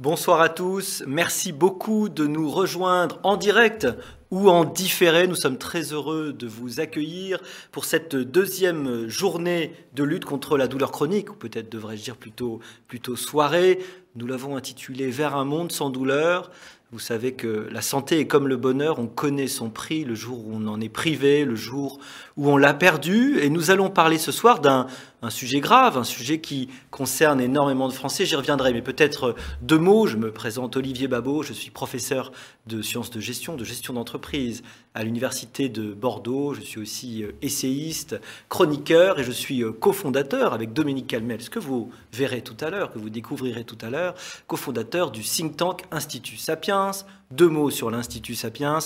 Bonsoir à tous, merci beaucoup de nous rejoindre en direct ou en différé. Nous sommes très heureux de vous accueillir pour cette deuxième journée de lutte contre la douleur chronique, ou peut-être devrais-je dire plutôt, plutôt soirée. Nous l'avons intitulé Vers un monde sans douleur. Vous savez que la santé est comme le bonheur, on connaît son prix le jour où on en est privé, le jour où on l'a perdu. Et nous allons parler ce soir d'un sujet grave, un sujet qui concerne énormément de Français. J'y reviendrai, mais peut-être deux mots. Je me présente Olivier Babot, je suis professeur de sciences de gestion, de gestion d'entreprise à l'Université de Bordeaux. Je suis aussi euh, essayiste, chroniqueur et je suis euh, cofondateur avec Dominique Calmel, ce que vous verrez tout à l'heure, que vous découvrirez tout à l'heure, cofondateur du think tank Institut Sapiens. Deux mots sur l'Institut Sapiens.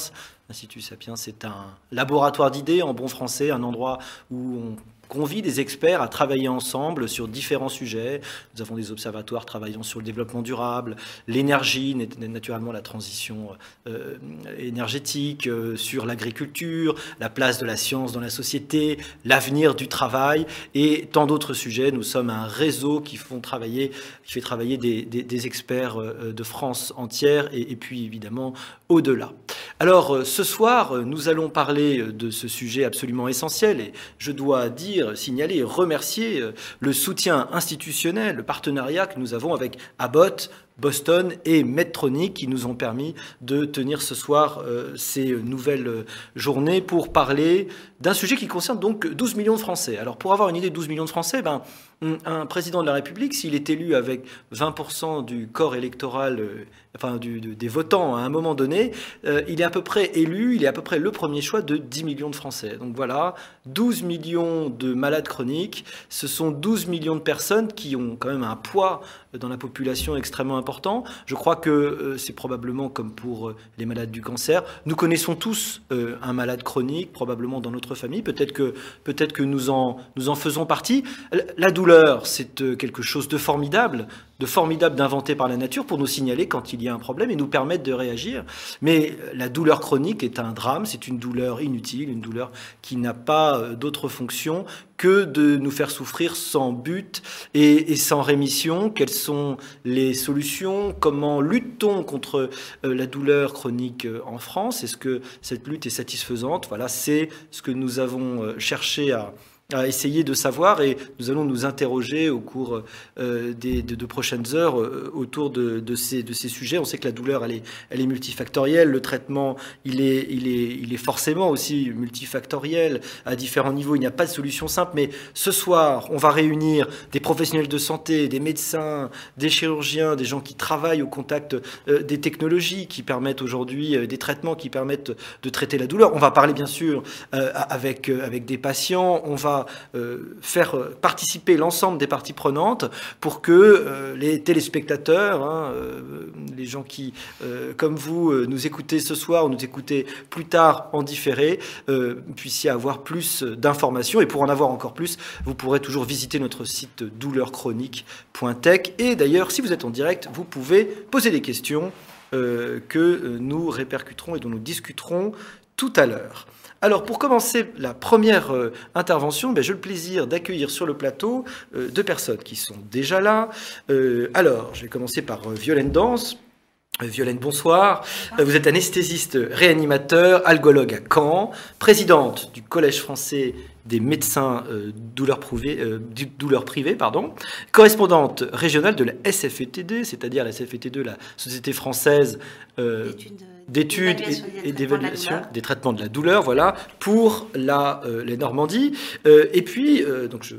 L'Institut Sapiens, c'est un laboratoire d'idées en bon français, un endroit où on convie des experts à travailler ensemble sur différents sujets. Nous avons des observatoires travaillant sur le développement durable, l'énergie, naturellement la transition euh, énergétique, euh, sur l'agriculture, la place de la science dans la société, l'avenir du travail et tant d'autres sujets. Nous sommes un réseau qui, fait travailler des, experts euh, de France entière et puis évidemment au-delà. Alors ce soir, nous allons parler de ce sujet absolument essentiel et je dois dire signaler et remercier euh, le soutien institutionnel, le partenariat que nous avons avec Abbott, Boston et Medtronic qui nous ont permis de tenir ce soir euh, ces nouvelles euh, journées pour parler d'un sujet qui concerne donc 12 millions de Français. Alors pour avoir une idée de 12 millions de Français, ben, un président de la République, s'il est élu avec 20% du corps électoral, euh, enfin des votants à un moment donné, il est à peu près élu, il est à peu près le premier choix de 10 millions de Français. Donc voilà, 12 millions de malades chroniques, ce sont 12 millions de personnes qui ont quand même un poids dans la population extrêmement important. Je crois que euh, c'est probablement comme pour euh, les malades du cancer. Nous connaissons tous euh, un malade chronique, probablement dans notre famille. Peut-être que, nous, en, nous en faisons partie. La douleur, c'est quelque chose de formidable de formidable d'inventer par la nature pour nous signaler quand il y a un problème et nous permettre de réagir. Mais la douleur chronique est un drame, c'est une douleur inutile, une douleur qui n'a pas euh, d'autre fonction que de nous faire souffrir sans but et, sans rémission. Quelles sont les solutions? Comment lutte-t-on contre euh, la douleur chronique euh, en France? Est-ce que cette lutte est satisfaisante? Voilà, c'est ce que nous avons cherché à à essayer de savoir et nous allons nous interroger au cours euh, des de, prochaines heures euh, autour de, de, ces, de ces sujets. On sait que la douleur, elle est, elle est multifactorielle. Le traitement, il est, il, est, il est forcément aussi multifactoriel à différents niveaux. Il n'y a pas de solution simple. Mais ce soir, on va réunir des professionnels de santé, des médecins, des chirurgiens, des gens qui travaillent au contact euh, des technologies qui permettent aujourd'hui, des traitements qui permettent de traiter la douleur. On va parler bien sûr avec, avec des patients. On va euh, faire participer l'ensemble des parties prenantes pour que euh, les téléspectateurs, hein, euh, les gens qui, comme vous, nous écoutez ce soir ou nous écoutez plus tard en différé, puissiez avoir plus d'informations. Et pour en avoir encore plus, vous pourrez toujours visiter notre site douleurchronique.tech. Et d'ailleurs, si vous êtes en direct, vous pouvez poser des questions que nous répercuterons et dont nous discuterons tout à l'heure. Alors, pour commencer la première euh, intervention, ben, j'ai le plaisir d'accueillir sur le plateau euh, deux personnes qui sont déjà là. Euh, alors, je vais commencer par Violaine Danse. Violaine, bonsoir. Vous êtes anesthésiste réanimateur, algologue à Caen, présidente du Collège français des médecins douleurs, privées, pardon, correspondante régionale de la SFETD, c'est-à-dire la SFETD, la Société française d'études et, d'évaluation des traitements de la douleur, voilà, pour la, euh, les Normandies. Euh, et puis, euh, donc je,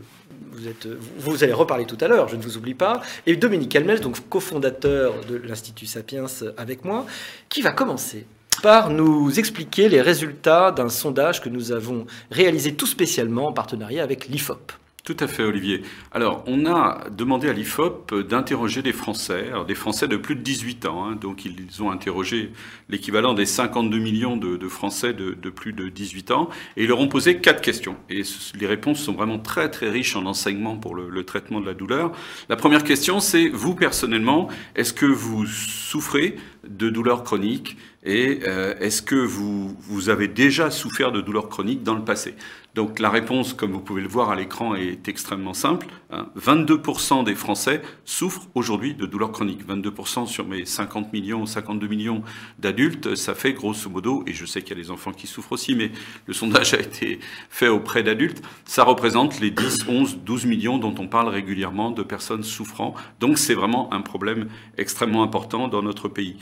vous, êtes, vous, allez reparler tout à l'heure, je ne vous oublie pas. Et Dominique Almel, donc cofondateur de l'Institut Sapiens avec moi, qui va commencer par nous expliquer les résultats d'un sondage que nous avons réalisé tout spécialement en partenariat avec l'IFOP. Tout à fait, Olivier. Alors, on a demandé à l'IFOP d'interroger des Français, des Français de plus de 18 ans. Hein. donc, ils ont interrogé l'équivalent des 52 millions de, Français de, plus de 18 ans, et ils leur ont posé quatre questions. Et les réponses sont vraiment très, très riches en enseignements pour le, traitement de la douleur. La première question, c'est vous personnellement, est-ce que vous souffrez de douleurs chroniques et euh, est-ce que vous, vous avez déjà souffert de douleurs chroniques dans le passé? Donc la réponse, comme vous pouvez le voir à l'écran, est extrêmement simple. 22% hein. des Français souffrent aujourd'hui de douleurs chroniques. 22% sur mes 50 millions, 52 millions d'adultes, ça fait grosso modo, et je sais qu'il y a des enfants qui souffrent aussi, mais le sondage a été fait auprès d'adultes, ça représente les 10, 11, 12 millions dont on parle régulièrement de personnes souffrant. Donc c'est vraiment un problème extrêmement important dans notre pays.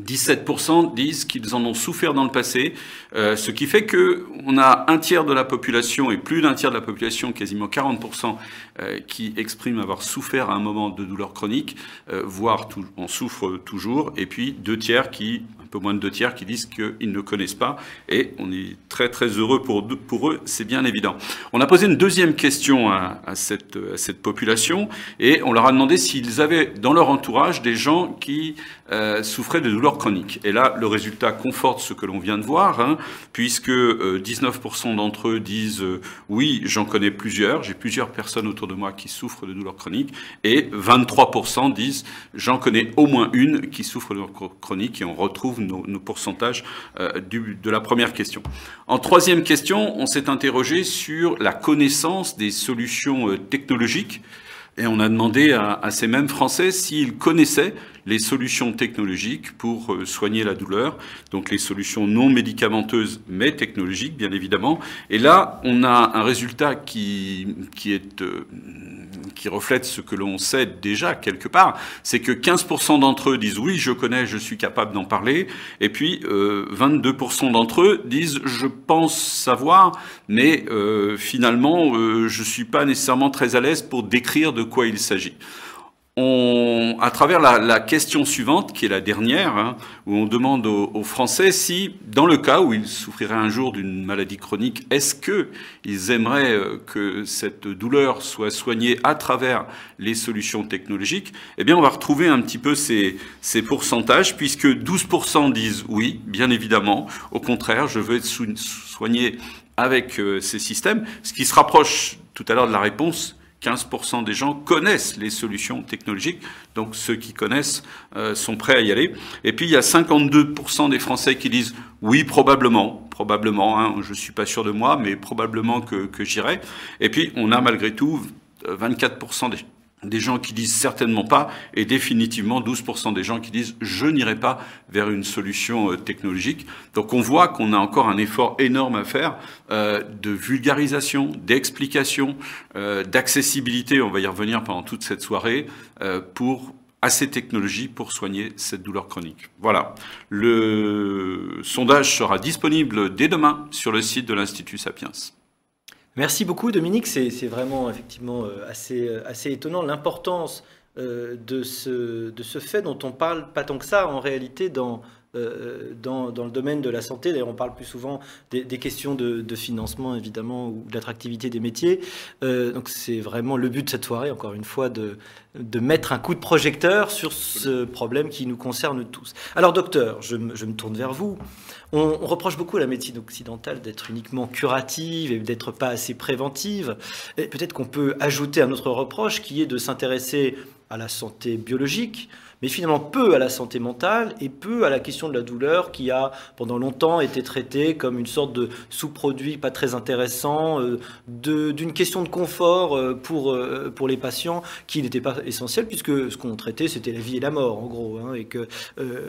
17% disent qu'ils en ont souffert dans le passé, euh, ce qui fait que on a un tiers de la population et plus d'un tiers de la population, quasiment 40%, euh, qui expriment avoir souffert à un moment de douleur chronique, euh, voire tout, en souffrent toujours, et puis deux tiers qui un peu moins de deux tiers qui disent qu'ils ne connaissent pas. Et on est très très heureux pour, pour eux, c'est bien évident. On a posé une deuxième question à, cette, à cette population et on leur a demandé s'ils avaient dans leur entourage des gens qui euh, souffraient de douleurs chroniques. Et là, le résultat conforte ce que l'on vient de voir, hein, puisque 19% euh, d'entre eux disent euh, oui, j'en connais plusieurs, j'ai plusieurs personnes autour de moi qui souffrent de douleurs chroniques, et 23% disent j'en connais au moins une qui souffre de douleurs chroniques, et on retrouve nos, pourcentages euh, de la première question. En troisième question, on s'est interrogé sur la connaissance des solutions euh, technologiques et on a demandé à, ces mêmes Français s'ils connaissaient les solutions technologiques pour euh, soigner la douleur, donc les solutions non médicamenteuses mais technologiques bien évidemment. Et là, on a un résultat qui, qui est qui reflète ce que l'on sait déjà quelque part, c'est que 15% d'entre eux disent oui, je connais, je suis capable d'en parler, et puis euh, 22% d'entre eux disent je pense savoir, mais euh, finalement euh, je suis pas nécessairement très à l'aise pour décrire de quoi il s'agit on, à travers la, la, question suivante, qui est la dernière, hein, où on demande aux, Français si, dans le cas où ils souffriraient un jour d'une maladie chronique, est-ce que ils aimeraient euh, que cette douleur soit soignée à travers les solutions technologiques Eh bien, on va retrouver un petit peu ces, ces pourcentages, puisque 12% disent oui, bien évidemment. Au contraire, je veux être soigné avec euh, ces systèmes, ce qui se rapproche tout à l'heure de la réponse 15% des gens connaissent les solutions technologiques, donc ceux qui connaissent euh, sont prêts à y aller. Et puis il y a 52% des Français qui disent oui, probablement, probablement, hein, je suis pas sûr de moi, mais probablement que, que j'irai. Et puis on a malgré tout 24% des, des gens qui disent certainement pas, et définitivement 12% des gens qui disent je n'irai pas vers une solution euh, technologique. Donc on voit qu'on a encore un effort énorme à faire euh, de vulgarisation, d'explication, euh, d'accessibilité, on va y revenir pendant toute cette soirée, pour à ces technologies pour soigner cette douleur chronique. Voilà. Le sondage sera disponible dès demain sur le site de l'Institut Sapiens. Merci beaucoup Dominique, c'est vraiment effectivement euh, assez, euh, assez étonnant l'importance euh, de, ce, de ce fait dont on parle pas tant que ça en réalité dans, dans, dans, le domaine de la santé. D'ailleurs, on parle plus souvent des, questions de, de, financement, évidemment, ou d'attractivité des métiers. donc, c'est vraiment le but de cette soirée, encore une fois, de, de mettre un coup de projecteur sur ce problème qui nous concerne tous. Alors, docteur, je, je me tourne vers vous. On, reproche beaucoup à la médecine occidentale d'être uniquement curative et d'être pas assez préventive. Peut-être qu'on peut ajouter un autre reproche qui est de s'intéresser à la santé biologique, mais finalement peu à la santé mentale et peu à la question de la douleur qui a pendant longtemps été traitée comme une sorte de sous-produit pas très intéressant, euh, d'une question de confort euh, pour, euh, pour les patients qui n'était pas essentiel puisque ce qu'on traitait c'était la vie et la mort en gros, hein, et que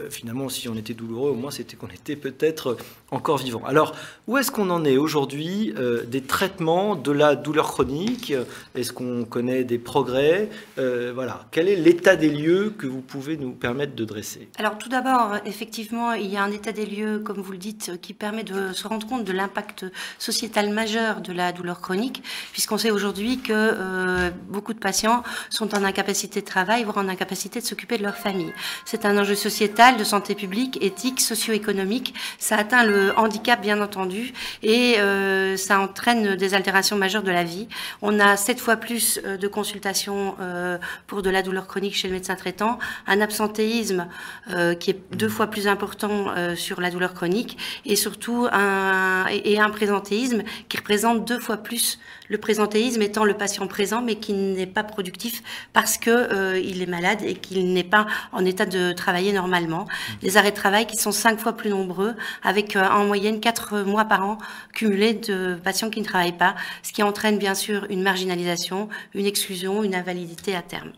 finalement si on était douloureux au moins c'était qu'on était peut-être encore vivant. Alors où est-ce qu'on en est aujourd'hui des traitements de la douleur chronique? Est-ce qu'on connaît des progrès? Voilà, quel est l'état des lieux que vous pouvez nous de dresser Alors tout d'abord, effectivement, il y a un état des lieux, comme vous le dites, qui permet de se rendre compte de l'impact sociétal majeur de la douleur chronique, puisqu'on sait aujourd'hui que euh, beaucoup de patients sont en incapacité de travail, voire en incapacité de s'occuper de leur famille. C'est un enjeu sociétal, de santé publique, éthique, socio-économique. Ça atteint le handicap, bien entendu, et euh, ça entraîne des altérations majeures de la vie. On a sept fois plus euh, de consultations pour de la douleur chronique chez le médecin traitant, un absentéisme qui est deux fois plus important sur la douleur chronique et surtout un, et un présentéisme qui représente deux fois plus le présentéisme étant le patient présent mais qui n'est pas productif parce que il est malade et qu'il n'est pas en état de travailler normalement. Les arrêts de travail qui sont cinq fois plus nombreux avec en moyenne quatre mois par an cumulés de patients qui ne travaillent pas, ce qui entraîne bien sûr une marginalisation, une exclusion, une invalidité à terme.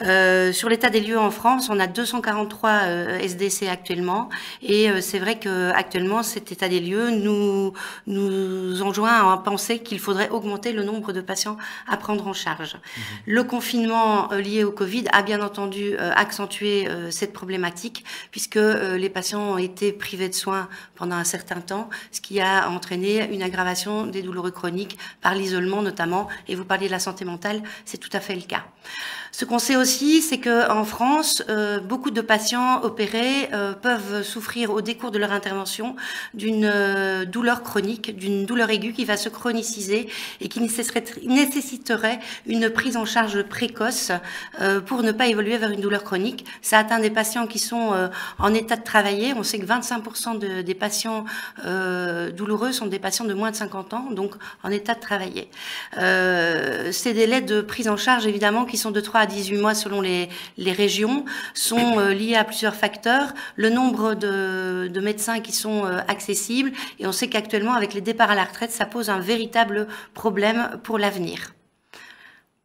Euh, sur l'état des lieux en France, on a 243 euh, SDC actuellement, et euh, c'est vrai que actuellement cet état des lieux nous nous enjoint à penser qu'il faudrait augmenter le nombre de patients à prendre en charge. Mhm. Le confinement lié au Covid a bien entendu accentué cette problématique, puisque les patients ont été privés de soins pendant un certain temps, ce qui a entraîné une aggravation des douleurs chroniques par l'isolement notamment. Et vous parliez de la santé mentale, c'est tout à fait le cas. Ce qu'on sait aussi, c'est qu'en France, euh, beaucoup de patients opérés euh, peuvent souffrir au décours de leur intervention d'une euh, douleur chronique, d'une douleur aiguë qui va se chroniciser et qui nécessiterait une prise en charge précoce pour ne pas évoluer vers une douleur chronique. Ça atteint des patients qui sont en état de travailler. On sait que 25% de, des patients douloureux sont des patients de moins de 50 ans, donc en état de travailler. ces délais de prise en charge, évidemment, qui sont de 3 à 18 mois selon les, régions, sont euh, liés à plusieurs facteurs. Le nombre de, de médecins qui sont euh, accessibles, et on sait qu'actuellement, avec les départs à la retraite, ça pose un véritable problème pour l'avenir.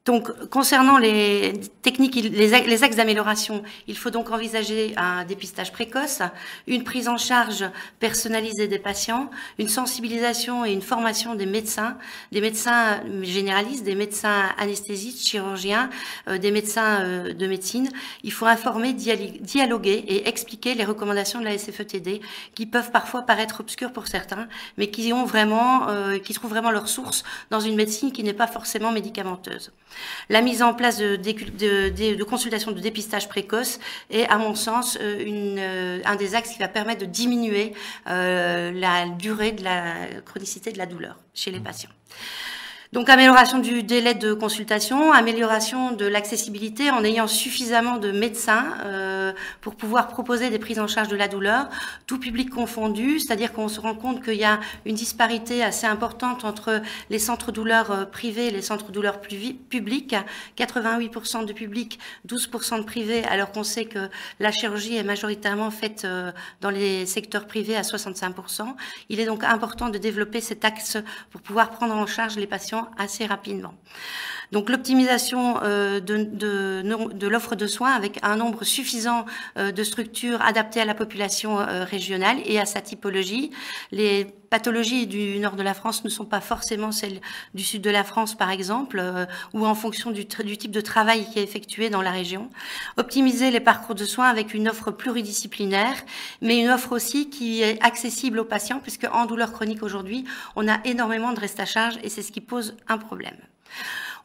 Donc, concernant les techniques, les, axes d'amélioration, il faut donc envisager un dépistage précoce, une prise en charge personnalisée des patients, une sensibilisation et une formation des médecins, des médecins généralistes, des médecins anesthésistes, chirurgiens, euh, des médecins euh, de médecine. Il faut informer, dialoguer et expliquer les recommandations de la SFETD qui peuvent parfois paraître obscures pour certains, mais qui ont vraiment, euh, qui trouvent vraiment leur source dans une médecine qui n'est pas forcément médicamenteuse. La mise en place de, de, consultations de dépistage précoce est, à mon sens, euh, une, euh, un des axes qui va permettre de diminuer euh, la durée de la chronicité de la douleur chez les mmh. patients. Donc amélioration du délai de consultation, amélioration de l'accessibilité en ayant suffisamment de médecins euh, pour pouvoir proposer des prises en charge de la douleur, tout public confondu, c'est-à-dire qu'on se rend compte qu'il y a une disparité assez importante entre les centres douleurs euh, privés et les centres douleurs publics. 88% de public, 12% de privés, alors qu'on sait que la chirurgie est majoritairement faite euh, dans les secteurs privés à 65%. Il est donc important de développer cet axe pour pouvoir prendre en charge les patients assez rapidement. Donc l'optimisation euh, de, l'offre de soins avec un nombre suffisant euh, de structures adaptées à la population euh, régionale et à sa typologie. Les pathologies du nord de la France ne sont pas forcément celles du sud de la France, par exemple, ou en fonction du, du, type de travail qui est effectué dans la région. Optimiser les parcours de soins avec une offre pluridisciplinaire, mais une offre aussi qui est accessible aux patients, puisque en douleur chronique aujourd'hui, on a énormément de reste à charge et c'est ce qui pose un problème.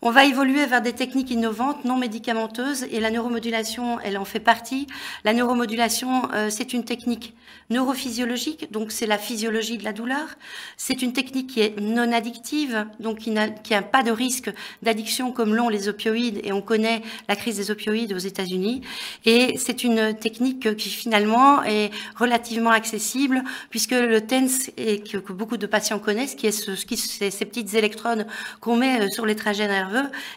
On va évoluer vers des techniques innovantes, non médicamenteuses, et la neuromodulation, elle en fait partie. La neuromodulation, euh, c'est une technique neurophysiologique, donc c'est la physiologie de la douleur. C'est une technique qui est non addictive, donc qui n'a pas de risque d'addiction comme l'ont les opioïdes, et on connaît la crise des opioïdes aux États-Unis. Et c'est une technique qui finalement est relativement accessible, puisque le TENS, que, beaucoup de patients connaissent, qui est ce, qui, ces petites électrodes qu'on met euh, sur les trajets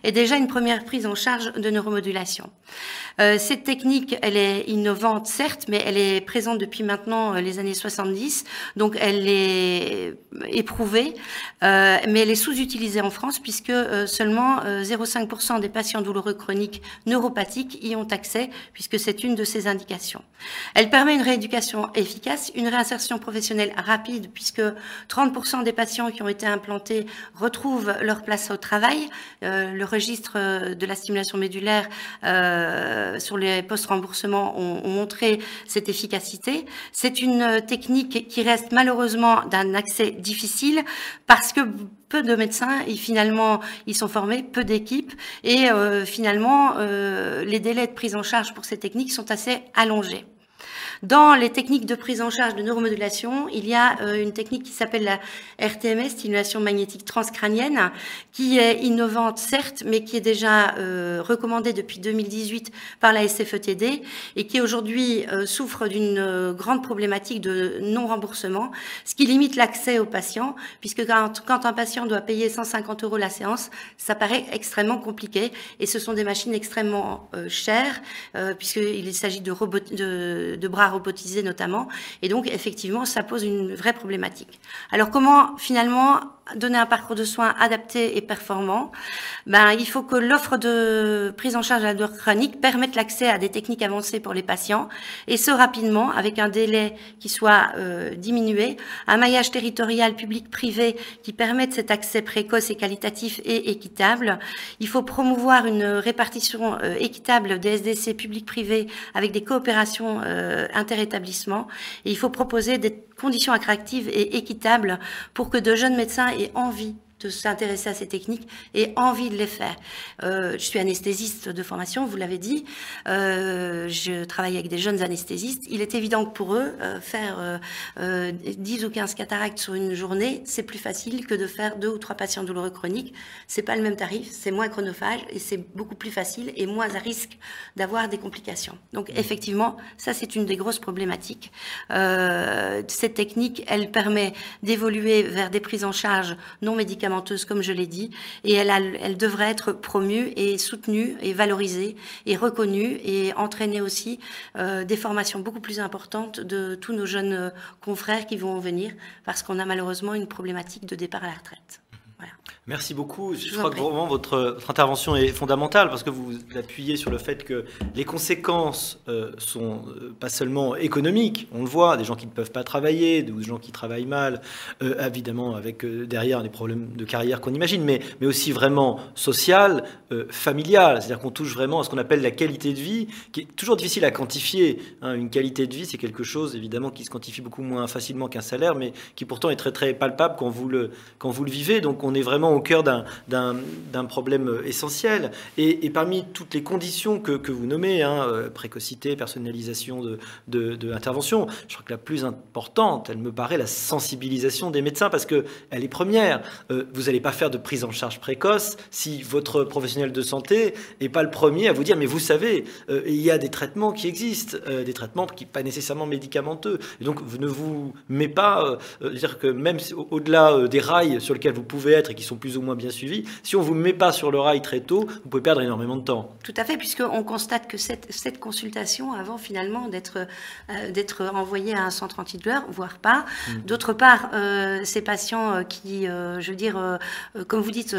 est déjà une première prise en charge de neuromodulation. Euh, cette technique, elle est innovante, certes, mais elle est présente depuis maintenant euh, les années 70, donc elle est éprouvée, euh, mais elle est sous-utilisée en France puisque seulement 0,5% des patients douloureux chroniques neuropathiques y ont accès, puisque c'est une de ces indications. Elle permet une rééducation efficace, une réinsertion professionnelle rapide, puisque 30% des patients qui ont été implantés retrouvent leur place au travail. Le registre de la stimulation médulaire euh, sur les post-remboursements ont, montré cette efficacité. C'est une euh, technique qui reste malheureusement d'un accès difficile parce que peu de médecins, et finalement, ils sont formés, peu d'équipes, et euh, finalement, les délais de prise en charge pour ces techniques sont assez allongés. Dans les techniques de prise en charge de neuromodulation, il y a une technique qui s'appelle la RTMS, stimulation magnétique transcrânienne, qui est innovante certes, mais qui est déjà recommandée depuis 2018 par la SFETD et qui aujourd'hui souffre d'une grande problématique de non-remboursement, ce qui limite l'accès aux patients, puisque quand, un patient doit payer 150 euros la séance, ça paraît extrêmement compliqué et ce sont des machines extrêmement euh, chères euh, puisqu'il s'agit de, de, de, bras notamment et donc effectivement ça pose une vraie problématique. Alors comment finalement donner un parcours de soins adapté et performant, ben, il faut que l'offre de prise en charge de la douleur chronique permette l'accès à des techniques avancées pour les patients, et ce rapidement, avec un délai qui soit euh, diminué, un maillage territorial public-privé qui permette cet accès précoce et qualitatif et équitable. Il faut promouvoir une répartition euh, équitable des SDC public-privé avec des coopérations euh, interétablissements, et il faut proposer des conditions attractives et équitables pour que de jeunes médecins aient envie de s'intéresser à ces techniques et envie de les faire. Euh, je suis anesthésiste de formation, vous l'avez dit. Euh, je travaille avec des jeunes anesthésistes. Il est évident que pour eux, euh, faire 10 ou 15 cataractes sur une journée, c'est plus facile que de faire deux ou trois patients douloureux chroniques. C'est pas le même tarif, c'est moins chronophage et c'est beaucoup plus facile et moins à risque d'avoir des complications. Donc mmh. effectivement, ça c'est une des grosses problématiques. cette technique, elle permet d'évoluer vers des prises en charge non comme je l'ai dit, et elle, devrait être promue et soutenue et valorisée et reconnue et entraîner aussi euh, des formations beaucoup plus importantes de tous nos jeunes euh, confrères qui vont venir, parce qu'on a malheureusement une problématique de départ à la retraite. Merci beaucoup. Je, crois que vraiment votre, intervention est fondamentale parce que vous appuyez sur le fait que les conséquences euh, sont euh, pas seulement économiques, on le voit, des gens qui ne peuvent pas travailler, des gens qui travaillent mal, euh, évidemment avec derrière des problèmes de carrière qu'on imagine, mais, mais aussi vraiment social, familial. C'est-à-dire qu'on touche vraiment à ce qu'on appelle la qualité de vie, qui est toujours difficile à quantifier. Hein. Une qualité de vie, c'est quelque chose évidemment qui se quantifie beaucoup moins facilement qu'un salaire, mais qui pourtant est très très palpable quand vous le, quand vous le vivez. Donc on est vraiment au cœur d'un problème essentiel. Et, parmi toutes les conditions que, que vous nommez, hein, euh, précocité, personnalisation de, de, de l'intervention, je crois que la plus importante, elle me paraît la sensibilisation des médecins, parce qu'elle est première. Euh, vous n'allez pas faire de prise en charge précoce si votre professionnel de santé n'est pas le premier à vous dire, mais vous savez, euh, il y a des traitements qui existent, des traitements qui pas nécessairement médicamenteux. Donc, vous ne vous met pas, dire que même au-delà des rails sur lesquels vous pouvez être et qui sont plus ou moins bien suivi. Si on ne vous met pas sur le rail très tôt, vous pouvez perdre énormément de temps. Tout à fait, puisqu'on constate que cette, cette, consultation, avant finalement d'être euh, d'être à un centre antidouleur, voire pas. Mm. D'autre part, euh, ces patients euh, qui, je veux dire, comme vous dites,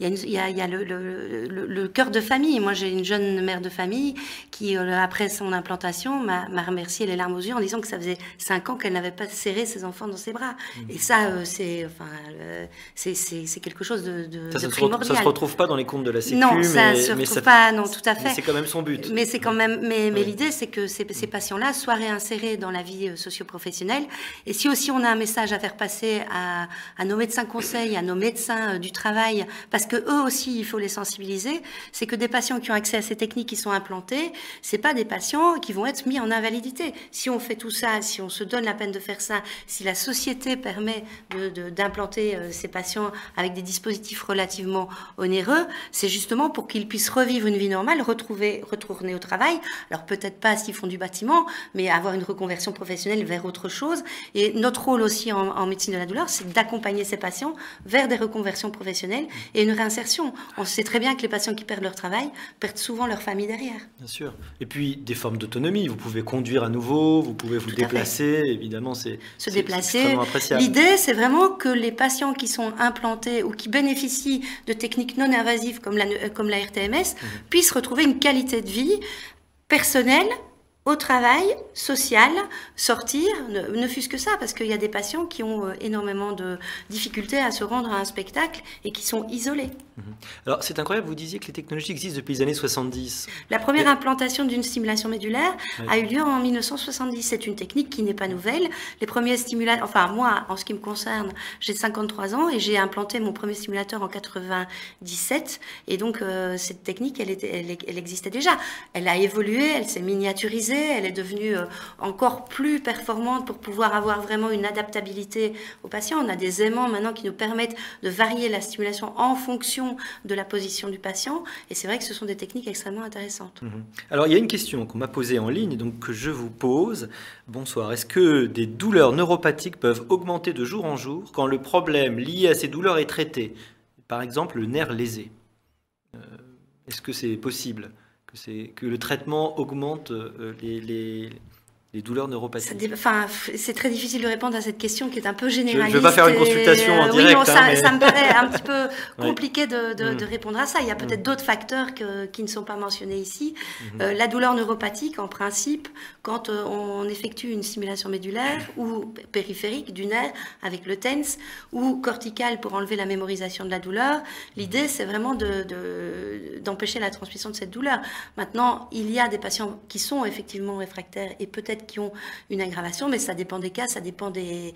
il y a, y a, le, le, le, cœur de famille. Moi, j'ai une jeune mère de famille qui, après son implantation, m'a remercié les larmes aux yeux en disant que ça faisait cinq ans qu'elle n'avait pas serré ses enfants dans ses bras. Mm. Et ça, c'est enfin, c'est quelque chose de, ça, se ça se retrouve pas dans les comptes de la Sécu, non, ça mais, se retrouve pas, non, tout à fait. C'est quand même son but. Mais c'est quand même, mais, mais l'idée, c'est que ces, ces patients-là soient réinsérés dans la vie euh, socio-professionnelle. Et si aussi on a un message à faire passer à, à nos médecins conseils, à nos médecins euh, du travail, parce que eux aussi, il faut les sensibiliser, c'est que des patients qui ont accès à ces techniques qui sont implantées, c'est pas des patients qui vont être mis en invalidité. Si on fait tout ça, si on se donne la peine de faire ça, si la société permet d'implanter de, euh, ces patients avec des dispositifs dispositif relativement onéreux, c'est justement pour qu'ils puissent revivre une vie normale, retrouver, retourner au travail. Alors peut-être pas s'ils font du bâtiment, mais avoir une reconversion professionnelle vers autre chose. Et notre rôle aussi en, médecine de la douleur, c'est d'accompagner ces patients vers des reconversions professionnelles et une réinsertion. On sait très bien que les patients qui perdent leur travail perdent souvent leur famille derrière. Bien sûr. Et puis des formes d'autonomie. Vous pouvez conduire à nouveau, vous pouvez vous déplacer. Évidemment, c'est se déplacer. L'idée, c'est vraiment que les patients qui sont implantés ou qui bénéficient de techniques non invasives comme la, comme la RTMS mhm. puissent retrouver une qualité de vie personnelle au travail, social, sortir, ne, fût-ce que ça, parce qu'il y a des patients qui ont euh, énormément de difficultés à se rendre à un spectacle et qui sont isolés. Mhm. Alors c'est incroyable, vous disiez que les technologies existent depuis les années 70. La première implantation d'une stimulation médulaire a eu lieu en 1970. C'est une technique qui n'est pas nouvelle. Les premiers stimulateurs, enfin moi, en ce qui me concerne, j'ai 53 ans et j'ai implanté mon premier stimulateur en 97. Et donc euh, cette technique, elle, était, elle, elle existait déjà. Elle a évolué, elle s'est miniaturisée Elle est devenue encore plus performante pour pouvoir avoir vraiment une adaptabilité aux patients. On a des aimants maintenant qui nous permettent de varier la stimulation en fonction de la position du patient. Et c'est vrai que ce sont des techniques extrêmement intéressantes. Mhm. Alors, il y a une question qu'on m'a posée en ligne, donc que je vous pose. Bonsoir. Est-ce que des douleurs neuropathiques peuvent augmenter de jour en jour quand le problème lié à ces douleurs est traité? Par exemple, le nerf lésé. Euh, est-ce que c'est possible? Que, que, le traitement augmente euh, les, les douleurs neuropathiques enfin, C'est très difficile de répondre à cette question qui est un peu généraliste. Je ne vais pas faire une consultation en direct. Oui, ça, hein, ça, me paraît un petit peu compliqué de, de, mm. de répondre à ça. Il y a peut-être mm. d'autres facteurs que, qui ne sont pas mentionnés ici. Mm-hmm. Euh, la douleur neuropathique, en principe, quand euh, on effectue une stimulation médulaire ou périphérique du nerf avec le TENS ou corticale pour enlever la mémorisation de la douleur, l'idée c'est vraiment d'empêcher de, la transmission de cette douleur. Maintenant, il y a des patients qui sont effectivement réfractaires et peut-être qui ont une aggravation, mais ça dépend des cas, ça dépend des.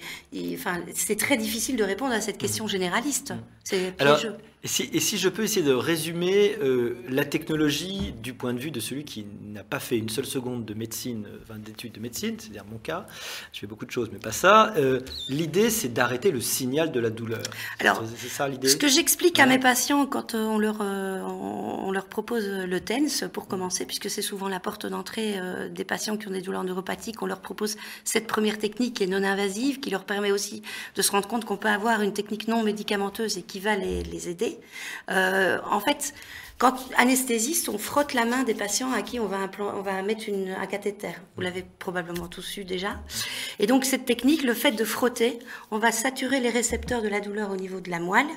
enfin, c'est très difficile de répondre à cette question généraliste. C'est piégeux. Et si, et si, je peux essayer de résumer euh, la technologie du point de vue de celui qui n'a pas fait une seule seconde de médecine, euh, enfin, d'études de médecine, c'est-à-dire mon cas, je fais beaucoup de choses, mais pas ça. Euh, l'idée, c'est d'arrêter le signal de la douleur. Alors, c'est ça l'idée. Ce que j'explique à mes patients quand on leur, on leur propose le TENS, pour commencer, puisque c'est souvent la porte d'entrée des patients qui ont des douleurs neuropathiques, on leur propose cette première technique qui est non invasive, qui leur permet aussi de se rendre compte qu'on peut avoir une technique non médicamenteuse et qui va les, les aider euh, en fait, quand anesthésiste, on frotte la main des patients à qui on va, on va mettre une, un cathéter. Vous l'avez probablement tous eu déjà. Et donc cette technique, le fait de frotter, on va saturer les récepteurs de la douleur au niveau de la moelle.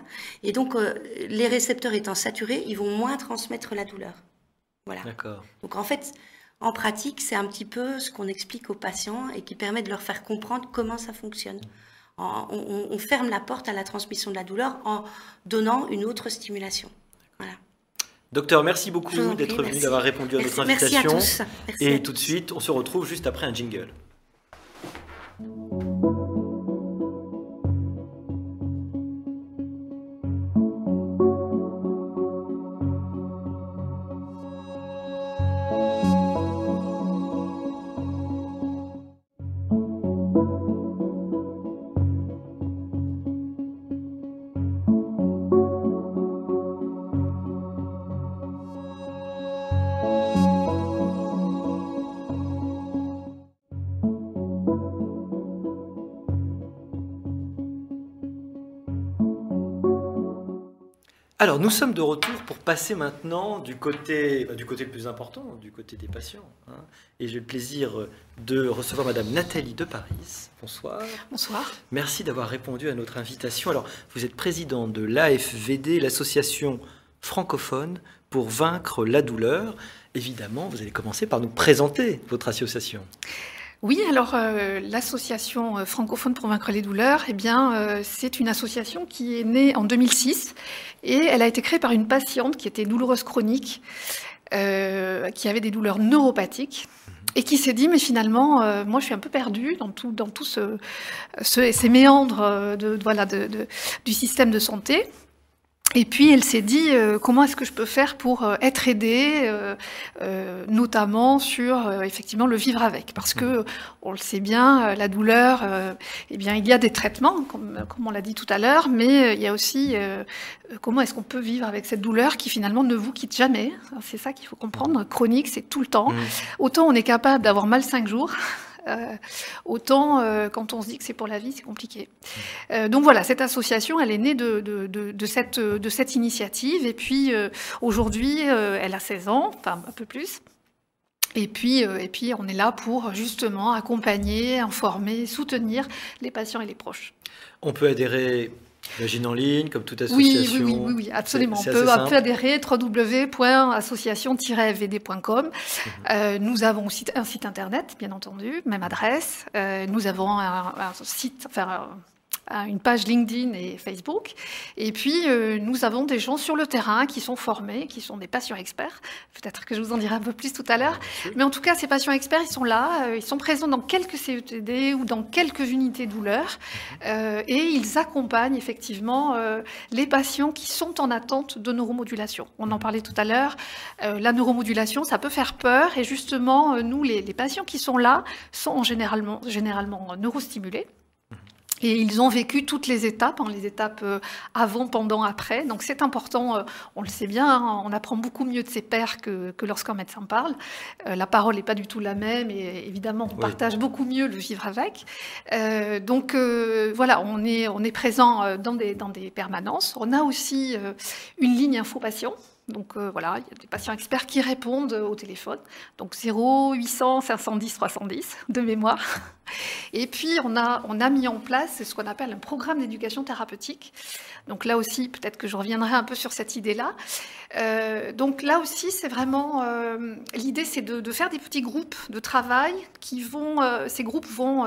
Et donc euh, les récepteurs étant saturés, ils vont moins transmettre la douleur. Voilà. D'accord. Donc en fait, en pratique, c'est un petit peu ce qu'on explique aux patients et qui permet de leur faire comprendre comment ça fonctionne on, ferme la porte à la transmission de la douleur en donnant une autre stimulation. Voilà. Docteur, merci beaucoup d'être venu, d'avoir répondu à notre invitation. Merci à tous. Et tout de suite, on se retrouve juste après un jingle. Alors, nous sommes de retour pour passer maintenant du côté, bah, du côté le plus important, du côté des patients. Hein. Et j'ai le plaisir de recevoir Madame Nathalie de Paris. Bonsoir. Bonsoir. Merci d'avoir répondu à notre invitation. Alors, vous êtes présidente de l'AFVD, l'association francophone pour vaincre la douleur. Évidemment, vous allez commencer par nous présenter votre association. Oui, alors euh, l'association euh, francophone pour vaincre les douleurs, eh bien, euh, c'est une association qui est née en 2006 et elle a été créée par une patiente qui était douloureuse chronique, qui avait des douleurs neuropathiques et qui s'est dit mais finalement moi je suis un peu perdue dans tout tout ce, ces méandres de, du système de santé et puis elle s'est dit euh, comment est-ce que je peux faire pour euh, être aidée, euh, notamment sur effectivement le vivre avec, parce que on le sait bien, la douleur, eh bien il y a des traitements, comme, comme on l'a dit tout à l'heure, mais il y a aussi comment est-ce qu'on peut vivre avec cette douleur qui finalement ne vous quitte jamais? C'est ça qu'il faut comprendre. Chronique, c'est tout le temps. Mmh. Autant on est capable d'avoir mal cinq jours. Euh, autant euh, quand on se dit que c'est pour la vie, c'est compliqué. Euh, donc voilà, cette association, elle est née de, cette, de cette initiative. Et puis aujourd'hui, elle a 16 ans, enfin un peu plus. Et puis, et puis, on est là pour justement accompagner, informer, soutenir les patients et les proches. On peut adhérer Imagine en ligne, comme toute association. Oui, oui, oui, oui absolument. On peut, adhérer www.association-fvd.com. Mhm. Euh, nous avons aussi un site internet, bien entendu, même adresse. Euh, nous avons un, site, enfin, une page LinkedIn et Facebook. Et puis, euh, nous avons des gens sur le terrain qui sont formés, qui sont des patients experts. Peut-être que je vous en dirai un peu plus tout à l'heure. Mais en tout cas, ces patients experts, ils sont là, euh, ils sont présents dans quelques CETD ou dans quelques unités douleur. Euh, et ils accompagnent effectivement les patients qui sont en attente de neuromodulation. On en parlait tout à l'heure. la neuromodulation, ça peut faire peur. Et justement, nous, les, les patients qui sont là sont généralement, généralement neurostimulés. Et ils ont vécu toutes les étapes, hein, les étapes euh, avant, pendant, après. Donc c'est important, euh, on le sait bien, hein, on apprend beaucoup mieux de ses pairs que, que lorsqu'un médecin parle. Euh, la parole n'est pas du tout la même et évidemment on partage beaucoup mieux le vivre avec. donc voilà, on est, on est présent dans des, dans des permanences. On a aussi une ligne info patient donc euh, voilà, il y a des patients experts qui répondent au téléphone. Donc 0 800 510 310 de mémoire. Et puis on a, on a mis en place ce qu'on appelle un programme d'éducation thérapeutique. Donc là aussi, peut-être que je reviendrai un peu sur cette idée-là. Euh, donc là aussi, c'est vraiment euh, l'idée, c'est de, faire des petits groupes de travail qui vont, ces groupes vont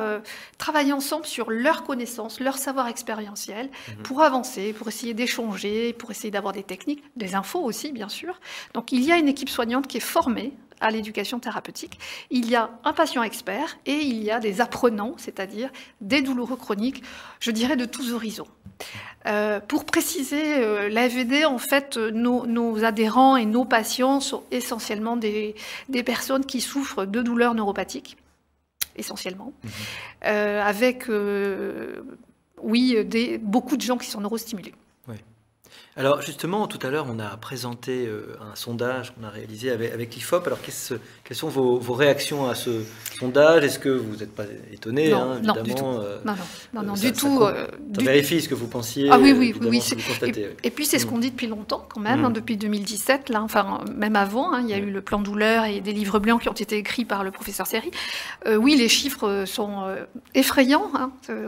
travailler ensemble sur leurs connaissances, leur savoir expérientiel, mhm. pour avancer, pour essayer d'échanger, pour essayer d'avoir des techniques, des infos aussi bien sûr. Donc il y a une équipe soignante qui est formée à l'éducation thérapeutique. Il y a un patient expert et il y a des apprenants, c'est-à-dire des douloureux chroniques, je dirais de tous horizons. Euh, pour préciser, euh, l'AVD, en fait, nos, adhérents et nos patients sont essentiellement des, personnes qui souffrent de douleurs neuropathiques, essentiellement, mhm. euh, avec, oui, des, beaucoup de gens qui sont neurostimulés. Alors justement, tout à l'heure, on a présenté euh, un sondage qu'on a réalisé avec, avec l'IFOP. Alors quelles sont vos, réactions à ce sondage? Est-ce que vous n'êtes pas étonné non, hein, non, du tout. Euh, non, non, non, du tout. Euh, vérifie ce que vous pensiez. Ah oui, oui, oui. et, puis c'est ce mm. qu'on dit depuis longtemps quand même, hein, mm. depuis 2017. Là, enfin, même avant, hein, il y a mm. eu le plan douleur et des livres blancs qui ont été écrits par le professeur Seri. oui, les chiffres sont effrayants.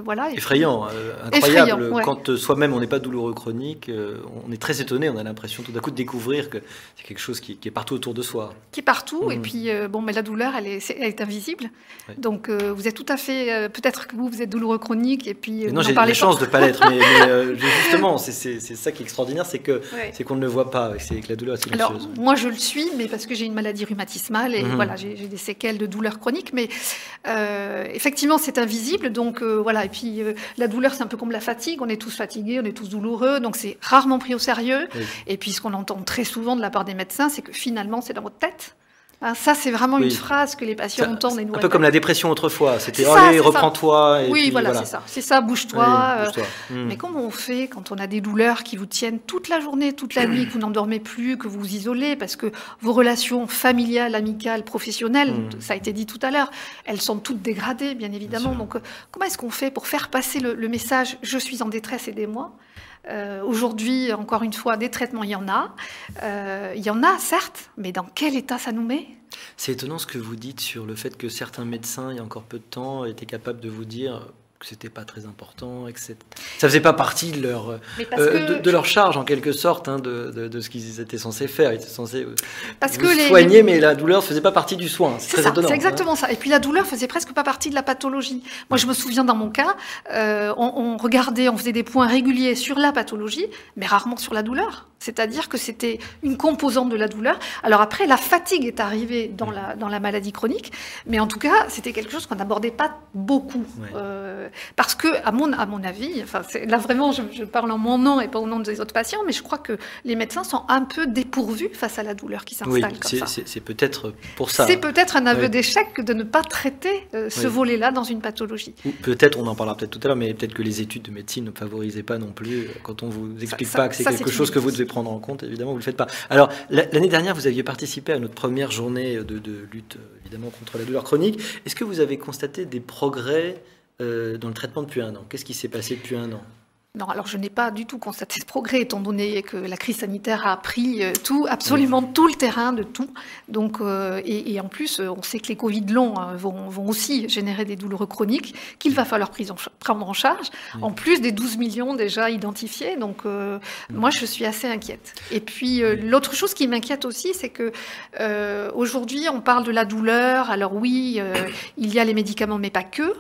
voilà. Effrayants, incroyable. Quand soi-même on n'est pas douloureux chronique, on est très étonné, on a l'impression tout d'un coup de découvrir que c'est quelque chose qui, est partout autour de soi. Qui est partout, et mm. puis euh, bon, mais la douleur, elle est, elle est invisible. Donc euh, vous êtes tout à fait, euh, peut-être que vous, vous êtes douloureux chronique, et puis. non, j'ai la chance de ne pas l'être, mais, justement, c'est ça qui est extraordinaire, c'est c'est qu'on ne le voit pas, c'est que la douleur est silencieuse. Alors, moi, je le suis, mais parce que j'ai une maladie rhumatismale, et mm-hmm. voilà, j'ai des séquelles de douleur chronique, mais effectivement, c'est invisible, donc voilà, et puis la douleur, c'est un peu comme la fatigue, on est tous fatigués, on est tous douloureux, donc c'est rarement pris au sérieux. Et puis ce qu'on entend très souvent de la part des médecins, c'est que finalement, c'est dans votre tête. Ah, ça, c'est vraiment une phrase que les patients entendent. Et nous un peu comme la dépression autrefois. C'était allez, reprends-toi. Oui, voilà, c'est ça. C'est ça, bouge-toi. Euh, hmm. Mais comment on fait quand on a des douleurs qui vous tiennent toute la journée, toute la nuit, que vous n'endormez plus, que vous vous isolez, parce que vos relations familiales, amicales, professionnelles, hmm. ça a été dit tout à l'heure, elles sont toutes dégradées, bien évidemment. Donc, euh, comment est-ce qu'on fait pour faire passer le, le message Je suis en détresse, aidez-moi euh, aujourd'hui, encore une fois, des traitements, il y en a. Euh, il y en a, certes, mais dans quel état ça nous met? C'est étonnant ce que vous dites sur le fait que certains médecins, il y a encore peu de temps, étaient capables de vous dire que c'était pas très important et que ça faisait pas partie de leur euh, de, leur charge en quelque sorte hein, de, de, ce qu'ils étaient censés faire. Ils étaient censés euh, parce que soigner mais la douleur faisait pas partie du soin c'est c'est hein. exactement ça. Et puis la douleur faisait presque pas partie de la pathologie. Moi je me souviens dans mon cas euh, on, on, regardait on faisait des points réguliers sur la pathologie mais rarement sur la douleur. C'est-à-dire que c'était une composante de la douleur. Alors après la fatigue est arrivée dans la dans la maladie chronique mais en tout cas c'était quelque chose qu'on n'abordait pas beaucoup parce que, à mon, à mon avis, enfin, là vraiment, je, parle en mon nom et pas au nom des autres patients, mais je crois que les médecins sont un peu dépourvus face à la douleur qui s'installe. Oui, c'est peut-être pour ça. C'est peut-être un aveu d'échec de ne pas traiter euh, ce volet-là dans une pathologie. Peut-être, on en parlera peut-être tout à l'heure, mais peut-être que les études de médecine ne favorisaient pas non plus. Euh, quand on vous explique pas que c'est quelque chose que vous devez prendre en compte, évidemment, vous le faites pas. Alors, l'année dernière, vous aviez participé à notre première journée de, de lutte, euh, évidemment, contre la douleur chronique. Est-ce que vous avez constaté des progrès euh, dans le traitement depuis un an. Qu'est-ce qui s'est passé depuis un an? Non, alors je n'ai pas du tout constaté ce progrès, étant donné que la crise sanitaire a pris euh, tout, absolument tout le terrain de tout. Donc, euh, et, en plus, on sait que les Covid longs vont, vont, aussi générer des douleurs chroniques qu'il va falloir prendre en charge, en plus des 12 millions déjà identifiés. Donc, moi, je suis assez inquiète. Et puis, l'autre chose qui m'inquiète aussi, c'est que aujourd'hui, on parle de la douleur. Alors oui, il y a les médicaments, mais pas que.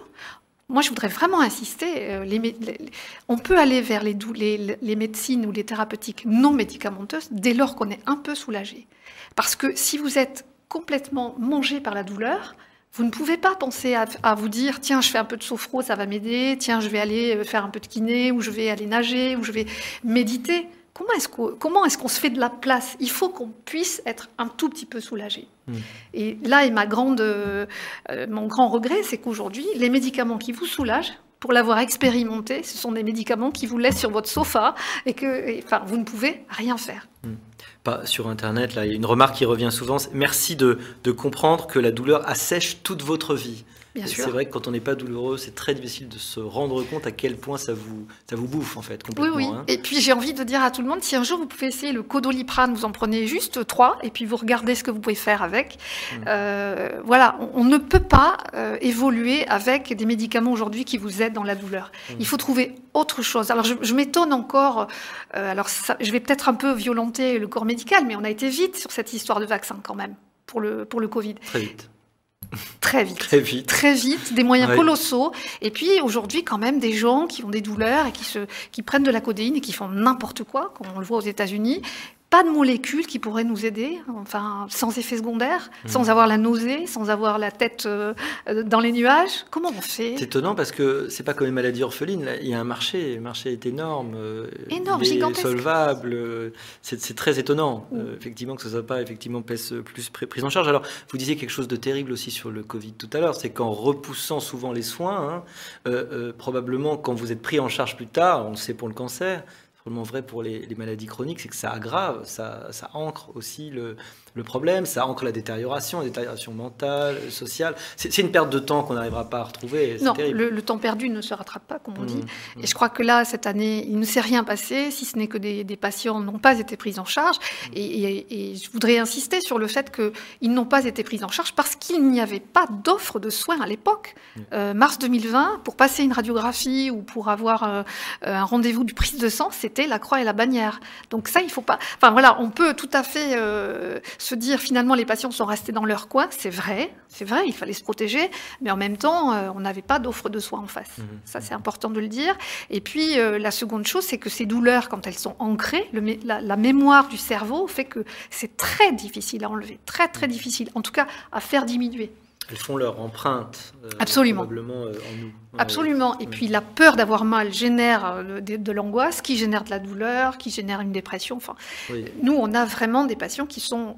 Moi, je voudrais vraiment insister. Les, on peut aller vers les, les, les, médecines ou les thérapeutiques non médicamenteuses dès lors qu'on est un peu soulagé. Parce que si vous êtes complètement mangé par la douleur, vous ne pouvez pas penser à, vous dire tiens, je fais un peu de sophro, ça va m'aider, tiens, je vais aller euh, faire un peu de kiné, ou je vais aller nager, ou je vais méditer. Comment est-ce qu'on, comment est-ce qu'on se fait de la place? Il faut qu'on puisse être un tout petit peu soulagé. Hmm. Et là est ma grande, euh, euh, mon grand regret, c'est qu'aujourd'hui, les médicaments qui vous soulagent, pour l'avoir expérimenté, ce sont des médicaments qui vous laissent sur votre sofa et que, enfin, vous ne pouvez rien faire. Hmm pas sur Internet, là, il y a une remarque qui revient souvent. Merci de, de comprendre que la douleur assèche toute votre vie. C'est vrai que quand on n'est pas douloureux, c'est très difficile de se rendre compte à quel point ça vous, ça vous bouffe en fait complètement. Oui, oui. Hein. Et puis j'ai envie de dire à tout le monde, si un jour vous pouvez essayer le codoliprane, vous en prenez juste trois et puis vous regardez ce que vous pouvez faire avec. Mmh. Euh, voilà, on, ne peut pas euh, évoluer avec des médicaments aujourd'hui qui vous aident dans la douleur. Mmh. Il faut trouver autre chose. Alors je, m'étonne encore, euh, alors je vais peut-être un peu violenter le corps médical, mais on a été vite sur cette histoire de vaccin quand même pour le, pour le Covid. Très vite. Très vite. Très vite. Très vite, des moyens colossaux. Et puis aujourd'hui, quand même, des gens qui ont des douleurs et qui, se, qui prennent de la codéine et qui font n'importe quoi, comme on le voit aux États-Unis, pas de molécules qui pourraient nous aider, enfin, sans effet secondaire, mmh. sans avoir la nausée, sans avoir la tête euh, dans les nuages. Comment on fait? C'est étonnant parce que c'est pas comme une maladie orpheline. il y a un marché, le marché est énorme, euh, énorme, gigantesque, solvable. Euh, c'est très étonnant, mmh. effectivement, que ce soit pas effectivement plus prise en charge. Alors, vous disiez quelque chose de terrible aussi sur le Covid tout à l'heure, c'est qu'en repoussant souvent les soins, hein, probablement quand vous êtes pris en charge plus tard, on le sait pour le cancer, vrai pour les, maladies chroniques, c'est que ça aggrave, ça, ça ancre aussi le, le problème, ça ancre la détérioration, la détérioration mentale, sociale. C'est une perte de temps qu'on n'arrivera pas à retrouver. Non, le, temps perdu ne se rattrape pas, comme on dit. Mmh, mmh. Et je crois que là, cette année, il ne s'est rien passé, si ce n'est que des, patients n'ont pas été pris en charge. Mmh. Et, je voudrais insister sur le fait qu'ils n'ont pas été pris en charge parce qu'il n'y avait pas d'offre de soins à l'époque. Euh, mars 2020, pour passer une radiographie ou pour avoir euh, un rendez-vous du prise de sang, c'était la croix et la bannière. Donc ça, il faut pas. Enfin voilà, on peut tout à fait euh, se dire finalement les patients sont restés dans leur coin, c'est vrai, c'est vrai, il fallait se protéger, mais en même temps, euh, on n'avait pas d'offre de soins en face. Mmh. Ça, c'est important de le dire. Et puis, euh, la seconde chose, c'est que ces douleurs, quand elles sont ancrées, le, la, mémoire du cerveau fait que c'est très difficile à enlever, très très mmh. difficile, en tout cas à faire diminuer. Elles font leur empreinte euh, Absolument. probablement en nous. Absolument. Et puis la peur d'avoir mal génère de, l'angoisse, qui génère de la douleur, qui génère une dépression. Enfin, nous, on a vraiment des patients qui sont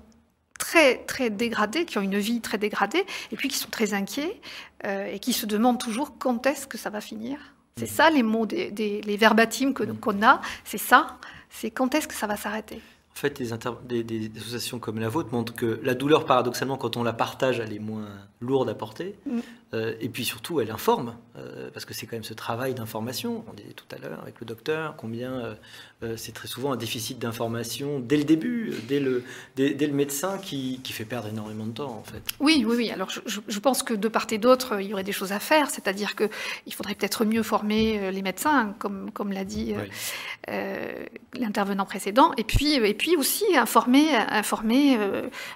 très, très dégradés, qui ont une vie très dégradée, et puis qui sont très inquiets euh, et qui se demandent toujours quand est-ce que ça va finir. C'est mmh. ça les mots, des, les verbatims mmh. qu'on a, c'est ça, c'est quand est-ce que ça va s'arrêter. En fait, des, des, associations comme la vôtre montrent que la douleur, paradoxalement, quand on la partage, elle est moins lourde à porter. Mmh. Euh, et puis surtout, elle informe, euh, parce que c'est quand même ce travail d'information. On disait tout à l'heure avec le docteur combien euh, c'est très souvent un déficit d'information dès le début, dès le, dès, le médecin qui, qui, fait perdre énormément de temps en fait. Oui, oui, oui. Alors je, je pense que de part et d'autre, il y aurait des choses à faire, c'est-à-dire qu'il faudrait peut-être mieux former les médecins, comme, comme l'a dit l'intervenant précédent, et puis, et puis aussi informer, informer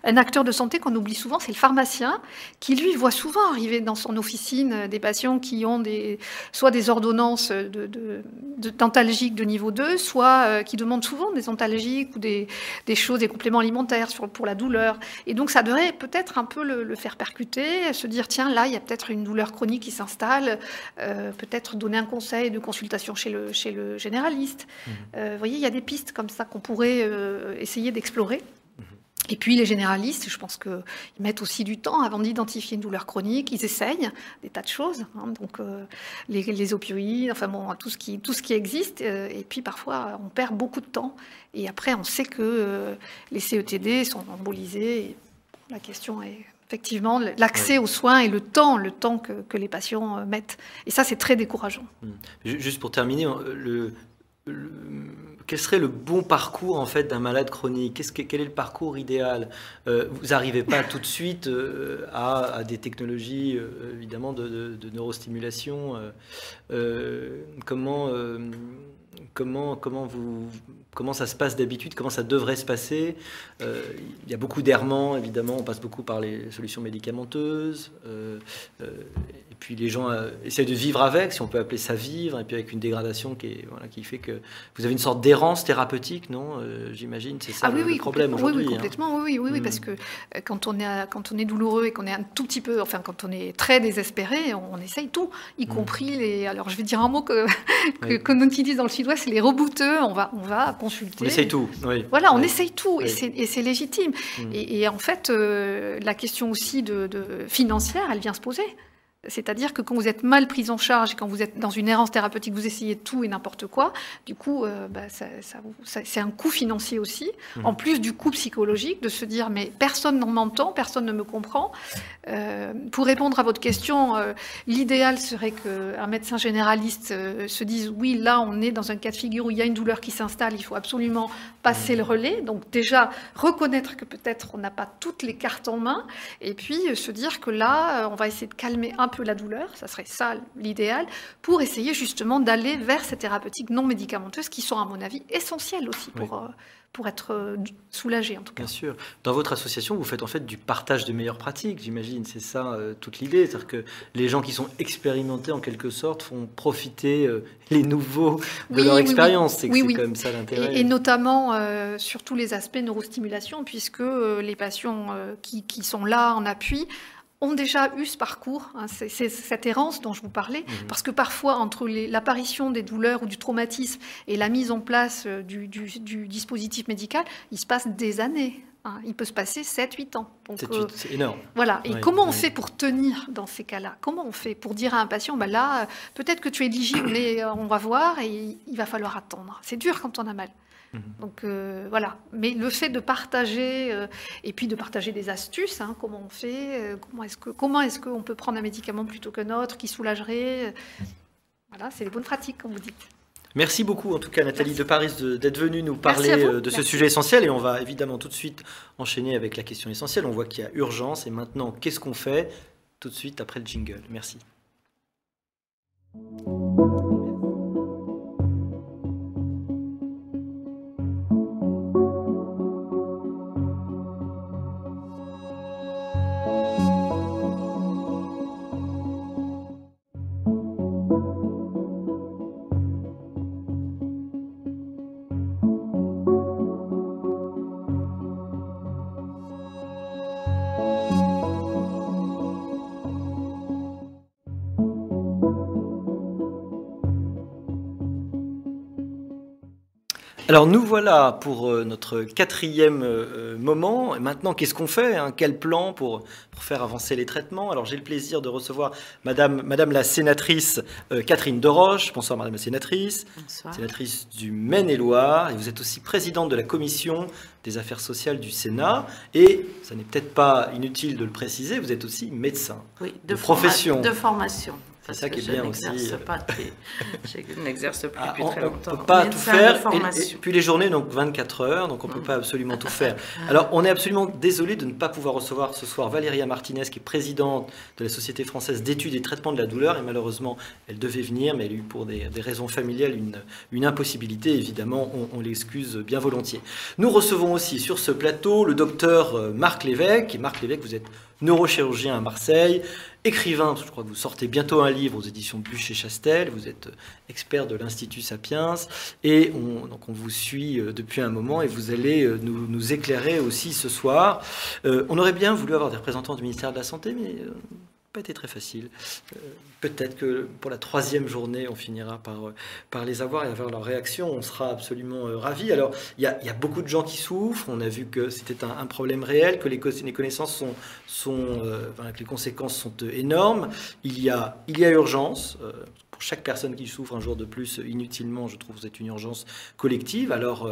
un acteur de santé qu'on oublie souvent, c'est le pharmacien, qui lui voit souvent arriver dans son officine des patients qui ont des, soit des ordonnances de, de, de de niveau 2, soit euh, qui demandent souvent des antalgiques ou des, des, choses, des compléments alimentaires pour la douleur. Et donc ça devrait peut-être un peu le, faire percuter, se dire tiens là il y a peut-être une douleur chronique qui s'installe, euh, peut-être donner un conseil de consultation chez le, chez le généraliste. Mmh. Euh, vous voyez, il y a des pistes comme ça qu'on pourrait essayer d'explorer. Et puis les généralistes, je pense qu'ils mettent aussi du temps avant d'identifier une douleur chronique. Ils essayent des tas de choses, hein. donc euh, les, opioïdes, enfin bon, tout ce qui, tout ce qui existe. Euh, et puis parfois, on perd beaucoup de temps. Et après, on sait que euh, les CETD sont embolisés. la question est effectivement l'accès aux soins et le temps, le temps que, que les patients mettent. Et ça, c'est très décourageant. Mmh. Juste pour terminer, le, quel serait le bon parcours en fait d'un malade chronique? Quel est le parcours idéal? Euh, Vous n'arrivez pas tout de suite euh, à, des technologies euh, évidemment de, neurostimulation. comment comment comment vous comment ça se passe d'habitude? Comment ça devrait se passer? Il y a beaucoup d'errements évidemment. On passe beaucoup par les solutions médicamenteuses puis les gens euh, essaient de vivre avec, si on peut appeler ça vivre, et puis avec une dégradation qui, est, voilà, qui fait que vous avez une sorte d'errance thérapeutique, non euh, J'imagine, c'est ça ah, oui, le, oui, problème aujourd'hui. Oui, oui, complètement, oui, oui, oui, parce que quand on, est, quand on est douloureux et qu'on est un tout petit peu, enfin quand on est très désespéré, on, essaye tout, y compris les... Alors je vais dire un mot que, que, qu'on utilise dans le sud-ouest, c'est les rebouteux, on va, on va consulter. On essaye tout, oui. Voilà, on essaye tout, et c'est légitime. Et, en fait, la question aussi de, de financière, elle vient se poser. C'est-à-dire que quand vous êtes mal pris en charge et quand vous êtes dans une errance thérapeutique, vous essayez tout et n'importe quoi, du coup, euh, bah, c'est un coût financier aussi, mmh. en plus du coût psychologique, de se dire mais personne ne m'entend, personne ne me comprend. Euh, pour répondre à votre question, euh, l'idéal serait qu'un médecin généraliste se dise oui, là on est dans un cas de figure où il y a une douleur qui s'installe, il faut absolument passer le relais. Donc déjà, reconnaître que peut-être on n'a pas toutes les cartes en main, et puis se dire que là, on va essayer de calmer un peu la douleur, ça serait ça l'idéal, pour essayer justement d'aller vers ces thérapeutiques non médicamenteuses qui sont à mon avis essentielles aussi pour, euh, pour être euh, soulagé en tout cas. Bien sûr. Dans votre association, vous faites en fait du partage de meilleures pratiques, j'imagine. C'est ça euh, toute l'idée. C'est-à-dire que les gens qui sont expérimentés en quelque sorte font profiter les nouveaux de leur expérience. c'est quand même ça l'intérêt. Et, notamment sur tous les aspects neurostimulation, puisque les patients qui, qui, sont là en appui ont déjà eu ce parcours, hein, c'est cette errance dont je vous parlais, mhm. parce que parfois, entre l'apparition des douleurs ou du traumatisme et la mise en place euh, du, dispositif médical, il se passe des années. Hein. Il peut se passer 7-8 ans. Euh, c'est énorme. Voilà. Et comment on fait pour tenir dans ces cas-là? Comment on fait pour dire à un patient, bah là, euh, peut-être que tu es éligible, mais on va voir et il va falloir attendre. C'est dur quand on a mal. Mhm. Donc euh, voilà. Mais le fait de partager euh, et puis de partager des astuces, hein, comment on fait, euh, comment est-ce que comment est-ce qu'on peut prendre un médicament plutôt qu'un autre qui soulagerait, voilà, c'est les bonnes pratiques, comme vous dites. Merci beaucoup, en tout cas, Nathalie de Paris, d'être venue nous parler de ce sujet essentiel. Et on va évidemment tout de suite enchaîner avec la question essentielle. On voit qu'il y a urgence. Et maintenant, qu'est-ce qu'on fait? Tout de suite après le jingle. Merci. Alors nous voilà pour euh, notre quatrième euh, euh, moment. maintenant, qu'est-ce qu'on fait hein? Quel plan pour, pour, faire avancer les traitements? Alors j'ai le plaisir de recevoir Madame, Madame la sénatrice Catherine Deroche. Bonsoir Madame la sénatrice. Bonsoir. Sénatrice du Maine-et-Loire. Et vous êtes aussi présidente de la commission des affaires sociales du Sénat. Et, ça n'est peut-être pas inutile de le préciser, vous êtes aussi médecin. Oui, de, profession. De formation. C'est ça qui est bien aussi. Pas je n'exerce plus ah, depuis très longtemps. On ne peut pas tout faire. Et, puis les journées, donc 24 heures, donc on ne peut mm. pas absolument tout faire. Alors on est absolument désolé de ne pas pouvoir recevoir ce soir Valéria Martinez, qui est présidente de la Société française d'études et traitement de la douleur. Et malheureusement, elle devait venir, mais elle a eu pour des, raisons familiales une, une impossibilité. Évidemment, on, l'excuse bien volontiers. Nous recevons aussi sur ce plateau le docteur euh, Marc Lévesque. Et Marc Lévesque, vous êtes neurochirurgien à Marseille, écrivain, je crois que vous sortez bientôt un livre aux éditions Bûcher Chastel, vous êtes euh, expert de l'Institut Sapiens, et on, vous suit euh, depuis un moment et vous allez euh, nous éclairer aussi ce soir. on aurait bien voulu avoir des représentants du ministère de la Santé, mais pas été très facile. Euh, peut-être que pour la troisième journée, on finira par, euh, par les avoir et avoir leur réaction. On sera absolument euh, ravis. Alors, il y, a, beaucoup de gens qui souffrent. On a vu que c'était un, problème réel, que les, connaissances sont, que les conséquences sont énormes. Il y a, urgence. pour chaque personne qui souffre un jour de plus inutilement, je trouve que c'est une urgence collective. Alors,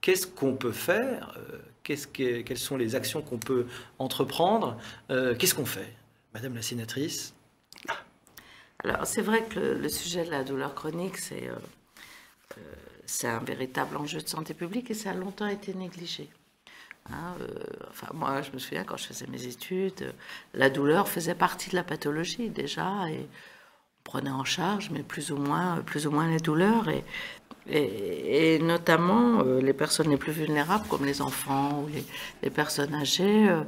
qu'est-ce qu'on peut faire? Quelles sont les actions qu'on peut entreprendre? Qu'est-ce qu'on fait? Madame la sénatrice. Alors, c'est vrai que le, sujet de la douleur chronique, c'est euh, euh, c'est un véritable enjeu de santé publique et ça a longtemps été négligé. Hein, euh, enfin, moi, je me souviens quand je faisais mes études, la douleur faisait partie de la pathologie déjà et prenait en charge, mais plus ou moins, plus ou moins les douleurs. Et, et, notamment euh, les personnes les plus vulnérables, comme les enfants ou les, personnes âgées, euh,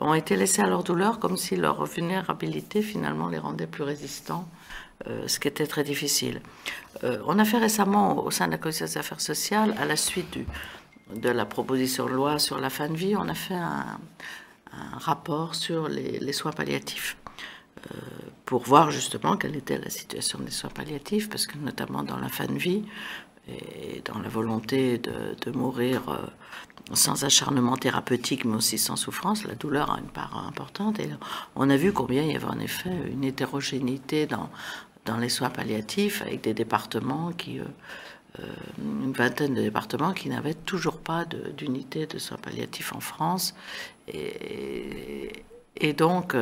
ont été laissées à leur douleur comme si leur vulnérabilité finalement les rendait plus résistants, euh, ce qui était très difficile. on a fait récemment au sein de la Commission des affaires sociales, à la suite de la proposition de loi sur la fin de vie, on a fait un, rapport sur les soins palliatifs pour voir justement quelle était la situation des soins palliatifs, parce que notamment dans la fin de vie, et dans la volonté de, mourir euh, sans acharnement thérapeutique, mais aussi sans souffrance, la douleur a une part importante. Et on a vu combien il y avait en effet une hétérogénéité dans, les soins palliatifs, avec des départements qui, euh, euh, une vingtaine de départements qui n'avaient toujours pas d'unité de, soins palliatifs en France. Et, donc,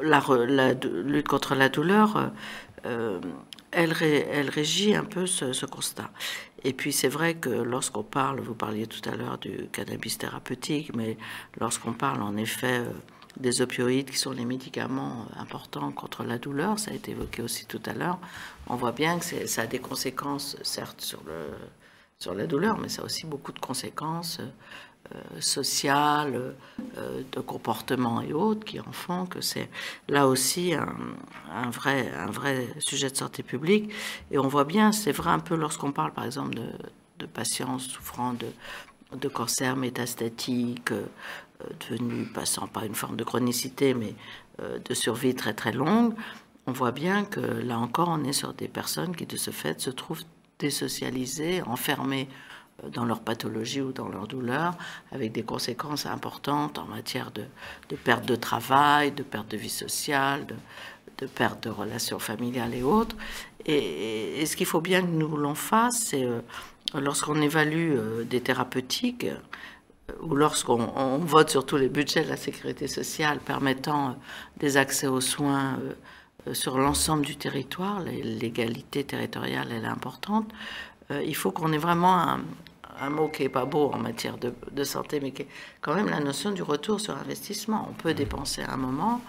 la, lutte contre la douleur elle, elle régit un peu ce, constat. Et puis c'est vrai que lorsqu'on parle, vous parliez tout à l'heure du cannabis thérapeutique, mais lorsqu'on parle en effet euh, des opioïdes qui sont les médicaments importants contre la douleur, ça a été évoqué aussi tout à l'heure, on voit bien que ça a des conséquences certes sur, le, sur la douleur, mais ça a aussi beaucoup de conséquences euh, euh, sociales, euh, de comportement et autres qui en font que c'est là aussi un, vrai, un vrai sujet de santé publique. Et on voit bien, c'est vrai un peu lorsqu'on parle par exemple de, patients souffrant de, de cancer métastatique, euh, devenu passant par une forme de chronicité, mais de survie très très longue, on voit bien que là encore on est sur des personnes qui de ce fait se trouvent désocialisées, enfermées dans leur pathologie ou dans leur douleur, avec des conséquences importantes en matière de, perte de travail, de perte de vie sociale, de, perte de relations familiales et autres. Et, ce qu'il faut bien que nous l'on fasse, c'est euh, lorsqu'on évalue euh, des thérapeutiques, euh, ou lorsqu'on vote sur tous les budgets de la sécurité sociale permettant des accès aux soins sur l'ensemble du territoire, l'égalité territoriale elle est importante, il faut qu'on ait vraiment un, un mot qui est pas beau en matière de, santé, mais qui est quand même la notion du retour sur investissement. On peut dépenser à un moment,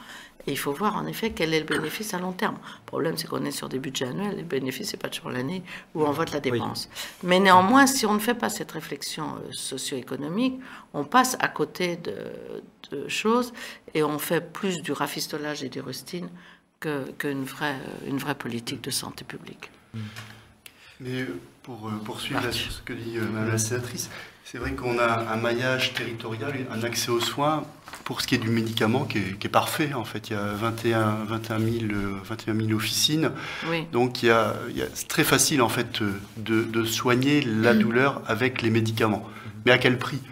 et il faut voir en effet quel est le bénéfice à long terme. Le problème, c'est qu'on est sur des budgets annuels, le bénéfice, c'est pas toujours l'année où on vote la dépense. Mais néanmoins, si on ne fait pas cette réflexion euh, socio-économique, on passe à côté de, choses et on fait plus du rafistolage et du rustine qu'une vraie, une vraie politique de santé publique. Mais pour euh, poursuivre ce que dit euh, Mme la sénatrice, c'est vrai qu'on a un maillage territorial, un accès aux soins pour ce qui est du médicament qui est, parfait. En fait, il y a 21, 21, 000, officines. Donc, il y a, c'est très facile en fait de, soigner la douleur avec les médicaments. Mais à quel prix? euh,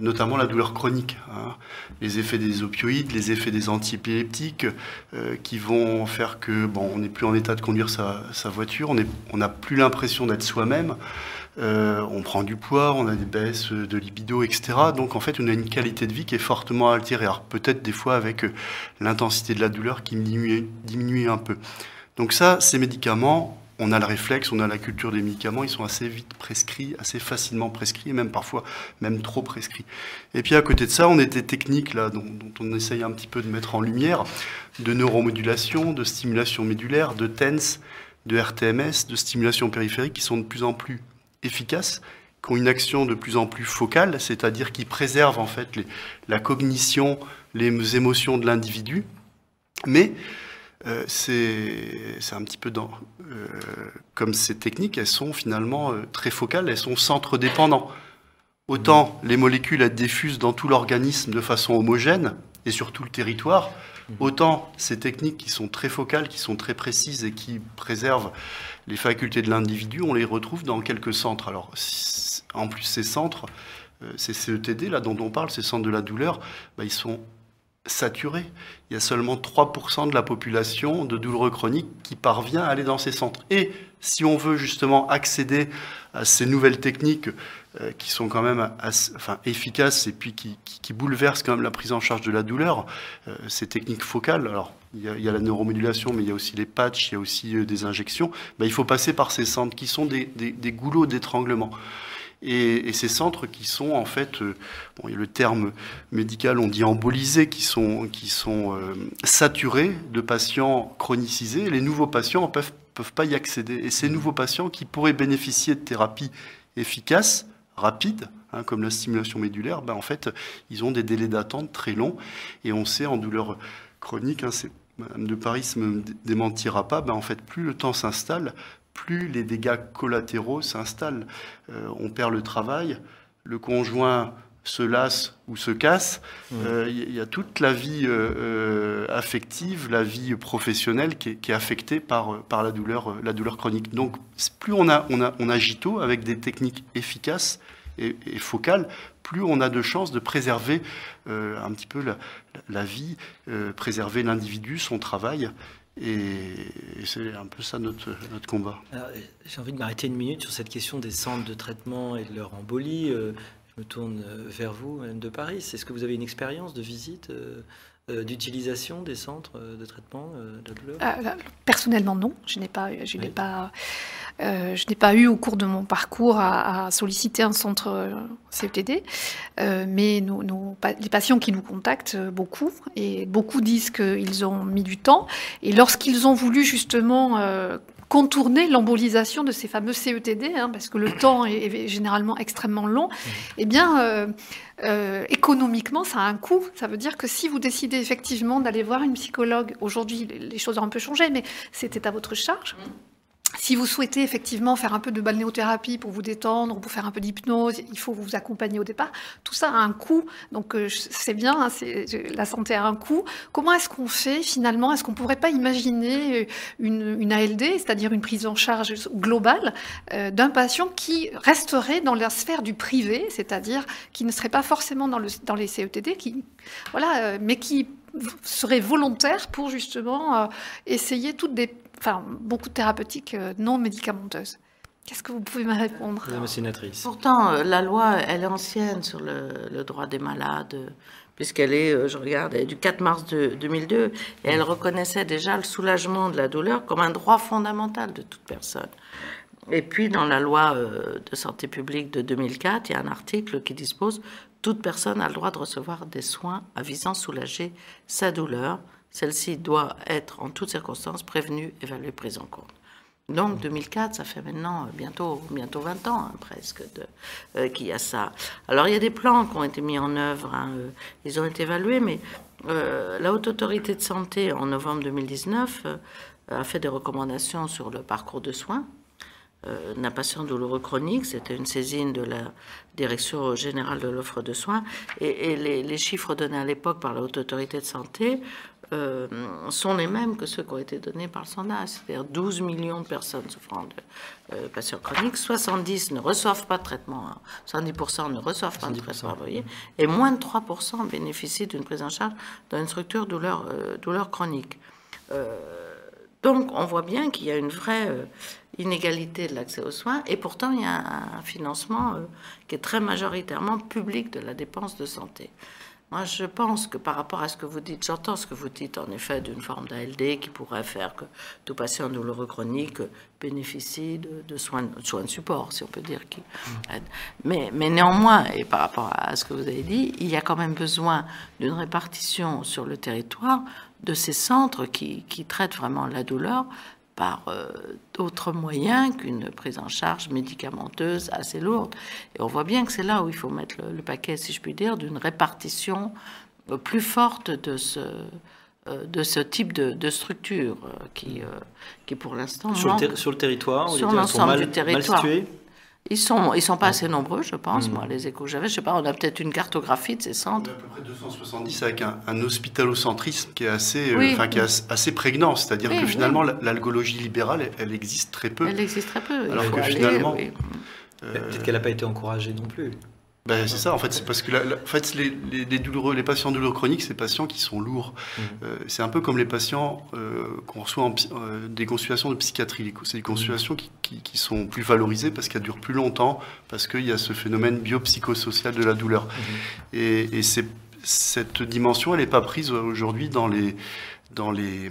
notamment la douleur chronique, hein. les effets des opioïdes, les effets des antiépileptiques, euh, qui vont faire que bon, on n'est plus en état de conduire sa, voiture, on n'a plus l'impression d'être soi-même, euh, on prend du poids, on a des baisses de libido, etc. Donc en fait, on a une qualité de vie qui est fortement altérée. peut-être des fois avec l'intensité de la douleur qui diminue, diminue un peu. Donc ça, ces médicaments, on a le réflexe, on a la culture des médicaments, ils sont assez vite prescrits, assez facilement prescrits, et même parfois même trop prescrits. Et puis à côté de ça, on a des techniques là, dont, on essaye un petit peu de mettre en lumière, de neuromodulation, de stimulation médulaire, de TENS, de RTMS, de stimulation périphérique, qui sont de plus en plus efficaces, qui ont une action de plus en plus focale, c'est-à-dire qui préservent en fait la cognition, les émotions de l'individu, mais euh, c'est un petit peu dans, comme ces techniques, elles sont finalement euh, très focales, elles sont centre-dépendants. Autant les molécules elles diffusent dans tout l'organisme de façon homogène et sur tout le territoire, autant ces techniques qui sont très focales, qui sont très précises et qui préservent les facultés de l'individu, on les retrouve dans quelques centres. Alors, en plus, ces centres, ces CETD là dont on parle, ces centres de la douleur, bah, ils sont saturé. Il y a seulement 3% de la population de douloureux chroniques qui parvient à aller dans ces centres. Et si on veut justement accéder à ces nouvelles techniques euh, qui sont quand même efficaces et puis qui, bouleversent quand même la prise en charge de la douleur, euh, ces techniques focales, alors il y, a, la neuromodulation, mais il y a aussi les patchs, il y a aussi euh, des injections, ben, il faut passer par ces centres qui sont des, des goulots d'étranglement. Et, ces centres qui sont en fait, euh, bon, le terme médical, on dit embolisés, qui sont, qui sont euh, saturés de patients chronicisés. Les nouveaux patients ne peuvent, peuvent pas y accéder. Et ces nouveaux patients qui pourraient bénéficier de thérapies efficaces, rapides, hein, comme la stimulation médulaire, ben, en fait, ils ont des délais d'attente très longs. Et on sait en douleur chronique, hein, Madame de Paris ne me démentira pas, ben, en fait, plus le temps s'installe, plus les dégâts collatéraux s'installent. Euh, on perd le travail, le conjoint se lasse ou se casse. Il mmh. euh, y a toute la vie euh, affective, la vie professionnelle qui est, affectée par, par la, douleur, la douleur chronique. Donc plus on a, on, a, on agito avec des techniques efficaces et, focales, plus on a de chances de préserver un petit peu la, la vie, préserver l'individu, son travail. Et, c'est un peu ça notre, notre combat. J'ai envie de m'arrêter une minute sur cette question des centres de traitement et de leur embolie. Euh, je me tourne euh, vers vous, Madame de Paris. Est-ce que vous avez une expérience de visite euh, d'utilisation des centres de traitement de la douleur Personnellement, non. Je n'ai pas, je n'ai pas euh, je n'ai pas eu au cours de mon parcours à, solliciter un centre euh, CETD, euh, mais les patients qui nous contactent, beaucoup, et beaucoup disent qu'ils ont mis du temps. Et lorsqu'ils ont voulu justement contourner l'embolisation de ces fameux CETD, hein, parce que le temps est, généralement extrêmement long, eh bien, économiquement, ça a un coût. Ça veut dire que si vous décidez effectivement d'aller voir une psychologue, aujourd'hui, les choses ont un peu changé, mais c'était à votre charge. Si vous souhaitez effectivement faire un peu de balnéothérapie pour vous détendre, pour faire un peu d'hypnose, il faut vous accompagner au départ. Tout ça a un coût, donc euh, c'est bien, hein, la santé a un coût. Comment est-ce qu'on fait finalement? Est-ce qu'on ne pourrait pas imaginer euh, une, ALD, c'est-à-dire une prise en charge globale euh, d'un patient qui resterait dans la sphère du privé, c'est-à-dire qui ne serait pas forcément dans, le, dans les CETD, mais qui serait volontaire pour justement essayer toutes des enfin, beaucoup de thérapeutiques euh, non médicamenteuses. Qu'est-ce que vous pouvez me répondre Madame sénatrice. Pourtant, euh, la loi, elle est ancienne sur le, droit des malades, puisqu'elle est, euh, je regarde, elle est du 4 mars de, 2002, et elle reconnaissait déjà le soulagement de la douleur comme un droit fondamental de toute personne. Et puis, dans la loi de santé publique de 2004, il y a un article qui dispose toute personne a le droit de recevoir des soins à visant soulager sa douleur celle-ci doit être en toutes circonstances prévenue, évaluée, prise en compte. Donc 2004, ça fait maintenant bientôt, bientôt 20 ans hein, presque euh, qu'il y a ça. Alors il y a des plans qui ont été mis en œuvre, hein, euh, ils ont été évalués, mais euh, la Haute Autorité de Santé en novembre 2019 a fait des recommandations sur le parcours de soins d'un patient douloureux chronique. C'était une saisine de la Direction générale de l'offre de soins. Et, les, les, chiffres donnés à l'époque par la Haute Autorité de Santé euh, sont les mêmes que ceux qui ont été donnés par le sondage, c'est-à-dire 12 millions de personnes souffrant de euh, patients chroniques, 70 ne reçoivent pas de traitement, 70% hein. ne reçoivent pas de traitement, voyez, et moins de 3% bénéficient d'une prise en charge dans une structure douleur, euh, douleur chronique. donc on voit bien qu'il y a une vraie inégalité de l'accès aux soins, et pourtant il y a un financement qui est très majoritairement public de la dépense de santé. Moi, je pense que par rapport à ce que vous dites, j'entends ce que vous dites en effet d'une forme d'ALD qui pourrait faire que tout patient douloureux chronique bénéficie de, soins, de soins de support, si on peut dire. Qui mais, mais néanmoins, et par rapport à ce que vous avez dit, il y a quand même besoin d'une répartition sur le territoire de ces centres qui, qui traitent vraiment la douleur par euh, d'autres moyens qu'une prise en charge médicamenteuse assez lourde. Et on voit bien que c'est là où il faut mettre le, paquet, si je puis dire, d'une répartition euh, plus forte de ce, euh, de ce type de, structure qui, qui pour l'instant sur, sur, le territoire, sur l'ensemble du territoire. Ils sont, ils sont pas assez nombreux, je pense. Mm. Moi, les échos que j'avais, je sais pas, on a peut-être une cartographie de ces centres. On a à peu près 270 avec un, hospitalocentrisme qui est assez, euh, enfin, qui est assez prégnant. C'est-à-dire que finalement, l'algologie libérale, elle, existe très peu. Elle existe très peu. Alors que finalement, euh, peut-être qu'elle n'a pas été encouragée non plus. Ben, c'est ça, en fait, c'est parce que la, en fait, les, les, douloureux, les patients douloureux chroniques, c'est patients qui sont lourds. Mmh. Euh, c'est un peu comme les patients euh, qu'on reçoit en, euh, des consultations de psychiatrie. C'est des consultations qui, qui, qui, sont plus valorisées parce qu'elles durent plus longtemps, parce qu'il y a ce phénomène biopsychosocial de la douleur. Mmh. Et, et cette dimension, elle n'est pas prise aujourd'hui dans les, dans les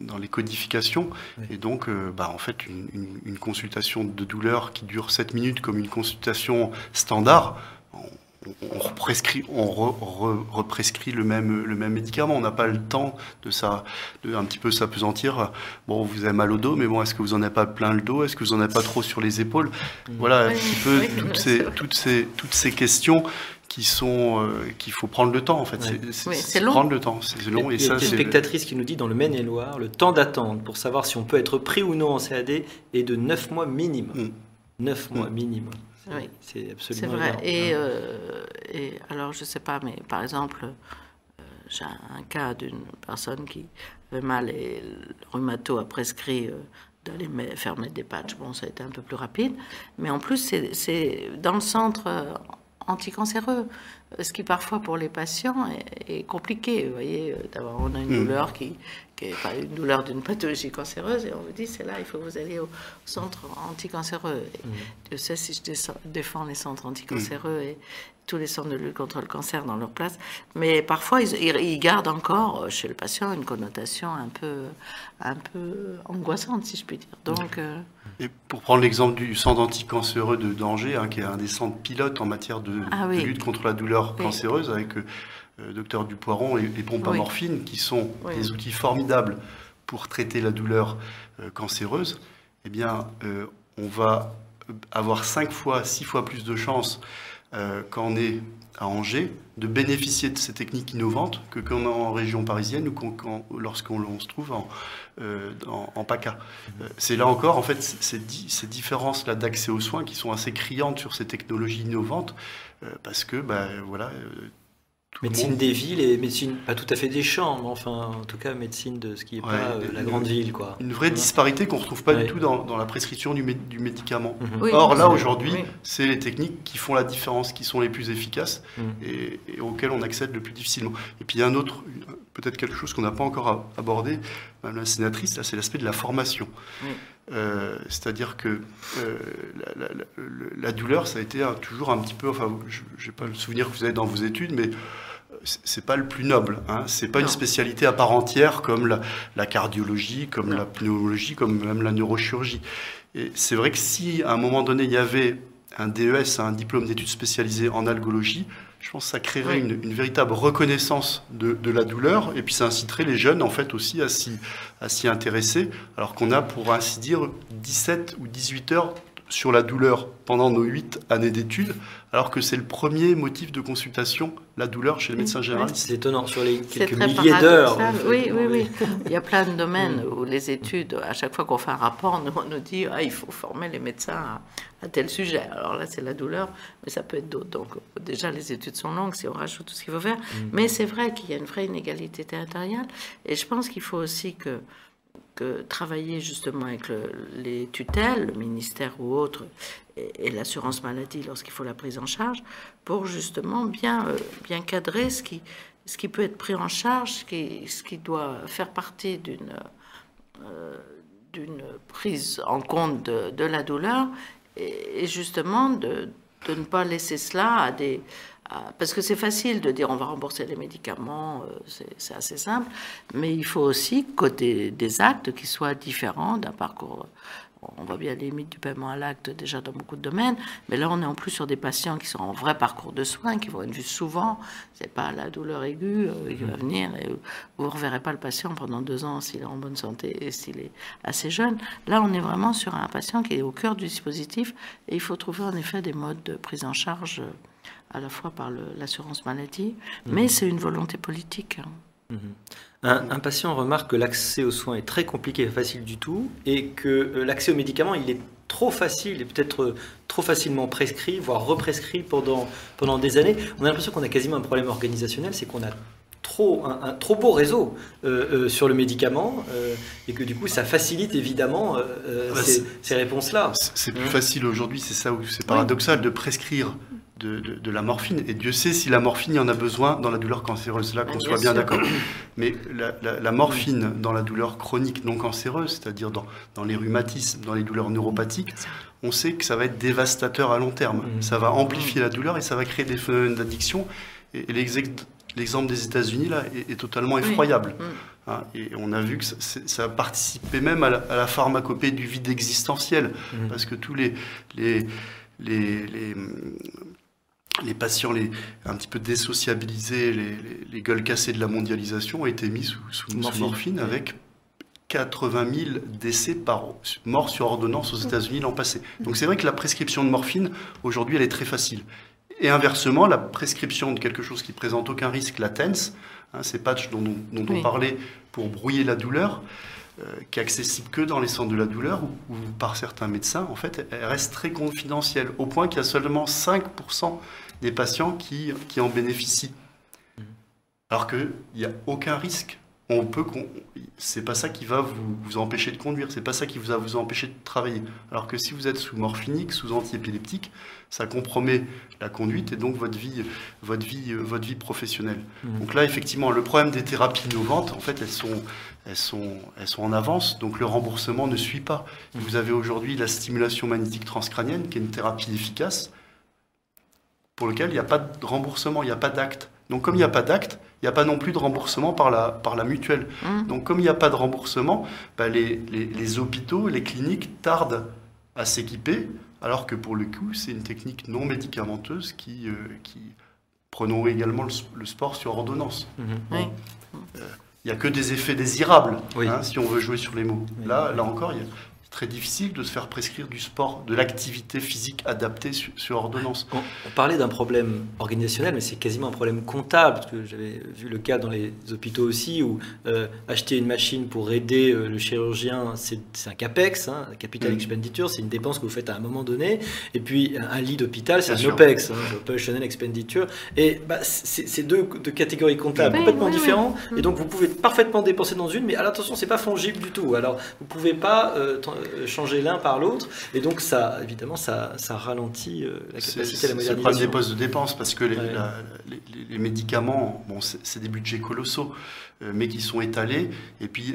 dans les codifications. Et donc, euh, bah, en fait, une, consultation de douleur qui dure 7 minutes comme une consultation standard, on, represcrit, on represcrit le même, le même médicament. On n'a pas le temps de, ça, de un petit peu s'apesantir. Bon, vous avez mal au dos, mais bon, est-ce que vous en avez pas plein le dos? Est-ce que vous en avez pas trop sur les épaules? Voilà un petit peu toutes, ces, toutes, ces, toutes ces questions qui sont euh, qu'il faut prendre le temps en fait. C'est long. Prendre le temps, c'est long. Et, ça, une spectatrice qui nous dit dans le Maine-et-Loire, le temps d'attente pour savoir si on peut être pris ou non en CAD est de 9 mois minimum. 9 mm. mois mm. minimum. Oui. C'est absolument vrai. Et, euh, et, alors, je sais pas, mais par exemple, euh, j'ai un cas d'une personne qui avait mal et le rhumato a prescrit d'aller faire mettre des patchs. Bon, ça a été un peu plus rapide. Mais en plus, c'est dans le centre anticancéreux, ce qui parfois pour les patients est, compliqué. Vous voyez, d'avoir on a une mm. douleur qui, pas une douleur d'une pathologie cancéreuse et on vous dit c'est là, il faut que vous alliez au centre anticancéreux. Mm. Je sais si je défends les centres anticancéreux et tous les centres de lutte contre le cancer dans leur place, mais parfois ils, gardent encore euh, chez le patient une connotation un peu, un peu angoissante, si je puis dire. Donc, euh, Et pour prendre l'exemple du centre anticancéreux de Danger, hein, qui est un des centres pilotes en matière de, ah lutte contre la douleur cancéreuse, avec le euh, docteur Dupoiron et les pompes à morphine, qui sont des outils formidables pour traiter la douleur cancéreuse, eh bien, on va avoir 5 fois, 6 fois plus de chances euh, quand on est à Angers, de bénéficier de ces techniques innovantes que quand on est en région parisienne ou lorsqu'on se trouve en, euh, en, PACA. Euh, c'est là encore, en fait, ces, ces différences-là d'accès aux soins qui sont assez criantes sur ces technologies innovantes, parce que, ben, voilà, médecine des villes et médecine pas tout à fait des champs, mais enfin en tout cas médecine de ce qui est pas euh, la grande ville quoi. Une vraie disparité qu'on retrouve pas du tout dans, dans, la prescription du, du médicament. Mhm. Or là aujourd'hui, c'est les techniques qui font la différence, qui sont les plus efficaces mhm. et, auxquelles on accède le plus difficilement. Et puis il y a un autre, peut-être quelque chose qu'on n'a pas encore abordé, Madame la sénatrice, là c'est l'aspect de la formation. Euh, c'est-à-dire que euh, la, la, la, douleur, ça a été toujours un petit peu, enfin, je n'ai pas le souvenir que vous avez dans vos études, mais c'est pas le plus noble. Hein. C'est pas une spécialité à part entière comme la, cardiologie, comme la pneumologie, comme même la neurochirurgie. Et c'est vrai que si à un moment donné il y avait un DES, un diplôme d'études spécialisées en algologie, je pense que ça créerait une, véritable reconnaissance de, la douleur et puis ça inciterait les jeunes en fait aussi à s'y intéresser alors qu'on a pour ainsi dire 17 ou 18 heures sur la douleur pendant nos huit années d'études, alors que c'est le premier motif de consultation, la douleur chez le médecin généraliste. C'est étonnant, sur les quelques milliers d'heures. Oui, oui, oui. Il y a plein de domaines où les études, à chaque fois qu'on fait un rapport, on nous dit ah, il faut former les médecins à, tel sujet. Alors là, c'est la douleur, mais ça peut être d'autres. Donc déjà, les études sont longues si on rajoute tout ce qu'il faut faire. Mm. Mais c'est vrai qu'il y a une vraie inégalité territoriale. Et je pense qu'il faut aussi que travailler justement avec les tutelles, le ministère ou autre, et, l'assurance maladie lorsqu'il faut la prise en charge, pour justement bien, euh, bien cadrer ce qui, ce qui peut être pris en charge, ce qui, ce qui doit faire partie d'une euh, d'une prise en compte de, la douleur, et, justement de, de ne pas laisser cela à des, ah, parce que c'est facile de dire on va rembourser les médicaments, euh, c'est assez simple, mais il faut aussi côté des actes qui soient différents d'un parcours. On voit bien les limites du paiement à l'acte déjà dans beaucoup de domaines, mais là on est en plus sur des patients qui sont en vrai parcours de soins, qui vont être vus souvent. C'est pas la douleur aiguë euh, qui va venir et vous ne reverrez pas le patient pendant deux ans s'il est en bonne santé et s'il est assez jeune. Là on est vraiment sur un patient qui est au cœur du dispositif et il faut trouver en effet des modes de prise en charge à la fois par l'assurance maladie, mhm. mais c'est une volonté politique. Hein. Mhm. Un, patient remarque que l'accès aux soins est très compliqué et facile du tout, et que euh, l'accès aux médicaments, il est trop facile et peut-être euh, trop facilement prescrit, voire represcrit pendant, pendant des années. On a l'impression qu'on a quasiment un problème organisationnel, c'est qu'on a trop, un, trop beau réseau euh, sur le médicament et que du coup ça facilite évidemment ces, réponses-là. C'est plus hein facile aujourd'hui, c'est ça, c'est paradoxal de prescrire de, la morphine. Et Dieu sait si la morphine, il y en a besoin dans la douleur cancéreuse, là, qu'on soit bien d'accord. Mais la, morphine dans la douleur chronique non cancéreuse, c'est-à-dire dans, dans, les rhumatismes, dans les douleurs neuropathiques, on sait que ça va être dévastateur à long terme. Mmh. Ça va amplifier la douleur et ça va créer des phénomènes d'addiction. Et, l'exemple des États-Unis là est, totalement effroyable. Mm. Hein, et on a vu que ça, a participé même à la, pharmacopée du vide existentiel, mm. parce que tous les, les, les, les, patients les, un petit peu désociabilisés, les, les, gueules cassées de la mondialisation ont été mis sous, sous morphine, avec 80 000 décès par mort sur ordonnance aux États-Unis l'an passé. Donc c'est vrai que la prescription de morphine, aujourd'hui, elle est très facile. Et inversement, la prescription de quelque chose qui présente aucun risque, la TENS, hein, ces patchs dont, on parlait pour brouiller la douleur, qui est accessible que dans les centres de la douleur ou, par certains médecins, en fait, elle reste très confidentielle, au point qu'il y a seulement 5% des patients qui, qui en bénéficient. Mmh. Alors qu'il n'y a aucun risque on peut, c'est pas ça qui va vous, empêcher de conduire, c'est pas ça qui va vous empêcher de travailler. Alors que si vous êtes sous morphinique, sous antiépileptique, ça compromet la conduite et donc votre vie, votre vie, votre vie professionnelle. Mmh. Donc là, effectivement, le problème des thérapies innovantes, en fait, elles sont, elles sont, elles sont en avance, donc le remboursement ne suit pas. Mmh. Vous avez aujourd'hui la stimulation magnétique transcrânienne, qui est une thérapie efficace, pour laquelle il n'y a pas de remboursement, il n'y a pas d'acte. Donc comme il n'y a pas d'acte, il n'y a pas non plus de remboursement par la, par la mutuelle. Mmh. Donc comme il n'y a pas de remboursement, bah, les, les, hôpitaux, les cliniques tardent à s'équiper, alors que pour le coup, c'est une technique non médicamenteuse qui, euh, qui prenons également le, sport sur ordonnance. Mmh. Euh, il n'y a que des effets désirables, hein, si on veut jouer sur les mots. Là, là encore, il y a très difficile de se faire prescrire du sport, de l'activité physique adaptée sur, ordonnance. On, parlait d'un problème organisationnel, mais c'est quasiment un problème comptable, parce que j'avais vu le cas dans les hôpitaux aussi, où euh, acheter une machine pour aider euh, le chirurgien, c'est un CAPEX, hein, capital mm. expenditure, c'est une dépense que vous faites à un moment donné, et puis un lit d'hôpital, c'est un OPEX, hein, operational expenditure, et bah, c'est deux, catégories comptables complètement différentes, et donc vous pouvez parfaitement dépenser dans une, mais attention, c'est pas fongible du tout, alors vous pouvez pas... Euh, changer l'un par l'autre. Et donc, ça, évidemment, ça, ça ralentit euh, la capacité à la modernisation. C'est le problème des postes de dépenses parce que les, les, médicaments, bon, c'est des budgets colossaux, euh, mais qui sont étalés. Et puis,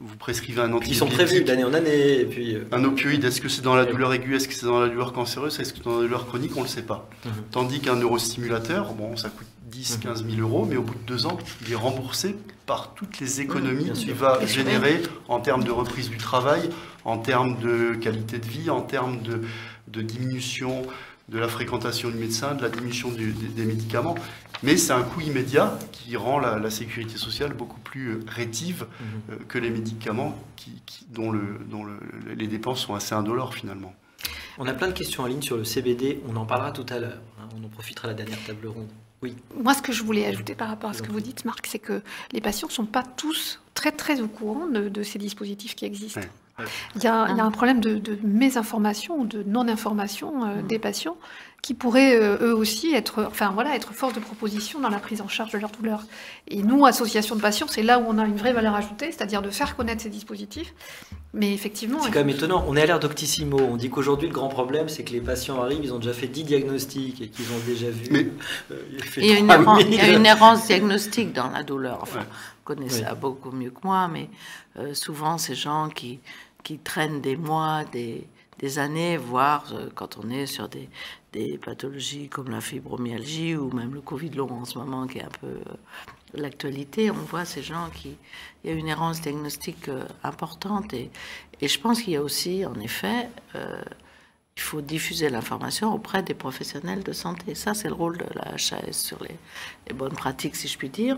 vous prescrivez un antibiotique. Qui sont prévus d'année en année. Et puis, Un opioïde, est-ce que c'est dans la douleur aiguë Est-ce que c'est dans la douleur cancéreuse Est-ce que c'est dans la douleur chronique On ne le sait pas. Mhm. Tandis qu'un neurostimulateur, bon, ça coûte 10, 15 000 euros, mais au bout de deux ans, il est remboursé par toutes les économies qu'il va générer en termes de reprise du travail, en termes de qualité de vie, en termes de, diminution de la fréquentation du médecin, de la diminution des médicaments. Mais c'est un coût immédiat qui rend la, sécurité sociale beaucoup plus euh, rétive mhm. euh, que les médicaments qui, dont, le, dont les dépenses sont assez indolores finalement. On a plein de questions en ligne sur le CBD, on en parlera tout à l'heure. Hein. on en profitera à la dernière table ronde. Oui. Moi, ce que je voulais ajouter par rapport à ce que vous dites, Marc, c'est que les patients ne sont pas tous très très au courant de, ces dispositifs qui existent. Il y, a, un problème de, de mésinformation, de non-information euh, mm. des patients qui pourraient euh, eux aussi être, enfin voilà, être force de proposition dans la prise en charge de leur douleur. Et nous, association de patients, c'est là où on a une vraie valeur ajoutée, c'est-à-dire de faire connaître ces dispositifs. Mais effectivement, c'est quand même étonnant. On est à l'ère d'Octissimo. On dit qu'aujourd'hui le grand problème, c'est que les patients arrivent, ils ont déjà fait 10 diagnostics et qu'ils ont déjà vu. Mais... Euh, il, y a une errance, diagnostique dans la douleur. Enfin, vous connaissez ça beaucoup mieux que moi, mais souvent ces gens qui qui traînent des mois, des, années, voire euh, quand on est sur des, pathologies comme la fibromyalgie ou même le Covid long en ce moment qui est un peu euh, l'actualité, on voit ces gens qui... Il y a une errance diagnostique euh, importante et, je pense qu'il y a aussi, en effet, il faut diffuser l'information auprès des professionnels de santé. Ça, c'est le rôle de la HAS sur les bonnes pratiques, si je puis dire.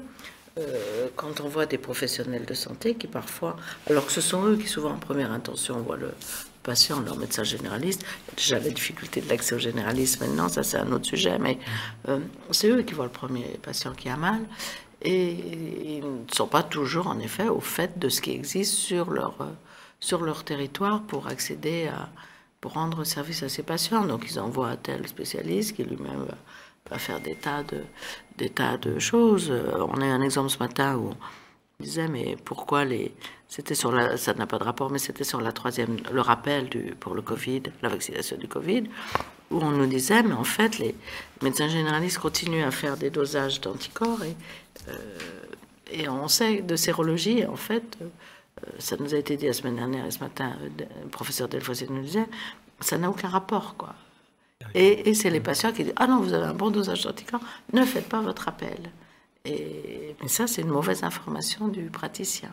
Euh, quand on voit des professionnels de santé qui parfois, alors que ce sont eux qui souvent en première intention voient le patient, leur médecin généraliste, déjà la difficulté de l'accès au généraliste maintenant, ça c'est un autre sujet, mais euh, c'est eux qui voient le premier patient qui a mal. Et ils ne sont pas toujours, en effet, au fait de ce qui existe sur leur, euh, sur leur territoire pour accéder à, pour rendre service à ces patients. Donc ils envoient à tel spécialiste qui lui-même va faire des tas de, des tas de choses. Euh, on a un exemple ce matin où on disait, mais pourquoi les. C'était sur la. Ça n'a pas de rapport, mais c'était sur la troisième. Le rappel du, pour le Covid, la vaccination du Covid, où on nous disait, mais en fait, les médecins généralistes continuent à faire des dosages d'anticorps et, euh, et on sait de sérologie, en fait. Euh, ça nous a été dit la semaine dernière et ce matin, le professeur Delfossé nous disait, ça n'a aucun rapport, quoi. Et, c'est les patients qui disent Ah non, vous avez un bon dosage d'anticorps, ne faites pas votre appel. Et, mais ça, c'est une mauvaise information du praticien.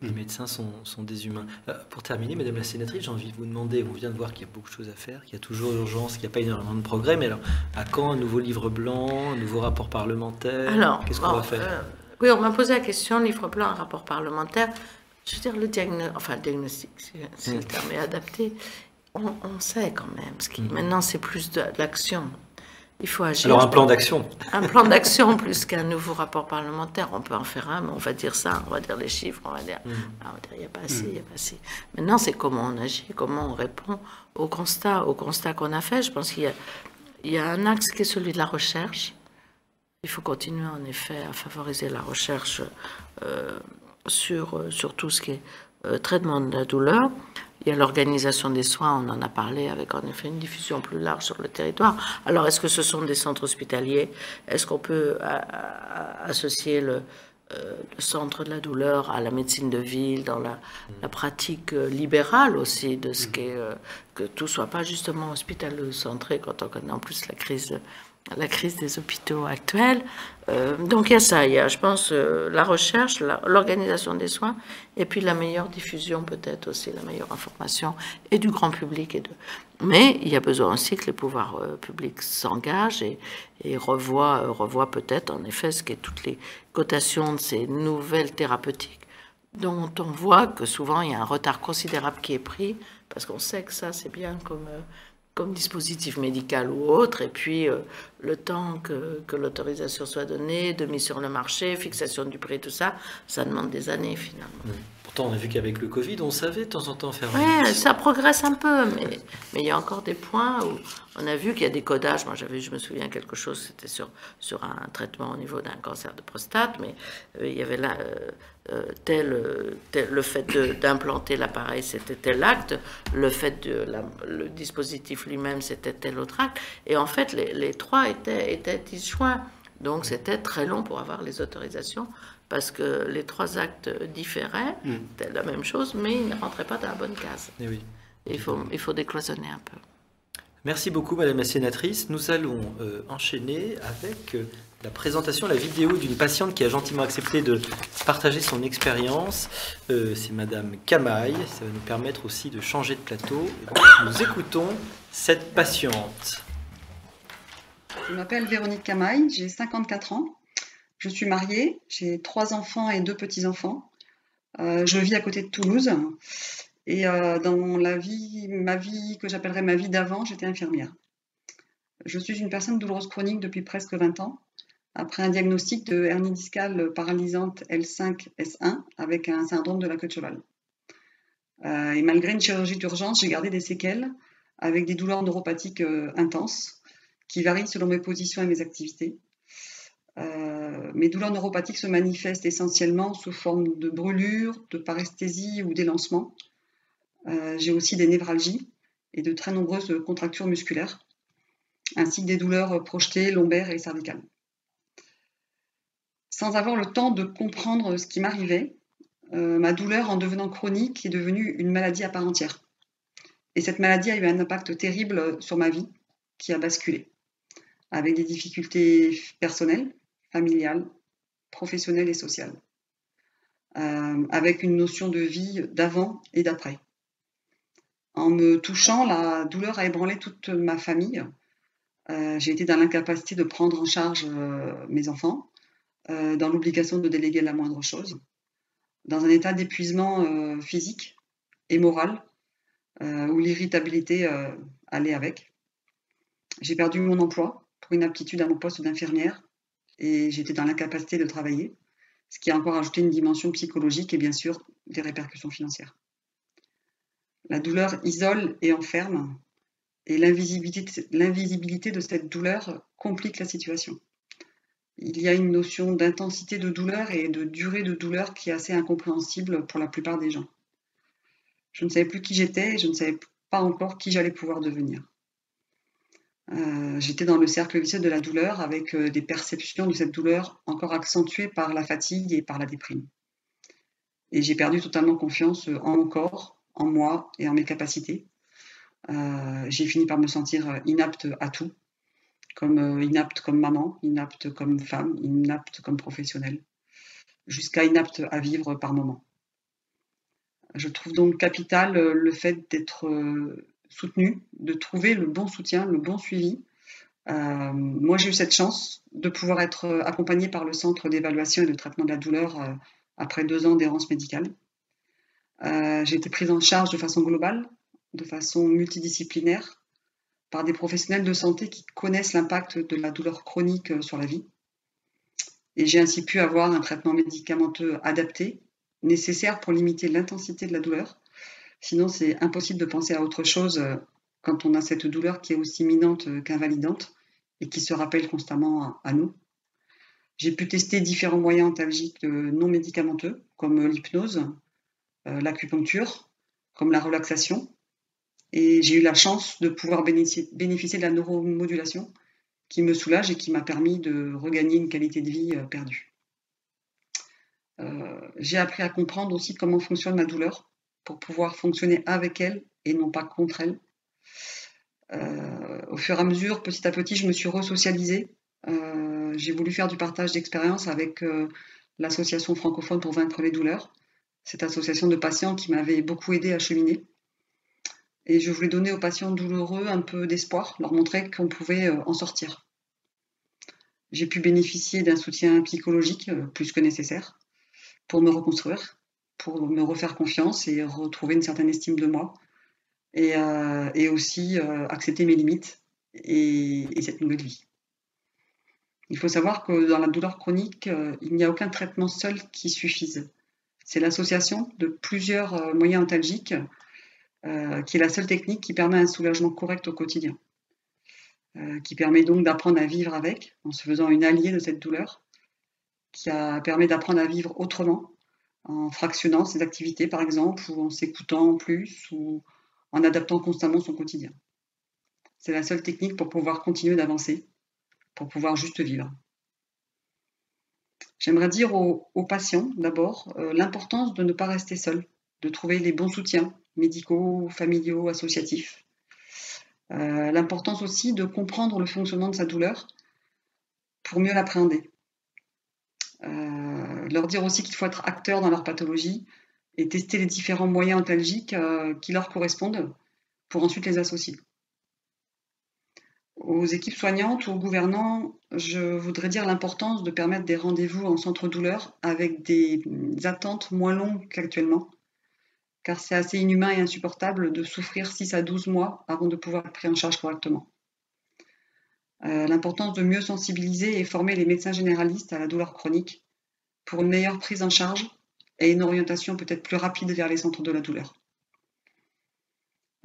Les, médecins sont, sont, des humains. Euh, pour terminer, Madame la sénatrice, j'ai envie de vous demander, on vient de voir qu'il y a beaucoup de choses à faire, qu'il y a toujours urgence, qu'il n'y a pas énormément de progrès, mais alors, à quand un nouveau livre blanc, un nouveau rapport parlementaire? Alors, qu'est-ce qu'on va faire? euh, Oui, on m'a posé la question, livre blanc, un rapport parlementaire. Je veux dire, le diagnostic, enfin, le diagnostic, si, le hmm. terme est adapté, on, sait quand même. Ce qui, hmm. Maintenant, c'est plus de l'action. Il faut agir. Alors un plan d'action. Un plan d'action plus qu'un nouveau rapport parlementaire. On peut en faire un, mais on va dire ça, on va dire les chiffres, on va dire, mm. ah, il n'y a pas assez, il n'y a pas assez. Maintenant, c'est comment on agit, comment on répond au constat, au constat qu'on a fait. Je pense qu'il y a, il y a un axe qui est celui de la recherche. Il faut continuer en effet à favoriser la recherche euh, sur, sur tout ce qui est euh, traitement de la douleur. Il y a l'organisation des soins, on en a parlé, avec en effet une diffusion plus large sur le territoire. Alors, est-ce que ce sont des centres hospitaliers? Est-ce qu'on peut associer le, euh, le, centre de la douleur à la médecine de ville, dans la, pratique euh, libérale aussi, de ce qu'est, euh, que tout soit pas justement hospitalo-centré quand on connaît en plus la crise la crise des hôpitaux actuels. Euh, donc il y a ça, il y a, je pense, euh, la recherche, l'organisation des soins, et puis la meilleure diffusion peut-être aussi, la meilleure information, et du grand public. Mais il y a besoin aussi que les pouvoirs euh, publics s'engagent et, et revoient, revoient peut-être en effet ce qu'est toutes les cotations de ces nouvelles thérapeutiques, dont on voit que souvent il y a un retard considérable qui est pris, parce qu'on sait que ça c'est bien comme comme dispositif médical ou autre, et puis euh, le temps que, que l'autorisation soit donnée, de mise sur le marché, fixation du prix, tout ça, ça demande des années finalement. Pourtant, on a vu qu'avec le Covid, on savait de temps en temps faire. Oui, ça progresse un peu, mais, mais il y a encore des points où on a vu qu'il y a des codages. Moi, j'avais, je me souviens quelque chose, c'était sur, sur un traitement au niveau d'un cancer de prostate, mais euh, il y avait là. Euh, euh, tel, le fait d'implanter l'appareil, c'était tel acte, le fait de le dispositif lui-même, c'était tel autre acte. Et en fait, les, trois étaient, étaient disjoints. Donc c'était très long pour avoir les autorisations parce que les trois actes différaient, mm. c'était la même chose, mais ils ne rentraient pas dans la bonne case. Et eh oui. il, faut, il faut décloisonner un peu. Merci beaucoup, Madame la Sénatrice. Nous allons euh, enchaîner avec euh, la présentation, la vidéo d'une patiente qui a gentiment accepté de partager son expérience. Euh, c'est Madame Camaille. Ça va nous permettre aussi de changer de plateau. nous écoutons cette patiente. Je m'appelle Véronique Camaille, j'ai 54 ans. Je suis mariée, j'ai trois enfants et deux petits-enfants. Je vis à côté de Toulouse. Et euh, dans ma vie que j'appellerais ma vie d'avant, j'étais infirmière. Je suis une personne douloureuse chronique depuis presque 20 ans après un diagnostic de hernie discale paralysante L5-S1 avec un syndrome de la queue de cheval. Euh, et malgré une chirurgie d'urgence, j'ai gardé des séquelles avec des douleurs neuropathiques euh, intenses qui varient selon mes positions et mes activités. Mes douleurs neuropathiques se manifestent essentiellement sous forme de brûlures, de paresthésie ou d'élancement. J'ai aussi des névralgies et de très nombreuses contractures musculaires, ainsi que des douleurs projetées, lombaires et cervicales sans avoir le temps de comprendre ce qui m'arrivait, euh, ma douleur en devenant chronique est devenue une maladie à part entière. Et cette maladie a eu un impact terrible sur ma vie qui a basculé, avec des difficultés personnelles, familiales, professionnelles et sociales, euh, avec une notion de vie d'avant et d'après. En me touchant, la douleur a ébranlé toute ma famille. Euh, j'ai été dans l'incapacité de prendre en charge mes enfants, euh, dans l'obligation de déléguer la moindre chose, dans un état d'épuisement euh, physique et moral, euh, où l'irritabilité allait avec. J'ai perdu mon emploi pour une aptitude à mon poste d'infirmière et j'étais dans l'incapacité de travailler, ce qui a encore ajouté une dimension psychologique et bien sûr des répercussions financières. La douleur isole et enferme, et l'invisibilité de cette douleur complique la situation il y a une notion d'intensité de douleur et de durée de douleur qui est assez incompréhensible pour la plupart des gens. Je ne savais plus qui j'étais et je ne savais pas encore qui j'allais pouvoir devenir. Euh, j'étais dans le cercle vicieux de la douleur avec euh, des perceptions de cette douleur encore accentuées par la fatigue et par la déprime. Et j'ai perdu totalement confiance en mon corps, en moi et en mes capacités. Euh, j'ai fini par me sentir inapte à tout comme inapte comme maman, inapte comme femme, inapte comme professionnelle, jusqu'à inapte à vivre par moment. Je trouve donc capital le fait d'être soutenu, de trouver le bon soutien, le bon suivi. Euh, moi, j'ai eu cette chance de pouvoir être accompagnée par le Centre d'évaluation et de traitement de la douleur euh, après deux ans d'errance médicale. Euh, j'ai été prise en charge de façon globale, de façon multidisciplinaire, par des professionnels de santé qui connaissent l'impact de la douleur chronique sur la vie. Et j'ai ainsi pu avoir un traitement médicamenteux adapté, nécessaire pour limiter l'intensité de la douleur, Sinon, c'est impossible de penser à autre chose euh, quand on a cette douleur qui est aussi minante euh, qu'invalidante et qui se rappelle constamment à, nous. J'ai pu tester différents moyens antalgiques euh, non médicamenteux, comme l'hypnose, l'acupuncture, comme la relaxation. Et j'ai eu la chance de pouvoir bénéficier de la neuromodulation qui me soulage et qui m'a permis de regagner une qualité de vie perdue. j'ai appris à comprendre aussi comment fonctionne ma douleur pour pouvoir fonctionner avec elle et non pas contre elle. Euh, au fur et à mesure, petit à petit, je me suis resocialisée. Euh, j'ai voulu faire du partage d'expérience avec euh, l'association francophone pour vaincre les douleurs, cette association de patients qui m'avait beaucoup aidé à cheminer. Et je voulais donner aux patients douloureux un peu d'espoir, leur montrer qu'on pouvait en sortir. J'ai pu bénéficier d'un soutien psychologique plus que nécessaire pour me reconstruire pour me refaire confiance et retrouver une certaine estime de moi. Et, euh, aussi euh, accepter mes limites et, cette nouvelle vie. Il faut savoir que dans la douleur chronique, euh, il n'y a aucun traitement seul qui suffise. C'est l'association de plusieurs moyens antalgiques qui est la seule technique qui permet un soulagement correct au quotidien, qui permet donc d'apprendre à vivre avec, en se faisant une alliée de cette douleur, qui permet d'apprendre à vivre autrement, en fractionnant ses activités, par exemple, ou en s'écoutant plus, ou en adaptant constamment son quotidien. C'est la seule technique pour pouvoir continuer d'avancer, pour pouvoir juste vivre. J'aimerais dire aux, patients, d'abord, euh, l'importance de ne pas rester seul, de trouver les bons soutiens médicaux, familiaux, associatifs. Euh, l'importance aussi de comprendre le fonctionnement de sa douleur pour mieux l'appréhender. Euh, leur dire aussi qu'il faut être acteur dans leur pathologie et tester les différents moyens antalgiques qui leur correspondent pour ensuite les associer. Aux équipes soignantes ou aux gouvernants, je voudrais dire l'importance de permettre des rendez-vous en centre douleur avec des attentes moins longues qu'actuellement, car c'est assez inhumain et insupportable de souffrir 6 à 12 mois avant de pouvoir être pris en charge correctement. Euh, l'importance de mieux sensibiliser et former les médecins généralistes à la douleur chronique pour une meilleure prise en charge et une orientation peut-être plus rapide vers les centres de la douleur.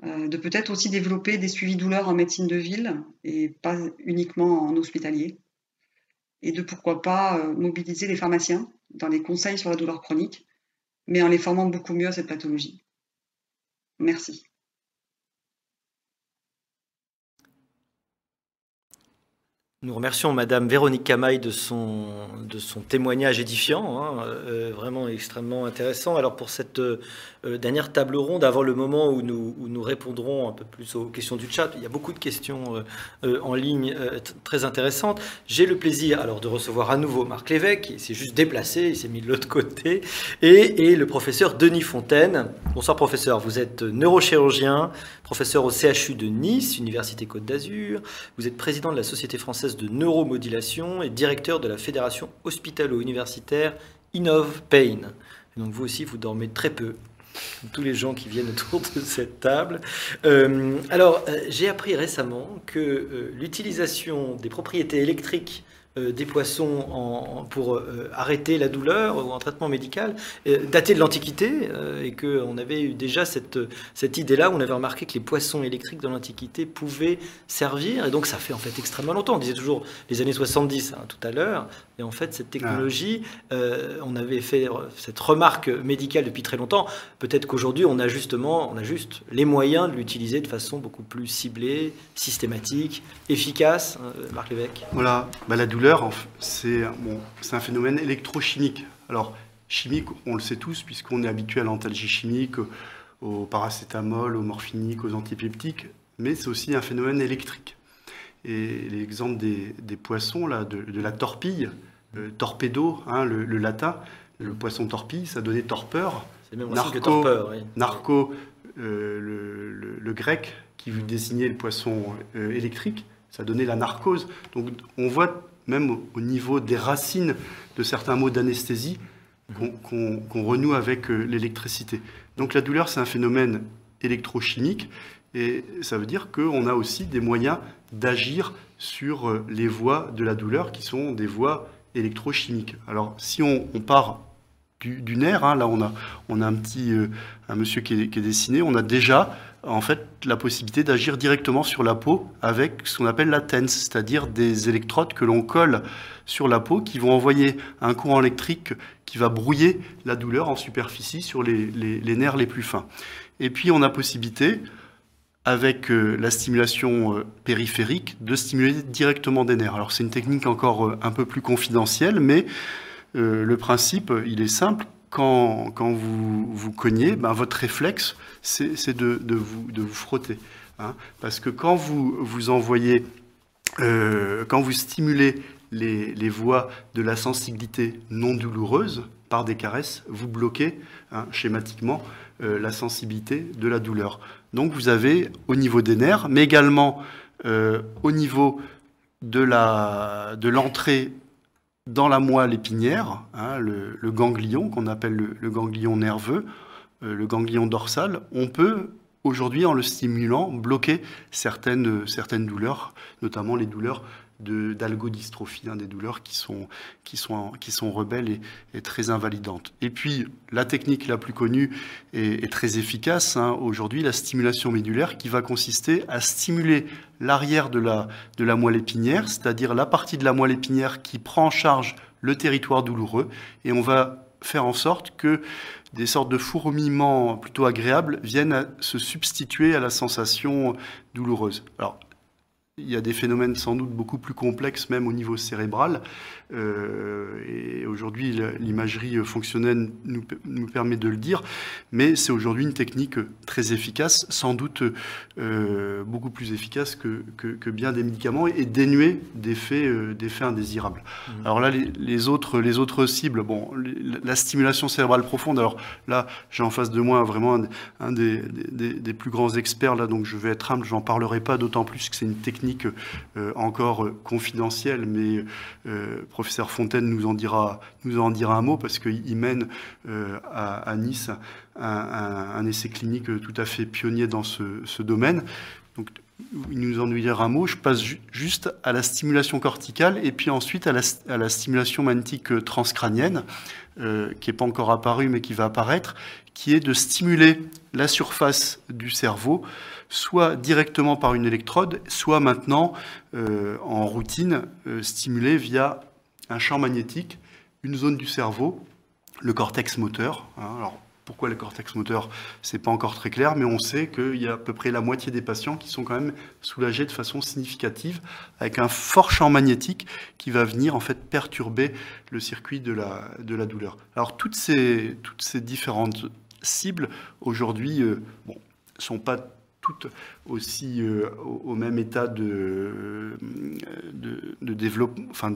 Euh, de peut-être aussi développer des suivis douleurs en médecine de ville et pas uniquement en hospitalier. Et de pourquoi pas euh, mobiliser les pharmaciens dans les conseils sur la douleur chronique, mais en les formant beaucoup mieux à cette pathologie. Merci. Nous remercions Madame Véronique Camaille de son, témoignage édifiant, hein, euh, vraiment extrêmement intéressant. Alors pour cette euh, dernière table ronde, avant le moment où nous, répondrons un peu plus aux questions du chat, il y a beaucoup de questions euh, en ligne très intéressantes. J'ai le plaisir alors de recevoir à nouveau Marc Lévesque, qui s'est juste déplacé, il s'est mis de l'autre côté, et le professeur Denis Fontaine. Bonsoir professeur, vous êtes neurochirurgien, professeur au CHU de Nice, Université Côte d'Azur. Vous êtes président de la Société française de neuromodulation et directeur de la Fédération hospitalo-universitaire Innov Pain. donc vous aussi, vous dormez très peu, tous les gens qui viennent autour de cette table. Euh, alors, euh, j'ai appris récemment que euh, l'utilisation des propriétés électriques des poissons en, pour euh, arrêter la douleur ou en traitement médical, euh, daté de l'Antiquité, et qu'on avait eu déjà cette, cette idée-là, où on avait remarqué que les poissons électriques dans l'Antiquité pouvaient servir, et donc ça fait en fait extrêmement longtemps, on disait toujours les années 70 hein, tout à l'heure, et en fait cette technologie, on avait fait cette remarque médicale depuis très longtemps, peut-être qu'aujourd'hui on a justement, on a juste les moyens de l'utiliser de façon beaucoup plus ciblée, systématique, efficace, Marc Lévesque. Voilà, bah, la douleur c'est un phénomène électrochimique. Alors, chimique, on le sait tous, puisqu'on est habitué à l'antalgie chimique, au paracétamol, au morphinique, aux antipeptiques, mais c'est aussi un phénomène électrique. Et l'exemple des, des, poissons, là, de, de la torpille, torpedo, hein, le, le, latin, le poisson torpille, ça donnait torpeur. C'est même narco, que torpeur, oui. narco euh, le, le, le, grec qui dessinait le poisson euh, électrique, ça donnait la narcose. Donc on voit même au, au niveau des racines de certains mots d'anesthésie qu'on qu qu renoue avec euh, l'électricité. Donc la douleur, c'est un phénomène électrochimique et ça veut dire qu'on a aussi des moyens d'agir sur euh, les voies de la douleur qui sont des voies électrochimiques. Alors si on, part du, nerf, hein, là on a, on a un petit euh, un monsieur qui est, dessiné, on a déjà en fait la possibilité d'agir directement sur la peau avec ce qu'on appelle la TENS, c'est-à-dire des électrodes que l'on colle sur la peau qui vont envoyer un courant électrique qui va brouiller la douleur en superficie sur les, nerfs les plus fins. Et puis on a possibilité avec euh, la stimulation euh, périphérique, de stimuler directement des nerfs. Alors c'est une technique encore euh, un peu plus confidentielle, mais le principe, il est simple. Quand, vous vous cognez, ben, votre réflexe, c'est de, vous, de vous frotter. Hein, parce que quand vous, vous envoyez, euh, quand vous stimulez les, les, voies de la sensibilité non douloureuse par des caresses, vous bloquez hein, schématiquement euh, la sensibilité de la douleur. Donc vous avez au niveau des nerfs, mais également euh, au niveau de l'entrée dans la moelle épinière, hein, le, ganglion qu'on appelle le, le, ganglion nerveux, euh, le ganglion dorsal, on peut aujourd'hui, en le stimulant, bloquer certaines, certaines douleurs, notamment les douleurs d'algodystrophie, hein, des douleurs qui sont, qui sont, qui sont rebelles et, très invalidantes. Et puis, la technique la plus connue et, et très efficace hein, aujourd'hui, la stimulation médulaire, qui va consister à stimuler l'arrière de la, de la moelle épinière, c'est-à-dire la partie de la moelle épinière qui prend en charge le territoire douloureux, et on va faire en sorte que des sortes de fourmillements plutôt agréables viennent à se substituer à la sensation douloureuse. Alors, il y a des phénomènes sans doute beaucoup plus complexes, même au niveau cérébral. Euh, et aujourd'hui, l'imagerie fonctionnelle nous, nous, permet de le dire, mais c'est aujourd'hui une technique très efficace, sans doute euh, beaucoup plus efficace que, que, que, bien des médicaments et dénuée d'effets euh, indésirables. Mmh. Alors là, les, les, autres, les autres cibles, bon, la stimulation cérébrale profonde, alors là, j'ai en face de moi vraiment un, un des, des, des, plus grands experts, là, donc je vais être humble, j'en parlerai pas, d'autant plus que c'est une technique euh, encore confidentielle, mais euh, professeur Fontaine nous en dira, nous en dira un mot parce qu'il mène euh, à, Nice un, essai clinique tout à fait pionnier dans ce, domaine. Donc, il nous en dira un mot. Je passe ju juste à la stimulation corticale et puis ensuite à la, stimulation magnétique transcrânienne, euh, qui n'est pas encore apparue mais qui va apparaître, qui est de stimuler la surface du cerveau, soit directement par une électrode, soit maintenant euh, en routine, stimulée via un champ magnétique, une zone du cerveau, le cortex moteur. Hein. Alors, pourquoi le cortex moteur C'est pas encore très clair, mais on sait qu'il y a à peu près la moitié des patients qui sont quand même soulagés de façon significative avec un fort champ magnétique qui va venir en fait perturber le circuit de la, douleur. Alors toutes ces, toutes ces différentes cibles aujourd'hui euh, bon, sont pas toutes aussi euh, au, même état de, de, développement, enfin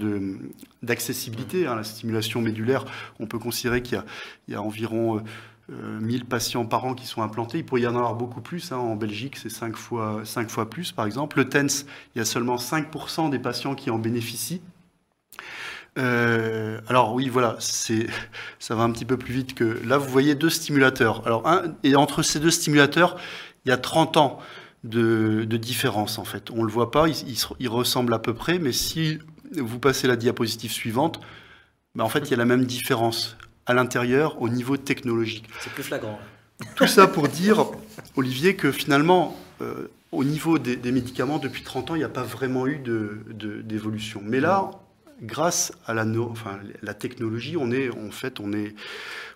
d'accessibilité. Hein, la stimulation médulaire, on peut considérer qu'il y, a environ euh, 1000 patients par an qui sont implantés. Il pourrait y en avoir beaucoup plus. Hein. En Belgique, c'est 5 fois, 5 fois plus, par exemple. Le TENS, il y a seulement 5% des patients qui en bénéficient. Euh, alors oui, voilà, c'est, ça va un petit peu plus vite que là. Vous voyez deux stimulateurs. Alors un, et entre ces deux stimulateurs, il y a 30 ans de, de différence en fait. On le voit pas, ils, ressemblent à peu près, mais si vous passez la diapositive suivante, ben en fait il y a la même différence à l'intérieur au niveau technologique. C'est plus flagrant. Tout ça pour dire, Olivier, que finalement, euh, au niveau des, des, médicaments, depuis 30 ans, il n'y a pas vraiment eu d'évolution. Mais là, grâce à la, enfin, la technologie, on est en fait on est,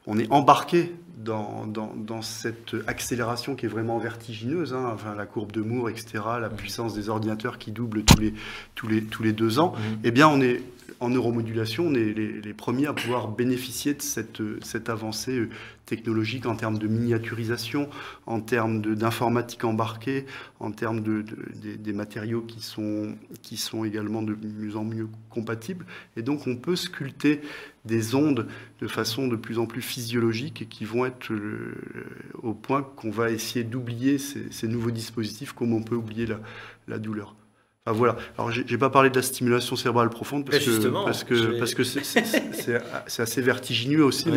on est embarqué dans, dans, dans, cette accélération qui est vraiment vertigineuse. Hein, enfin, la courbe de Moore, etc., la puissance des ordinateurs qui double tous les, tous les, tous les deux ans. Mmh. Eh bien, on est en neuromodulation, on est les, premiers à pouvoir bénéficier de cette, avancée technologiques, en termes de miniaturisation, en termes d'informatique embarquée, en termes de, des, matériaux qui sont, qui sont également de mieux en mieux compatibles. Et donc on peut sculpter des ondes de façon de plus en plus physiologique et qui vont être au point qu'on va essayer d'oublier ces, nouveaux dispositifs comme on peut oublier la douleur voilà. Alors, j'ai pas parlé de la stimulation cérébrale profonde parce que parce que parce que c'est assez vertigineux aussi,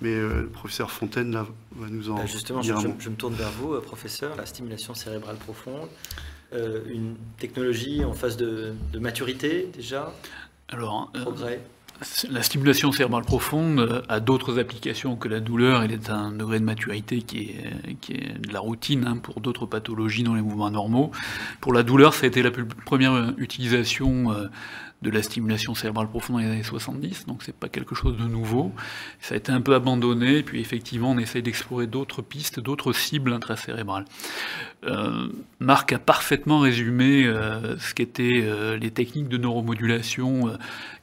mais euh, le professeur Fontaine va nous en bah, justement, dire je, je, me tourne vers vous, euh, professeur. La stimulation cérébrale profonde, euh, une technologie en phase de, de maturité déjà? Alors, progrès? La stimulation cérébrale profonde euh, a d'autres applications que la douleur. Elle est un degré de maturité qui est, est de la routine hein, pour d'autres pathologies dans les mouvements normaux. Pour la douleur, ça a été la première utilisation euh, de la stimulation cérébrale profonde dans les années 70, donc c'est pas quelque chose de nouveau. Ça a été un peu abandonné, puis effectivement on essaye d'explorer d'autres pistes, d'autres cibles intracérébrales. Euh, Marc a parfaitement résumé euh, ce qu'étaient euh, les techniques de neuromodulation,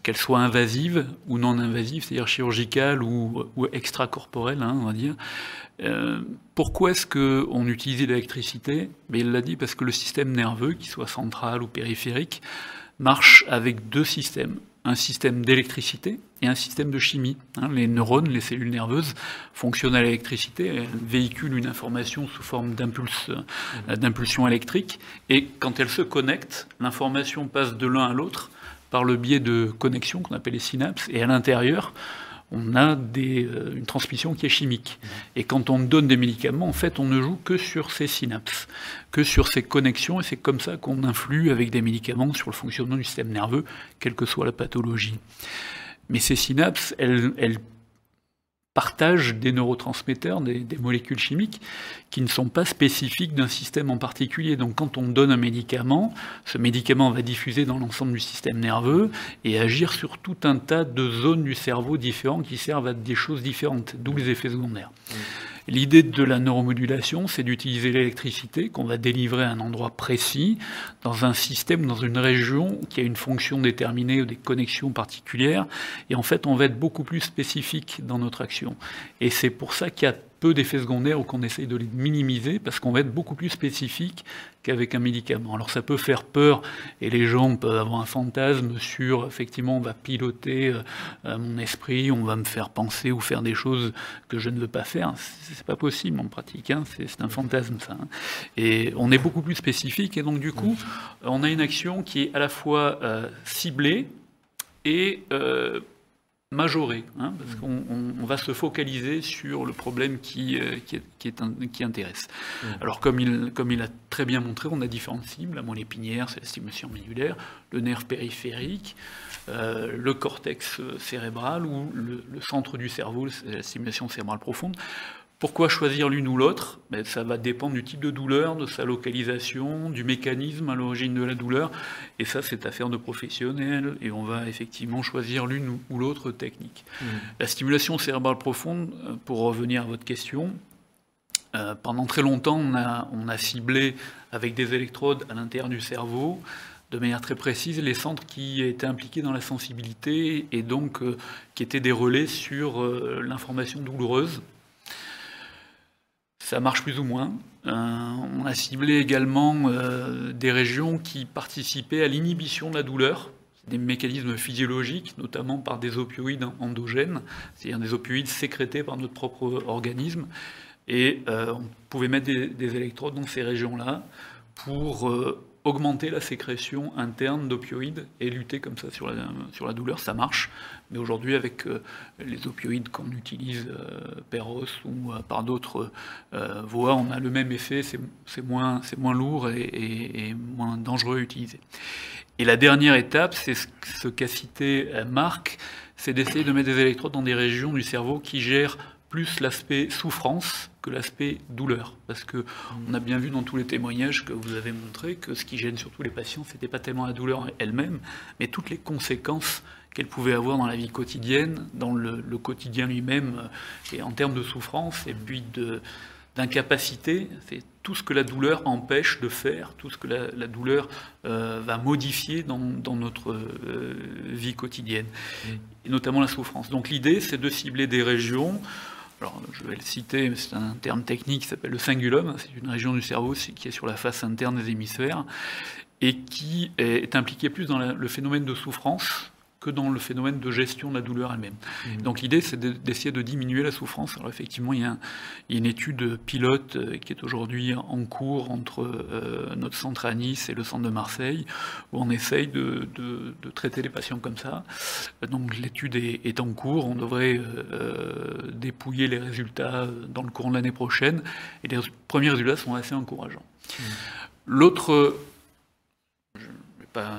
qu'elles soient invasives ou non invasives, c'est-à-dire chirurgicales ou, ou extracorporelles, hein, on va dire. pourquoi est-ce qu'on utilisait l'électricité? Mais il l'a dit parce que le système nerveux, qu'il soit central ou périphérique, marche avec deux systèmes. Un système d'électricité et un système de chimie. Hein, les neurones, les cellules nerveuses, fonctionnent à l'électricité, elles véhiculent une information sous forme euh, d'impulsion électrique, et quand elles se connectent, l'information passe de l'un à l'autre par le biais de connexions qu'on appelle les synapses, et à l'intérieur, on a euh, une transmission qui est chimique. Et quand on donne des médicaments, en fait, on ne joue que sur ces synapses, que sur ces connexions, et c'est comme ça qu'on influe avec des médicaments sur le fonctionnement du système nerveux, quelle que soit la pathologie. Mais ces synapses, elles, elles partagent des neurotransmetteurs, des, molécules chimiques qui ne sont pas spécifiques d'un système en particulier. Donc quand on donne un médicament, ce médicament va diffuser dans l'ensemble du système nerveux et agir sur tout un tas de zones du cerveau différentes qui servent à des choses différentes, d'où les effets secondaires. L'idée de la neuromodulation, c'est d'utiliser l'électricité qu'on va délivrer à un endroit précis, dans un système, dans une région qui a une fonction déterminée ou des connexions particulières. Et en fait, on va être beaucoup plus spécifique dans notre action. Et c'est pour ça qu'il y a peu d'effets secondaires ou qu'on essaye de les minimiser parce qu'on va être beaucoup plus spécifique qu'avec un médicament. Alors ça peut faire peur et les gens peuvent avoir un fantasme sur effectivement on va piloter euh, mon esprit, on va me faire penser ou faire des choses que je ne veux pas faire. C'est pas possible en pratique, hein. c'est un fantasme ça. Hein. Et on est beaucoup plus spécifique et donc du coup on a une action qui est à la fois euh, ciblée et euh, majoré, hein, parce qu'on va se focaliser sur le problème qui, euh, qui, qui, intéresse. Alors comme il, comme il a très bien montré, on a différentes cibles, la moelle épinière, c'est la stimulation médulaire, le nerf périphérique, euh, le cortex cérébral ou le, le centre du cerveau, c'est la stimulation cérébrale profonde. Pourquoi choisir l'une ou l'autre? Ben, Ça va dépendre du type de douleur, de sa localisation, du mécanisme à l'origine de la douleur. Et ça, c'est affaire de professionnels. Et on va effectivement choisir l'une ou l'autre technique. Mmh. La stimulation cérébrale profonde, euh, pour revenir à votre question, euh, pendant très longtemps, on a, on a, ciblé avec des électrodes à l'intérieur du cerveau, de manière très précise, les centres qui étaient impliqués dans la sensibilité et donc euh, qui étaient des relais sur l'information douloureuse ça marche plus ou moins. Euh, on a ciblé également euh, des régions qui participaient à l'inhibition de la douleur, des mécanismes physiologiques, notamment par des opioïdes endogènes, c'est-à-dire des opioïdes sécrétés par notre propre organisme. Et euh, on pouvait mettre des, des, électrodes dans ces régions-là pour augmenter la sécrétion interne d'opioïdes et lutter comme ça sur la, sur la douleur, ça marche. Mais aujourd'hui, avec euh, les opioïdes qu'on utilise, euh, Peros ou euh, par d'autres voies, on a le même effet, c'est moins, moins lourd et, moins dangereux à utiliser. Et la dernière étape, c'est ce qu'a cité Marc, c'est d'essayer de mettre des électrodes dans des régions du cerveau qui gèrent plus l'aspect souffrance que l'aspect douleur. Parce que on a bien vu dans tous les témoignages que vous avez montré que ce qui gêne surtout les patients, c'était pas tellement la douleur elle-même, mais toutes les conséquences qu'elle pouvait avoir dans la vie quotidienne, dans le, quotidien lui-même, euh, et en termes de souffrance, et puis d'incapacité, c'est tout ce que la douleur empêche de faire, tout ce que la, douleur euh, va modifier dans, notre euh, vie quotidienne, et notamment la souffrance. Donc l'idée, c'est de cibler des régions alors je vais le citer, c'est un terme technique qui s'appelle le cingulum, c'est une région du cerveau qui est sur la face interne des hémisphères, et qui est impliquée plus dans le phénomène de souffrance que dans le phénomène de gestion de la douleur elle-même. Mmh. Donc l'idée, c'est d'essayer de, diminuer la souffrance. Alors effectivement, il y a, une étude pilote euh, qui est aujourd'hui en cours entre euh, notre centre à Nice et le centre de Marseille, où on essaye de, traiter les patients comme ça. Donc l'étude est, en cours, on devrait euh, dépouiller les résultats dans le courant de l'année prochaine, et les premiers résultats sont assez encourageants. Mmh. L'autre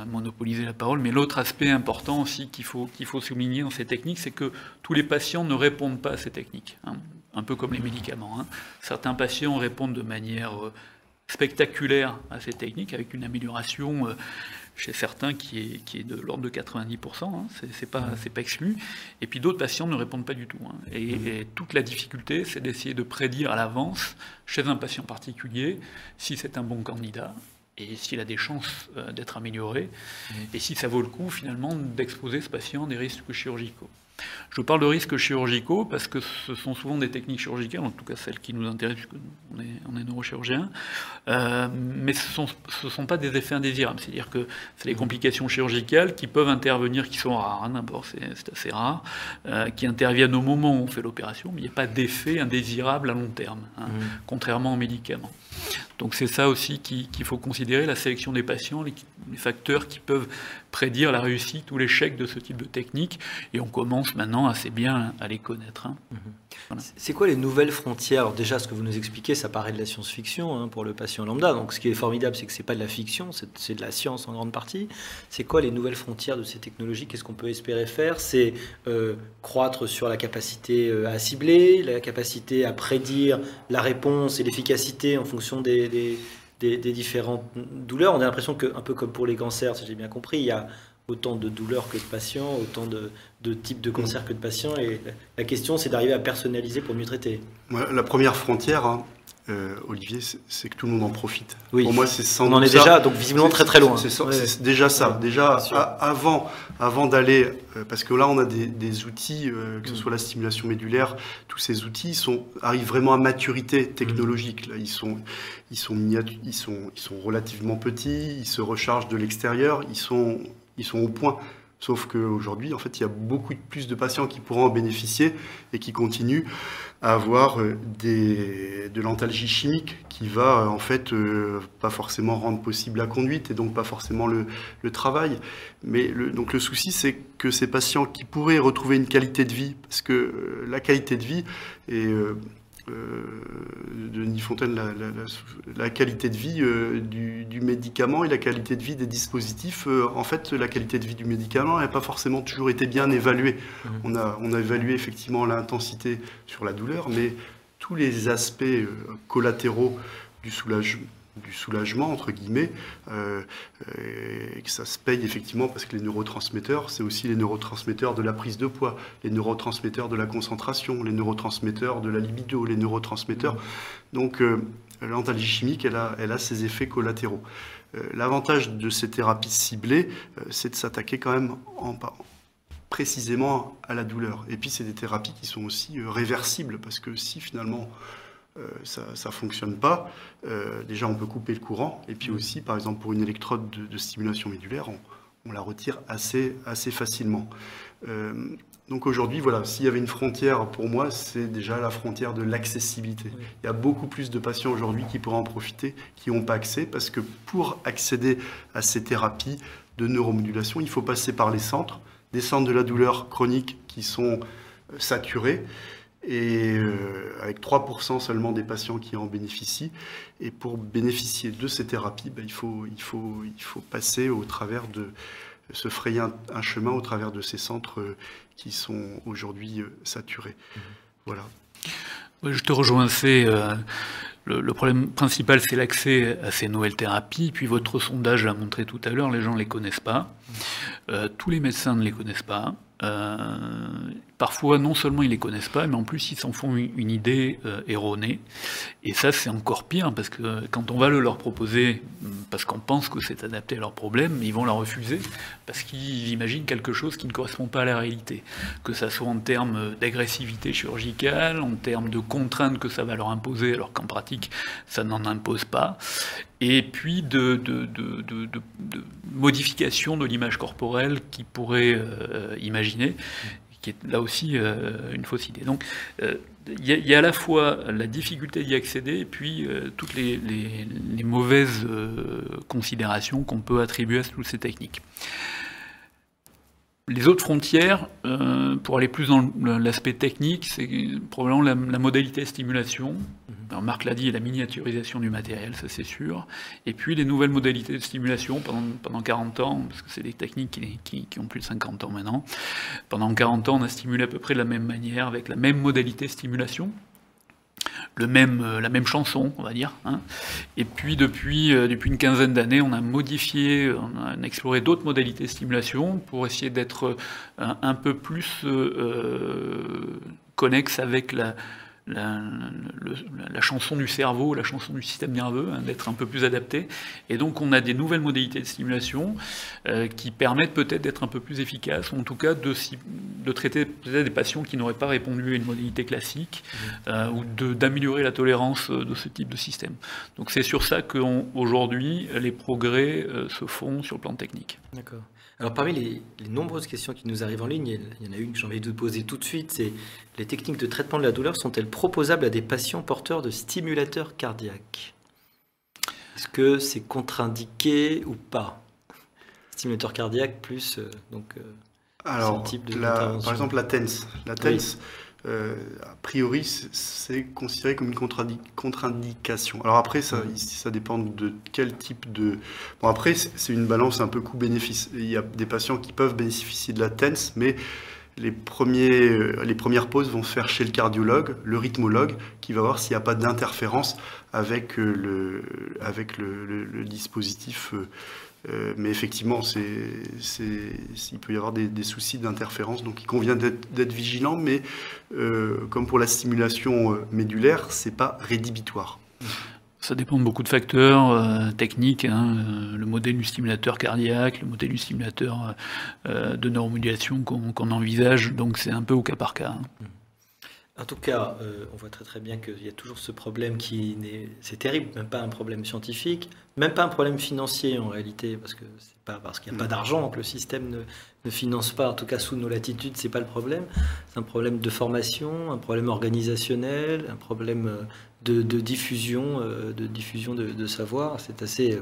monopoliser la parole, mais l'autre aspect important aussi qu'il faut, qu'il faut souligner dans ces techniques, c'est que tous les patients ne répondent pas à ces techniques, hein. un peu comme les médicaments. Hein. Certains patients répondent de manière euh, spectaculaire à ces techniques, avec une amélioration euh, chez certains qui est, qui est de l'ordre de 90%, hein, c'est pas, pas exclu, et puis d'autres patients ne répondent pas du tout. Hein. Et, et, toute la difficulté, c'est d'essayer de prédire à l'avance, chez un patient particulier, si c'est un bon candidat, et s'il a des chances euh, d'être amélioré, mmh. et si ça vaut le coup finalement d'exposer ce patient à des risques chirurgicaux. Je parle de risques chirurgicaux parce que ce sont souvent des techniques chirurgicales, en tout cas celles qui nous intéressent, puisque on est, on est neurochirurgien, euh, mais ce ne sont, pas des effets indésirables. C'est-à-dire que c'est les complications chirurgicales qui peuvent intervenir, qui sont rares, hein, d'abord c'est assez rare, euh, qui interviennent au moment où on fait l'opération, mais il n'y a pas d'effet indésirable à long terme, hein, mmh. contrairement aux médicaments. Donc c'est ça aussi qu'il faut considérer, la sélection des patients, les, facteurs qui peuvent prédire la réussite ou l'échec de ce type de technique. Et on commence maintenant assez bien à les connaître. Hein. C'est quoi les nouvelles frontières? Alors déjà, ce que vous nous expliquez, ça paraît de la science-fiction hein, pour le patient lambda. Donc ce qui est formidable, c'est que c'est pas de la fiction, c'est de la science en grande partie. C'est quoi les nouvelles frontières de ces technologies? Qu'est-ce qu'on peut espérer faire? C'est euh, croître sur la capacité euh, à cibler, la capacité à prédire la réponse et l'efficacité en fonction des, des, différentes douleurs. On a l'impression que, un peu comme pour les cancers, si j'ai bien compris, il y a autant de douleurs que de patients, autant de, types de cancers que de patients. Et la question, c'est d'arriver à personnaliser pour mieux traiter. La première frontière, hein, euh, Olivier, c'est que tout le monde en profite. Oui. Pour moi, c'est sans On en est déjà, donc visiblement très très loin. C'est déjà ça. déjà, avant, avant d'aller, euh, parce que là, on a des, outils, euh, que ce mm. soit la stimulation médulaire, tous ces outils sont, arrivent vraiment à maturité technologique. Là, ils sont, ils sont, ils sont, ils sont relativement petits, ils se rechargent de l'extérieur, ils sont, ils sont au point. Sauf qu'aujourd'hui, en fait, il y a beaucoup plus de patients qui pourront en bénéficier et qui continuent à avoir euh, de l'antalgie chimique qui va, euh, en fait, euh, pas forcément rendre possible la conduite et donc pas forcément le, travail. Mais le, donc le souci, c'est que ces patients qui pourraient retrouver une qualité de vie, parce que la qualité de vie est Denis Fontaine la, la, qualité de vie euh, du, médicament et la qualité de vie des dispositifs. Euh, en fait, la qualité de vie du médicament n'a pas forcément toujours été bien évaluée. Mmh. On, a, on a évalué effectivement l'intensité sur la douleur, mais tous les aspects collatéraux du soulagement du soulagement, entre guillemets, euh, et que ça se paye effectivement parce que les neurotransmetteurs, c'est aussi les neurotransmetteurs de la prise de poids, les neurotransmetteurs de la concentration, les neurotransmetteurs de la libido, les neurotransmetteurs. Donc euh, chimique, elle a, elle a ses effets collatéraux. Euh, l'avantage de ces thérapies ciblées, c'est de s'attaquer quand même en, précisément à la douleur. Et puis c'est des thérapies qui sont aussi réversibles, parce que si finalement euh, ça ne fonctionne pas, euh, déjà on peut couper le courant. Et puis aussi, par exemple, pour une électrode de, stimulation médulaire, on, la retire assez, assez facilement. Euh, donc aujourd'hui, voilà, s'il y avait une frontière, pour moi, c'est déjà la frontière de l'accessibilité. Il y a beaucoup plus de patients aujourd'hui qui pourraient en profiter, qui n'ont pas accès, parce que pour accéder à ces thérapies de neuromodulation, il faut passer par les centres, des centres de la douleur chronique qui sont saturés et euh, avec 3% seulement des patients qui en bénéficient. Et pour bénéficier de ces thérapies, ben, il, faut, il, faut, il faut passer au travers de se frayer un, chemin au travers de ces centres euh, qui sont aujourd'hui euh, saturés. Mmh. Voilà. Je te rejoins, c'est le, problème principal, c'est l'accès à ces nouvelles thérapies. Puis votre sondage l'a montré tout à l'heure, les gens ne les connaissent pas. Mmh. tous les médecins ne les connaissent pas. Parfois, non seulement ils les connaissent pas, mais en plus ils s'en font une idée erronée. Et ça, c'est encore pire, parce que quand on va le leur proposer, parce qu'on pense que c'est adapté à leurs problèmes, ils vont la refuser, parce qu'ils imaginent quelque chose qui ne correspond pas à la réalité. Que ça soit en termes d'agressivité chirurgicale, en termes de contraintes que ça va leur imposer, alors qu'en pratique, ça n'en impose pas et puis de, de, de, de l'image corporelle qu'ils pourraient euh, imaginer, qui est là aussi euh, une fausse idée. Donc euh, il y, a à la fois la difficulté d'y accéder et puis toutes les, les, les mauvaises considérations qu'on peut attribuer à toutes ces techniques. Les autres frontières, euh, pour aller plus dans l'aspect technique, c'est probablement la, modalité de stimulation. Mhm. Marc l'a dit, la miniaturisation du matériel, ça c'est sûr. Et puis les nouvelles modalités de stimulation pendant, pendant 40 ans, parce que c'est des techniques qui, qui, ont plus de 50 ans maintenant. Pendant 40 ans, on a stimulé à peu près de la même manière, avec la même modalité de stimulation le même, euh, la même chanson, on va dire. Hein. Et puis depuis, euh, depuis une quinzaine d'années, on a modifié, on a exploré d'autres modalités de stimulation pour essayer d'être un, peu plus euh, connexe avec la, la, la, chanson du cerveau, la chanson du système nerveux, hein, d'être un peu plus adapté. Et donc on a des nouvelles modalités de stimulation euh, qui permettent peut-être d'être un peu plus efficaces, ou en tout cas de, de traiter peut-être des patients qui n'auraient pas répondu à une modalité classique, mmh. euh, ou d'améliorer la tolérance de ce type de système. Donc c'est sur ça qu'aujourd'hui les progrès euh, se font sur le plan technique. D'accord. Alors parmi les, nombreuses questions qui nous arrivent en ligne, il y en a une que j'ai envie de poser tout de suite, c'est les techniques de traitement de la douleur sont-elles proposables à des patients porteurs de stimulateurs cardiaques? Est-ce que c'est contre-indiqué ou pas? Stimulateur cardiaque plus euh, donc euh, Alors, type de par exemple la TENS. La TENS, euh, a priori, c'est considéré comme une contre-indication. Alors après, ça, ça dépend de quel type de... Bon, après, c'est une balance un peu coût-bénéfice. Il y a des patients qui peuvent bénéficier de la TENS, mais les, premiers, euh, les premières pauses vont se faire chez le cardiologue, le rythmologue, qui va voir s'il n'y a pas d'interférence avec, euh, le, avec le, dispositif euh, mais effectivement, il peut y avoir des, soucis d'interférence, donc il convient d'être, vigilant, mais euh, comme pour la stimulation euh, médulaire, c'est pas rédhibitoire. Ça dépend de beaucoup de facteurs techniques, hein, le modèle du stimulateur cardiaque, le modèle du stimulateur de neuromodulation qu'on, envisage, donc c'est un peu au cas par cas. Hein. En tout cas, euh, on voit très très bien qu'il y a toujours ce problème qui est, c'est terrible, même pas un problème scientifique, même pas un problème financier en réalité, parce que c'est pas parce qu'il n'y a pas d'argent que le système ne, ne, finance pas, en tout cas sous nos latitudes, c'est pas le problème. C'est un problème de formation, un problème organisationnel, un problème euh, de, diffusion, de diffusion de, savoir. C'est assez, euh,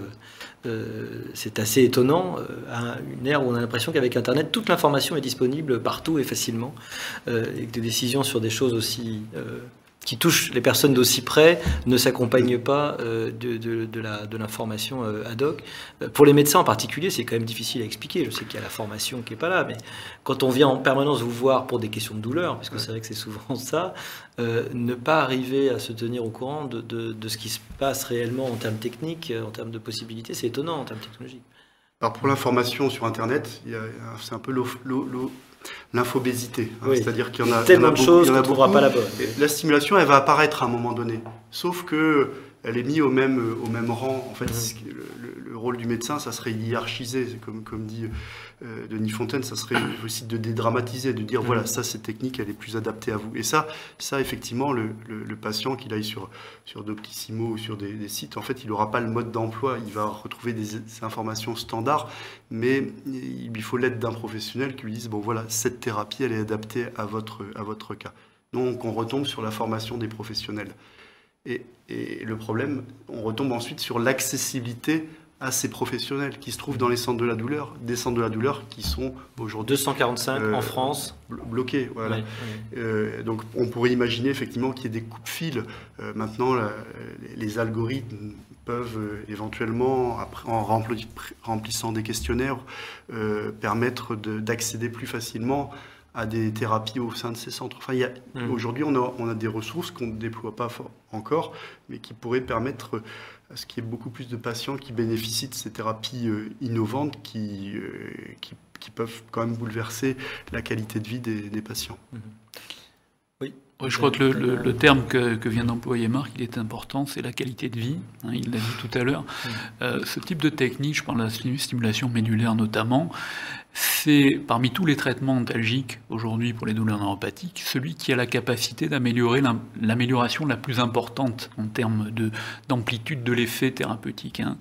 euh, c'est assez étonnant à une ère où on a l'impression qu'avec Internet, toute l'information est disponible partout et facilement, et que des décisions sur des choses aussi qui touchent les personnes d'aussi près ne s'accompagnent pas euh, de, de, l'information euh, ad hoc. Euh, pour les médecins en particulier, c'est quand même difficile à expliquer. Je sais qu'il y a la formation qui n'est pas là, mais quand on vient en permanence vous voir pour des questions de douleur, parce que c'est vrai que c'est souvent ça, ne pas arriver à se tenir au courant de, ce qui se passe réellement en termes techniques, en termes de possibilités, c'est étonnant en termes technologiques. Alors pour l'information sur Internet, c'est un peu l'eau l'infobésité. Hein, c'est-à-dire qu'il y en a, tellement de choses qu'on ne trouvera pas la bonne. La stimulation, elle va apparaître à un moment donné. Sauf que elle est mise au même, au même rang. En fait, mhm. le, rôle du médecin, ça serait hiérarchisé. Comme, comme dit euh, Denis Fontaine, ça serait aussi de dédramatiser, de dire mhm. voilà, ça, cette technique, elle est plus adaptée à vous. Et ça, ça effectivement, le, patient, qu'il aille sur, sur Doctissimo ou sur des, sites, en fait, il n'aura pas le mode d'emploi. Il va retrouver des, informations standards, mais il lui faut l'aide d'un professionnel qui lui dise bon, voilà, cette thérapie, elle est adaptée à votre, à votre cas. Donc, on retombe sur la formation des professionnels. Et, le problème, on retombe ensuite sur l'accessibilité à ces professionnels qui se trouvent dans les centres de la douleur, des centres de la douleur qui sont aujourd'hui 245 en euh, France bloqués. Voilà. Euh, donc on pourrait imaginer effectivement qu'il y ait des coups de fil. Euh, maintenant, les algorithmes peuvent éventuellement, après, en remplissant des questionnaires, permettre d'accéder plus facilement à des thérapies au sein de ces centres. Enfin, mmh. Aujourd'hui, on a, on a, des ressources qu'on ne déploie pas encore, mais qui pourraient permettre à ce qu'il y ait beaucoup plus de patients qui bénéficient de ces thérapies innovantes qui, qui, qui, peuvent quand même bouleverser la qualité de vie des, patients. Mhm. Oui. je crois que le, terme que, vient d'employer Marc, il est important, c'est la qualité de vie. Hein, il l'a dit tout à l'heure. Mhm. ce type de technique, je parle de la stimulation médulaire notamment, c'est parmi tous les traitements antalgiques aujourd'hui pour les douleurs neuropathiques, celui qui a la capacité d'améliorer l'amélioration la plus importante en termes d'amplitude de, l'effet thérapeutique. Hein.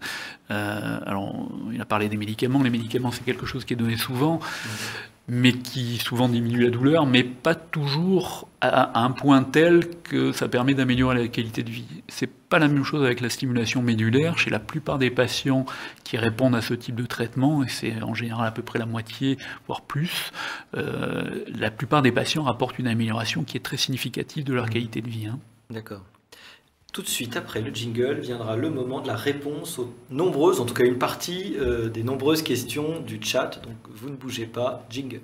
Euh, alors, il a parlé des médicaments. Les médicaments, c'est quelque chose qui est donné souvent mais qui souvent diminue la douleur, mais pas toujours à un point tel que ça permet d'améliorer la qualité de vie. C'est pas la même chose avec la stimulation médulaire. Chez la plupart des patients qui répondent à ce type de traitement, et c'est en général à peu près la moitié, voire plus, euh, la plupart des patients rapportent une amélioration qui est très significative de leur qualité de vie. Hein. D'accord. Tout de suite après le jingle viendra le moment de la réponse aux nombreuses, en tout cas une partie euh, des nombreuses questions du chat. Donc vous ne bougez pas, jingle.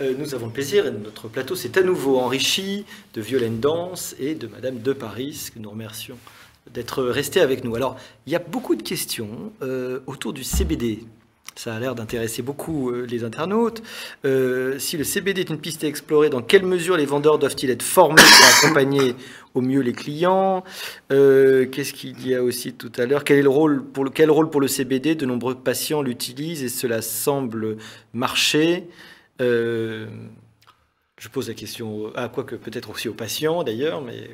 Euh, nous avons le plaisir, et notre plateau s'est à nouveau enrichi de Violaine Danse et de Madame de Paris, que nous remercions d'être restés avec nous. Alors, il y a beaucoup de questions euh, autour du CBD. Ça a l'air d'intéresser beaucoup euh, les internautes. si le CBD est une piste à explorer, dans quelle mesure les vendeurs doivent-ils être formés pour accompagner au mieux les clients? Qu'est-ce qu'il y a aussi tout à l'heure? Quel, est le rôle pour le, quel rôle pour le CBD De nombreux patients l'utilisent et cela semble marcher. Je pose la question, à quoi que peut-être aussi aux patients d'ailleurs, mais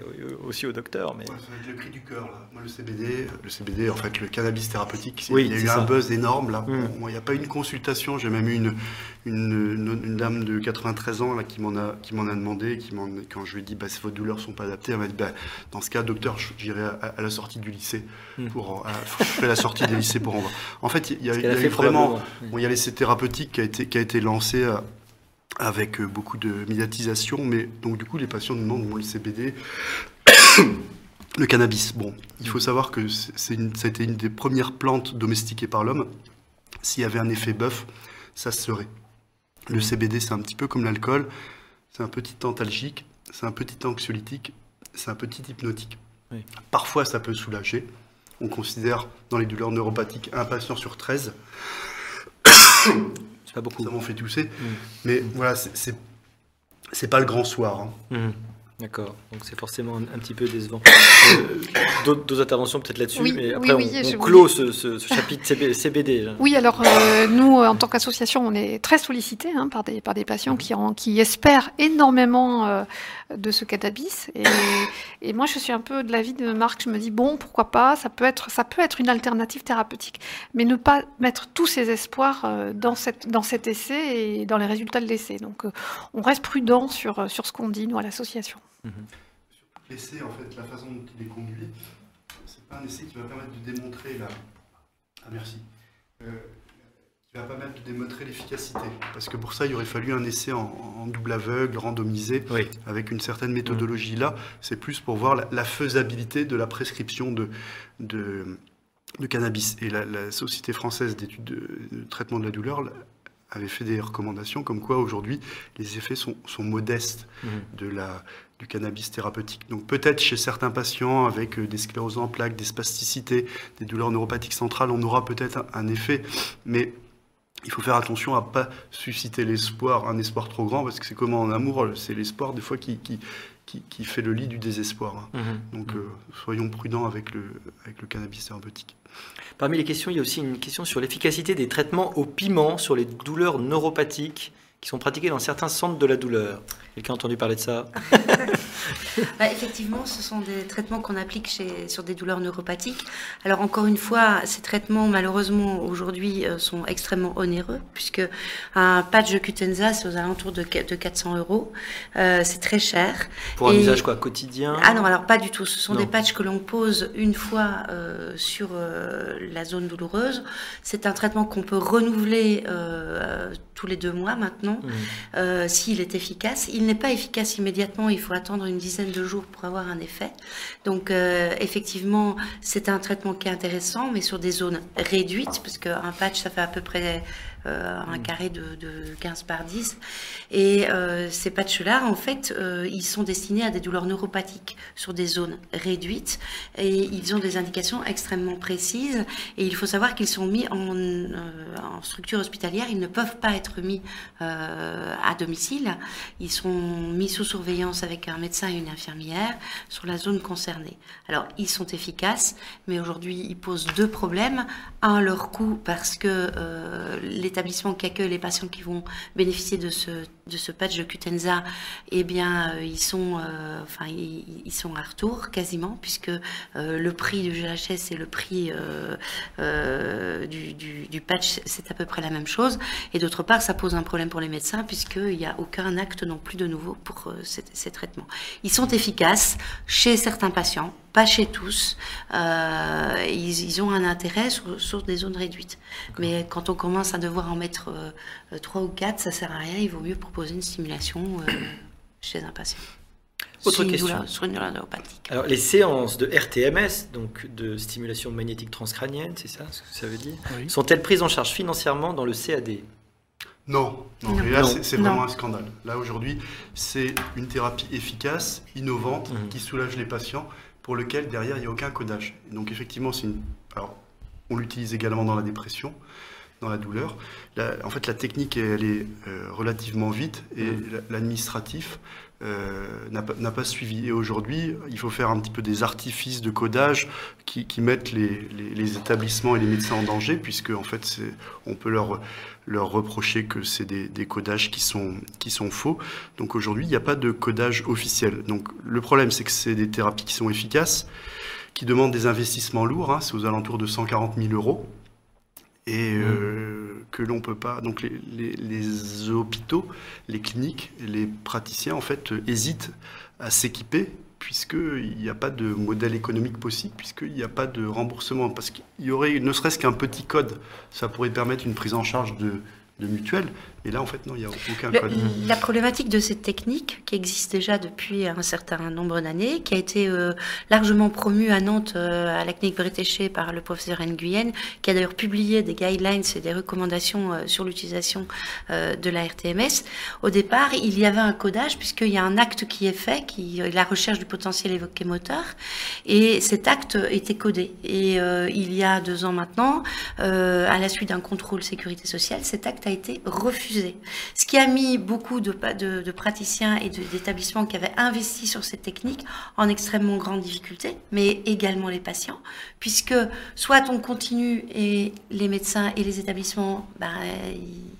aussi aux docteurs. Mais... ça va être le cri du cœur. Là. Moi, le CBD, le CBD, en fait, le cannabis thérapeutique, il y a eu un buzz énorme. Là. Hmm. il n'y a pas une consultation. J'ai même eu une, une, dame de 93 ans là, qui m'en a, qui m'en a demandé. Qui quand je lui ai dit, bah, vos douleurs sont pas adaptées, elle m'a dit, bah, dans ce cas, docteur, j'irai à, la sortie du lycée. Hmm. Pour, je fais la sortie du lycée pour en voir. En fait, il y a, il y a eu vraiment, bon, il y a l'essai thérapeutique qui a été, qui a été lancé avec euh, beaucoup de médiatisation, mais donc du coup les patients nous demandent le CBD, le cannabis. Bon, il faut savoir que c'est une, ça a été une des premières plantes domestiquées par l'homme. S'il y avait un effet bœuf, ça se serait. Le CBD, c'est un petit peu comme l'alcool, c'est un petit antalgique, c'est un petit anxiolytique, c'est un petit hypnotique. Parfois, ça peut soulager. On considère dans les douleurs neuropathiques un patient sur 13 pas beaucoup. Ça m'en fait tousser. Mm. Mais voilà, c'est pas le grand soir. Hein. Mm. D'accord, donc c'est forcément un, petit peu décevant. Euh, d'autres interventions peut-être là-dessus, mais après on, clôt ce, chapitre CBD. Oui, alors euh, nous, en tant qu'association, on est très sollicités hein, par, des, par des patients qui, qui espèrent énormément euh, de ce cannabis. Et, et, moi, je suis un peu de l'avis de Marc, je me dis, bon, pourquoi pas, ça peut être, ça peut être une alternative thérapeutique, mais ne pas mettre tous ses espoirs dans, cette, dans cet essai et dans les résultats de l'essai. Donc on reste prudent sur, sur ce qu'on dit, nous, à l'association. Sur l'essai, en fait, la façon dont il est conduit, c'est pas un essai qui va permettre de démontrer la. Ah, merci. Euh, qui va permettre de démontrer l'efficacité. Parce que pour ça, il aurait fallu un essai en, double aveugle, randomisé, avec une certaine méthodologie. Là, c'est plus pour voir la, faisabilité de la prescription de, de, cannabis. Et la, Société française d'études de, traitement de la douleur avait fait des recommandations comme quoi aujourd'hui les effets sont, sont modestes mmh. de la, du cannabis thérapeutique. Donc peut-être chez certains patients avec euh, des scléroses en plaques, des spasticités, des douleurs neuropathiques centrales, on aura peut-être un effet, mais il faut faire attention à pas susciter l'espoir, un espoir trop grand, parce que c'est comme en amour, c'est l'espoir des fois qui, qui, qui, fait le lit du désespoir. Hein. Mmh. Donc euh, soyons prudents avec le, avec le cannabis thérapeutique. Parmi les questions, il y a aussi une question sur l'efficacité des traitements au piment sur les douleurs neuropathiques. qui sont pratiqués dans certains centres de la douleur. Quelqu'un a entendu parler de ça bah, Effectivement, ce sont des traitements qu'on applique chez, sur des douleurs neuropathiques. Alors encore une fois, ces traitements, malheureusement, aujourd'hui, euh, sont extrêmement onéreux, puisque un patch de Cutenza, c'est aux alentours de, de 400 euros. Euh, c'est très cher. Pour un usage quoi, quotidien? Ah non, alors pas du tout. Ce sont des patchs que l'on pose une fois euh, sur euh, la zone douloureuse. C'est un traitement qu'on peut renouveler tous les deux mois maintenant, mmh. s'il est efficace. Il n'est pas efficace immédiatement, il faut attendre une dizaine de jours pour avoir un effet. Donc euh, effectivement, c'est un traitement qui est intéressant, mais sur des zones réduites, parce qu'un patch, ça fait à peu près un mm. carré de, de, 15 par 10. Et euh, ces patchs-là, en fait, euh, ils sont destinés à des douleurs neuropathiques sur des zones réduites et ils ont des indications extrêmement précises. Et il faut savoir qu'ils sont mis en, en, structure hospitalière, ils ne peuvent pas être mis à domicile. Ils sont mis sous surveillance avec un médecin et une infirmière sur la zone concernée. Alors, ils sont efficaces, mais aujourd'hui, ils posent deux problèmes. Un, leur coût, parce que les établissements qui accueillent les patients qui vont bénéficier de ce, de ce patch de Cutenza, eh bien, euh, ils, sont, euh, enfin, ils, sont à retour quasiment, puisque euh, le prix du GHS et le prix du, du, patch, c'est à peu près la même chose. Et d'autre part, ça pose un problème pour les médecins, puisqu'il n'y a aucun acte non plus de nouveau pour ces traitements. Ils sont efficaces chez certains patients, pas chez tous. Euh, ils, ils, ont un intérêt sur, sur, des zones réduites. Mais quand on commence à devoir en mettre euh, trois ou quatre, ça sert à rien. Il vaut mieux proposer une stimulation euh, chez un patient. Autre question. Douleur, sur une douleur neuropathique. Alors, les séances de RTMS, donc de stimulation magnétique transcrânienne, c'est ça ce que ça veut dire oui. Sont-elles prises en charge financièrement dans le CAD non, non, non. Et là, c'est vraiment un scandale. Là, aujourd'hui, c'est une thérapie efficace, innovante, mmh. qui soulage les patients pour lequel derrière il n'y a aucun codage. Et donc effectivement, c'est une... Alors, on l'utilise également dans la dépression, dans la douleur. La... en fait, la technique, elle est euh, relativement vite et mmh. l'administratif euh, n'a pas, pas, suivi. Et aujourd'hui, il faut faire un petit peu des artifices de codage qui, qui mettent les, les, les, établissements et les médecins en danger, puisque en fait, on peut leur leur reprocher que c'est des, des, codages qui sont, qui sont faux. Donc aujourd'hui, il n'y a pas de codage officiel. Donc le problème, c'est que c'est des thérapies qui sont efficaces, qui demandent des investissements lourds, hein, c'est aux alentours de 140 000 euros, et euh, que l'on peut pas. Donc les, les, les, hôpitaux, les cliniques, les praticiens, en fait, hésitent à s'équiper puisqu'il n'y a pas de modèle économique possible, puisqu'il n'y a pas de remboursement. Parce qu'il y aurait, ne serait-ce qu'un petit code, ça pourrait permettre une prise en charge de, de mutuelle, et là, en fait, non, il n'y a aucun le, code. La problématique de cette technique, qui existe déjà depuis un certain nombre d'années, qui a été euh, largement promue à Nantes, euh, à la clinique Bretéché, par le professeur Nguyen, qui a d'ailleurs publié des guidelines et des recommandations euh, sur l'utilisation de la RTMS. Au départ, il y avait un codage, puisqu'il y a un acte qui est fait, qui est la recherche du potentiel évoqué moteur, et cet acte était codé. Et il y a deux ans maintenant, à la suite d'un contrôle sécurité sociale, cet acte a été refusé ce qui a mis beaucoup de, praticiens et d'établissements qui avaient investi sur cette technique en extrêmement grande difficulté, mais également les patients, puisque soit on continue et les médecins et les établissements, bah, ils,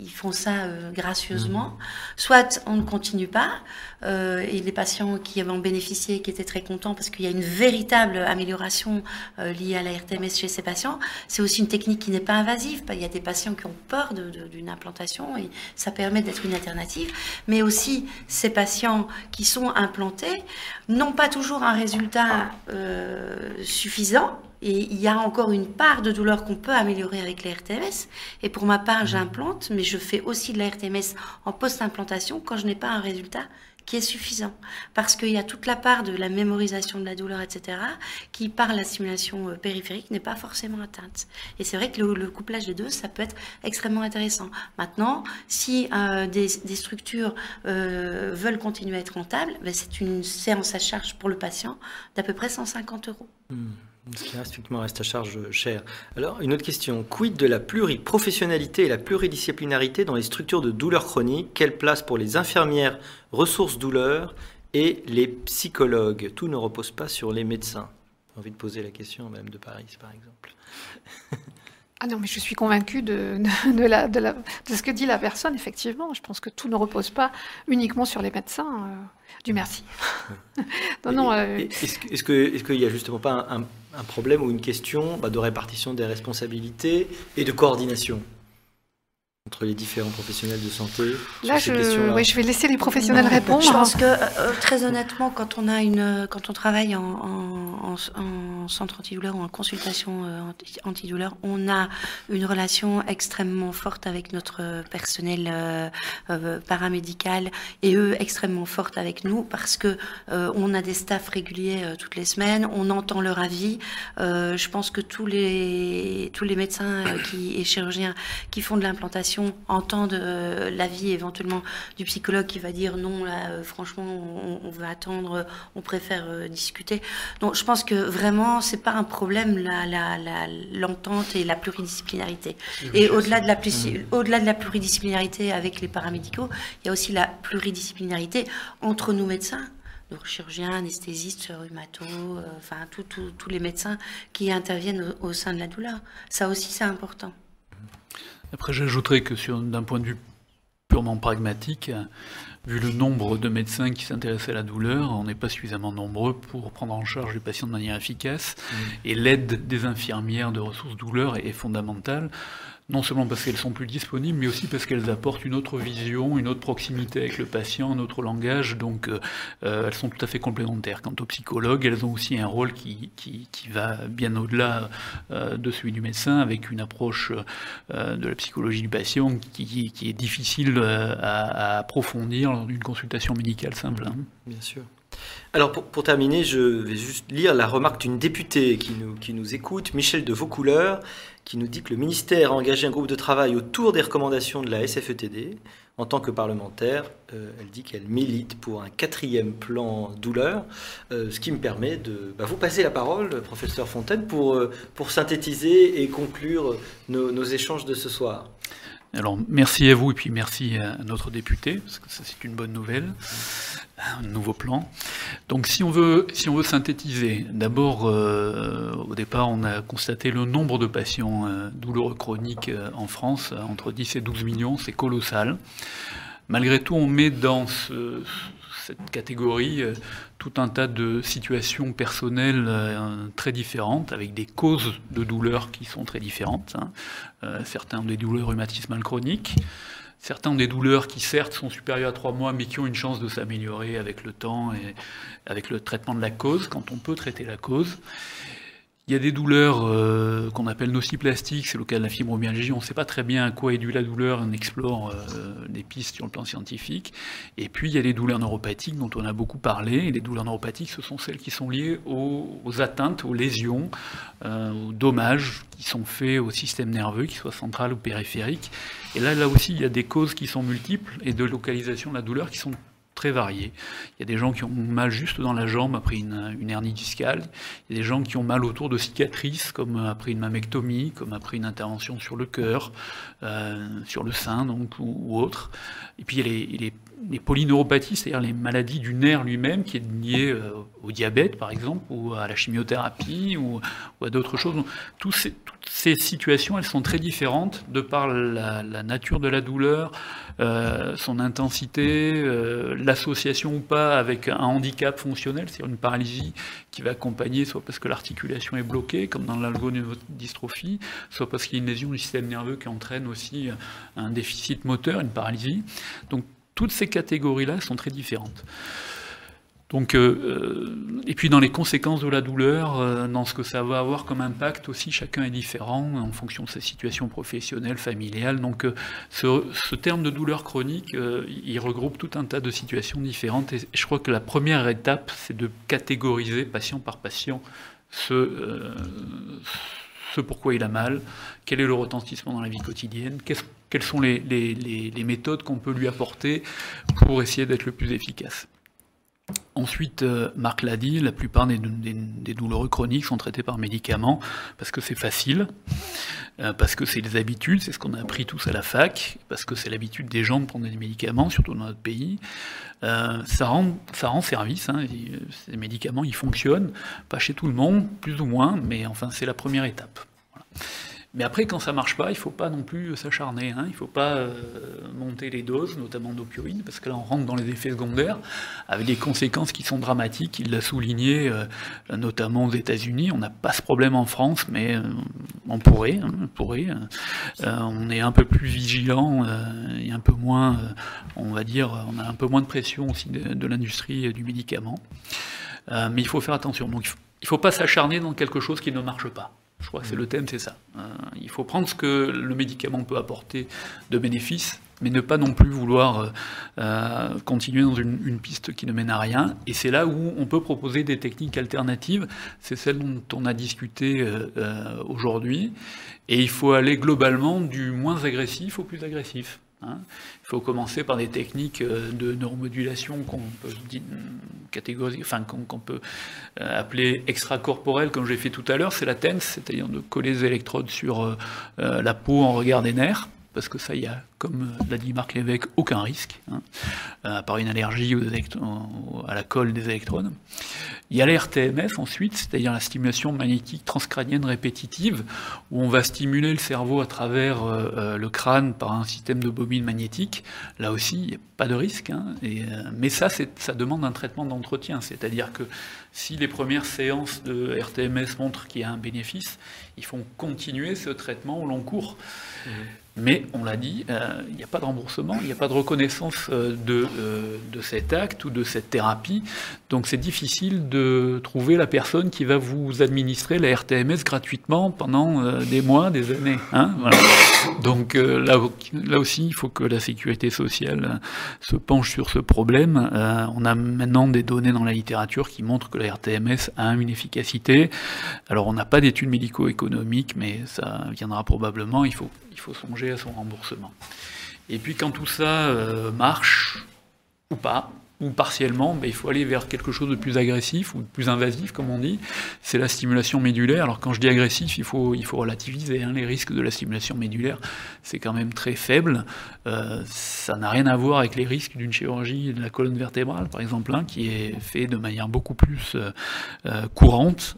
ils font ça euh, gracieusement, mmh. soit on ne continue pas, euh, et les patients qui avaient en bénéficié, qui étaient très contents parce qu'il y a une véritable amélioration euh, liée à la RTMS chez ces patients, c'est aussi une technique qui n'est pas invasive. Il y a des patients qui ont peur d'une implantation et ça permet d'être une alternative, mais aussi ces patients qui sont implantés n'ont pas toujours un résultat suffisant et il y a encore une part de douleur qu'on peut améliorer avec la RTMS. Et pour ma part, j'implante, mais je fais aussi de la RTMS en post-implantation quand je n'ai pas un résultat qui est suffisant. Parce qu'il y a toute la part de la mémorisation de la douleur, etc., qui, par la stimulation euh, périphérique, n'est pas forcément atteinte. Et c'est vrai que le, couplage des deux, ça peut être extrêmement intéressant. Maintenant, si euh, des, structures euh, veulent continuer à être rentables, ben c'est une séance à charge pour le patient d'à peu près 150 euros. Mmh. Ce qui effectivement reste à charge cher. Alors, une autre question. Quid de la pluriprofessionnalité et la pluridisciplinarité dans les structures de douleur chronique Quelle place pour les infirmières ressources douleur et les psychologues? Tout ne repose pas sur les médecins. J'ai envie de poser la question, même de Paris, par exemple. ah non, mais je suis convaincue de, de, la, de, ce que dit la personne, effectivement. Je pense que tout ne repose pas uniquement sur les médecins. Euh, du merci. non, non, euh, Est-ce qu'il n'y a justement pas un, problème ou une question bah, de répartition des responsabilités et de coordination entre les différents professionnels de santé Là, je, oui, je vais laisser les professionnels répondre. Je pense que, euh, euh, très honnêtement, quand on, a une, quand on travaille en, en, en, centre antidouleur ou en consultation euh, antidouleur, on a une relation extrêmement forte avec notre personnel euh, paramédical et eux extrêmement forte avec nous parce que on a des staffs réguliers toutes les semaines, on entend leur avis. je pense que tous les, tous les médecins qui, et chirurgiens qui font de l'implantation entendre euh, l'avis éventuellement du psychologue qui va dire non, là, euh, franchement, on, va attendre, on préfère euh, discuter. Donc, je pense que vraiment, c'est pas un problème l'entente la, et la pluridisciplinarité. Et au-delà de la mmh. au-delà de la pluridisciplinarité avec les paramédicaux, il y a aussi la pluridisciplinarité entre nous médecins chirurgiens, anesthésistes, rhumatos, enfin tous les médecins qui interviennent au, sein de la douleur. Ça aussi, c'est important. Après, j'ajouterais que d'un point de vue purement pragmatique, vu le nombre de médecins qui s'intéressent à la douleur, on n'est pas suffisamment nombreux pour prendre en charge les patients de manière efficace. Mmh. Et l'aide des infirmières de ressources douleur est fondamentale non seulement parce qu'elles sont plus disponibles, mais aussi parce qu'elles apportent une autre vision, une autre proximité avec le patient, un autre langage, donc euh, euh, elles sont tout à fait complémentaires. Quant aux psychologues, elles ont aussi un rôle qui, qui, va bien au-delà euh, de celui du médecin, avec une approche de la psychologie du patient qui, qui est difficile à, approfondir lors d'une consultation médicale simple. Hein. Bien sûr. Alors pour, terminer, je vais juste lire la remarque d'une députée qui nous, qui nous écoute, Michel de Vaucouleurs, qui nous dit que le ministère a engagé un groupe de travail autour des recommandations de la SFETD. En tant que parlementaire, euh, elle dit qu'elle milite pour un quatrième plan douleur, euh, ce qui me permet de bah, vous passer la parole, professeur Fontaine, pour, euh, pour synthétiser et conclure nos, échanges de ce soir. Alors merci à vous et puis merci à notre député, parce que ça c'est une bonne nouvelle un nouveau plan. Donc si on veut, si on veut synthétiser, d'abord euh, au départ on a constaté le nombre de patients euh, douloureux chroniques euh, en France, entre 10 et 12 millions, c'est colossal. Malgré tout on met dans cette catégorie tout un tas de situations personnelles très différentes, avec des causes de douleurs qui sont très différentes. Hein. certains ont des douleurs rhumatismales chroniques, Certains ont des douleurs qui certes sont supérieures à trois mois, mais qui ont une chance de s'améliorer avec le temps et avec le traitement de la cause, quand on peut traiter la cause. Il y a des douleurs euh, qu'on appelle nociplastiques, c'est le cas de la fibromyalgie. On ne sait pas très bien à quoi est due la douleur, on explore euh, des pistes sur le plan scientifique. Et puis il y a les douleurs neuropathiques dont on a beaucoup parlé. Et les douleurs neuropathiques, ce sont celles qui sont liées aux, atteintes, aux lésions, euh, aux dommages qui sont faits au système nerveux, qu'il soit central ou périphérique. Et là, là aussi, il y a des causes qui sont multiples et de localisation de la douleur qui sont très variés. Il y a des gens qui ont mal juste dans la jambe après une, hernie discale. Il y a des gens qui ont mal autour de cicatrices, comme après une mammectomie, comme après une intervention sur le cœur, euh, sur le sein donc, ou, autre. Et puis il y a les, polyneuropathies, c'est-à-dire les maladies du nerf lui-même, qui est lié euh, au diabète, par exemple, ou à la chimiothérapie, ou, à d'autres choses. ces situations, elles sont très différentes de par la, nature de la douleur, euh, son intensité, euh, l'association ou pas avec un handicap fonctionnel, c'est-à-dire une paralysie qui va accompagner soit parce que l'articulation est bloquée, comme dans l'algodystrophie, soit parce qu'il y a une lésion du système nerveux qui entraîne aussi un déficit moteur, une paralysie. Donc toutes ces catégories-là sont très différentes. Donc, euh, euh, et puis dans les conséquences de la douleur, euh, dans ce que ça va avoir comme impact aussi, chacun est différent en fonction de sa situation professionnelle, familiale. Donc ce, terme de douleur chronique, il regroupe tout un tas de situations différentes. Et je crois que la première étape, c'est de catégoriser patient par patient ce, ce pourquoi il a mal, quel est le retentissement dans la vie quotidienne, quelles sont les, méthodes qu'on peut lui apporter pour essayer d'être le plus efficace. Ensuite, euh, Marc l'a dit, la plupart des, douloureux chroniques sont traités par médicaments parce que c'est facile, euh, parce que c'est des habitudes, c'est ce qu'on a appris tous à la fac, parce que c'est l'habitude des gens de prendre des médicaments, surtout dans notre pays. Euh, ça, rend, ça rend service, hein, ces médicaments ils fonctionnent, pas chez tout le monde, plus ou moins, mais enfin c'est la première étape. Mais après, quand ça marche pas, il faut pas non plus s'acharner. Hein. Il faut pas euh, monter les doses, notamment d'opioïdes, parce que là, on rentre dans les effets secondaires, avec des conséquences qui sont dramatiques. Il l'a souligné, euh, notamment aux États-Unis. On n'a pas ce problème en France, mais euh, on pourrait. Hein, on, pourrait on est un peu plus vigilant et un peu moins, on va dire, on a un peu moins de pression aussi de, l'industrie du médicament. mais il faut faire attention. Donc, il ne faut pas s'acharner dans quelque chose qui ne marche pas. Je crois que c'est le thème, c'est ça. Euh, il faut prendre ce que le médicament peut apporter de bénéfices, mais ne pas non plus vouloir euh, euh, continuer dans une, piste qui ne mène à rien. Et c'est là où on peut proposer des techniques alternatives. C'est celle dont on a discuté aujourd'hui. Et il faut aller globalement du moins agressif au plus agressif. Hein. Il faut commencer par des techniques euh, de neuromodulation qu'on peut qu'on peut euh, appeler extracorporelles, comme j'ai fait tout à l'heure. C'est la TENS, c'est-à-dire de coller des électrodes sur euh, la peau en regard des nerfs parce que ça, il y a, comme l'a dit Marc Lévesque, aucun risque, hein, à part une allergie à la colle des électrodes. Il y a l'RTMS ensuite, c'est-à-dire la stimulation magnétique transcrânienne répétitive, où on va stimuler le cerveau à travers euh, euh, le crâne par un système de bobines magnétiques. Là aussi, il n'y a pas de risque, hein, euh, mais ça, ça demande un traitement d'entretien, c'est-à-dire que si les premières séances de RTMS montrent qu'il y a un bénéfice, il faut continuer ce traitement au long cours. Mmh. Mais on l'a dit, euh, il n'y a pas de remboursement, il n'y a pas de reconnaissance euh, de, euh, de, cet acte ou de cette thérapie. Donc c'est difficile de trouver la personne qui va vous administrer la RTMS gratuitement pendant des mois, des années. Hein. Donc là, là, aussi, il faut que la sécurité sociale se penche sur ce problème. on a maintenant des données dans la littérature qui montrent que la RTMS a une efficacité. Alors on n'a pas d'études médico-économiques, mais ça viendra probablement. Il faut il faut songer à son remboursement. Et puis quand tout ça euh, marche, ou pas, ou partiellement, il faut aller vers quelque chose de plus agressif ou de plus invasif, comme on dit. C'est la stimulation médulaire. Alors quand je dis agressif, il faut, relativiser. Hein. Les risques de la stimulation médulaire, c'est quand même très faible. Euh, ça n'a rien à voir avec les risques d'une chirurgie de la colonne vertébrale, par exemple, hein, qui est fait de manière beaucoup plus euh, euh, courante.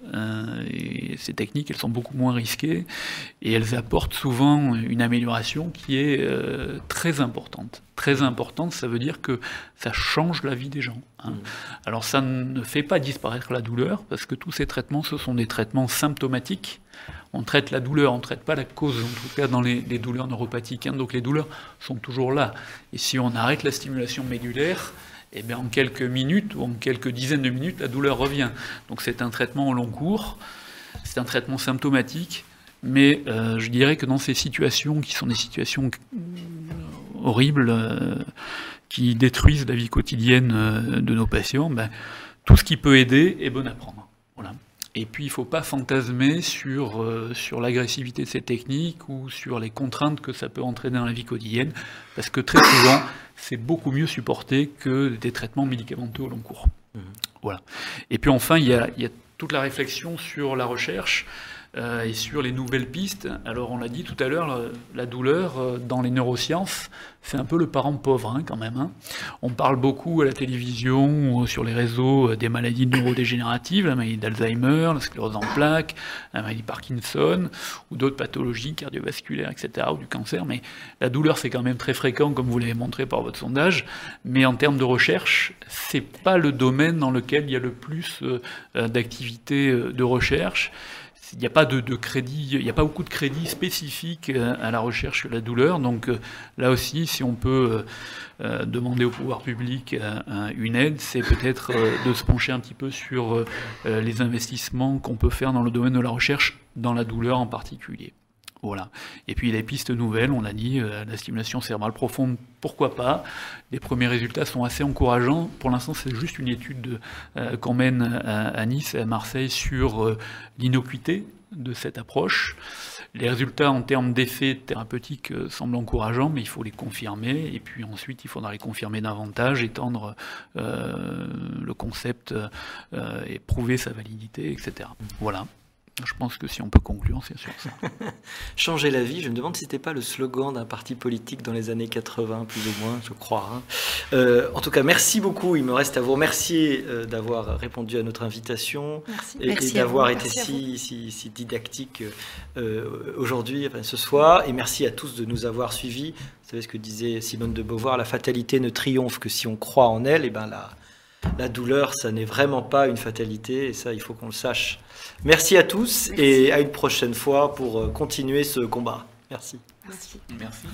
ces techniques, elles sont beaucoup moins risquées et elles apportent souvent une amélioration qui est très importante très importante, ça veut dire que ça change la vie des gens. Hein. Mmh. Alors ça ne fait pas disparaître la douleur, parce que tous ces traitements, ce sont des traitements symptomatiques. On traite la douleur, on ne traite pas la cause, en tout cas dans les, douleurs neuropathiques. Hein. Donc les douleurs sont toujours là. Et si on arrête la stimulation médulaire, eh bien, en quelques minutes ou en quelques dizaines de minutes, la douleur revient. Donc c'est un traitement au long cours, c'est un traitement symptomatique, mais euh, je dirais que dans ces situations qui sont des situations horribles euh, qui détruisent la vie quotidienne euh, de nos patients, ben, tout ce qui peut aider est bon à prendre. Voilà. Et puis il ne faut pas fantasmer sur, euh, sur l'agressivité de ces techniques ou sur les contraintes que ça peut entraîner dans la vie quotidienne, parce que très souvent, c'est beaucoup mieux supporté que des traitements médicamenteux au long cours. Mmh. Voilà. Et puis enfin, il y a, il y a toute la réflexion sur la recherche. Euh, et sur les nouvelles pistes. Alors on l'a dit tout à l'heure, la douleur euh, dans les neurosciences, c'est un peu le parent pauvre hein, quand même. Hein. On parle beaucoup à la télévision ou sur les réseaux euh, des maladies neurodégénératives, la maladie d'Alzheimer, la sclérose en plaques, la maladie Parkinson ou d'autres pathologies cardiovasculaires, etc. ou du cancer. Mais la douleur c'est quand même très fréquent comme vous l'avez montré par votre sondage. Mais en termes de recherche, c'est pas le domaine dans lequel il y a le plus d'activités de recherche il n'y a pas de, crédit, il n'y a pas beaucoup de crédits spécifiques euh, à la recherche sur la douleur. Donc euh, là aussi, si on peut euh, demander au pouvoir public une aide, c'est peut-être de se pencher un petit peu sur les investissements qu'on peut faire dans le domaine de la recherche, dans la douleur en particulier. Voilà. Et puis les pistes nouvelles, on l'a dit, euh, la stimulation cérébrale profonde, pourquoi pas. Les premiers résultats sont assez encourageants. Pour l'instant, c'est juste une étude euh, qu'on mène à, Nice et à Marseille sur euh, l'innocuité de cette approche. Les résultats en termes d'effets thérapeutiques semblent encourageants, mais il faut les confirmer. Et puis ensuite, il faudra les confirmer davantage, étendre le concept et prouver sa validité, etc. Voilà. Je pense que si on peut conclure, c'est sur ça. Changer la vie, je me demande si c'était pas le slogan d'un parti politique dans les années 80, plus ou moins, je crois. Hein. Euh, en tout cas, merci beaucoup. Il me reste à vous remercier euh, d'avoir répondu à notre invitation et, d'avoir été si, si, didactique euh, aujourd'hui, enfin, ce soir. Et merci à tous de nous avoir suivis. Vous savez ce que disait Simone de Beauvoir, la fatalité ne triomphe que si on croit en elle. Et ben la, la douleur, ça n'est vraiment pas une fatalité, et ça, il faut qu'on le sache. Merci à tous et à une prochaine fois pour euh, continuer ce combat. Merci. Merci. Merci.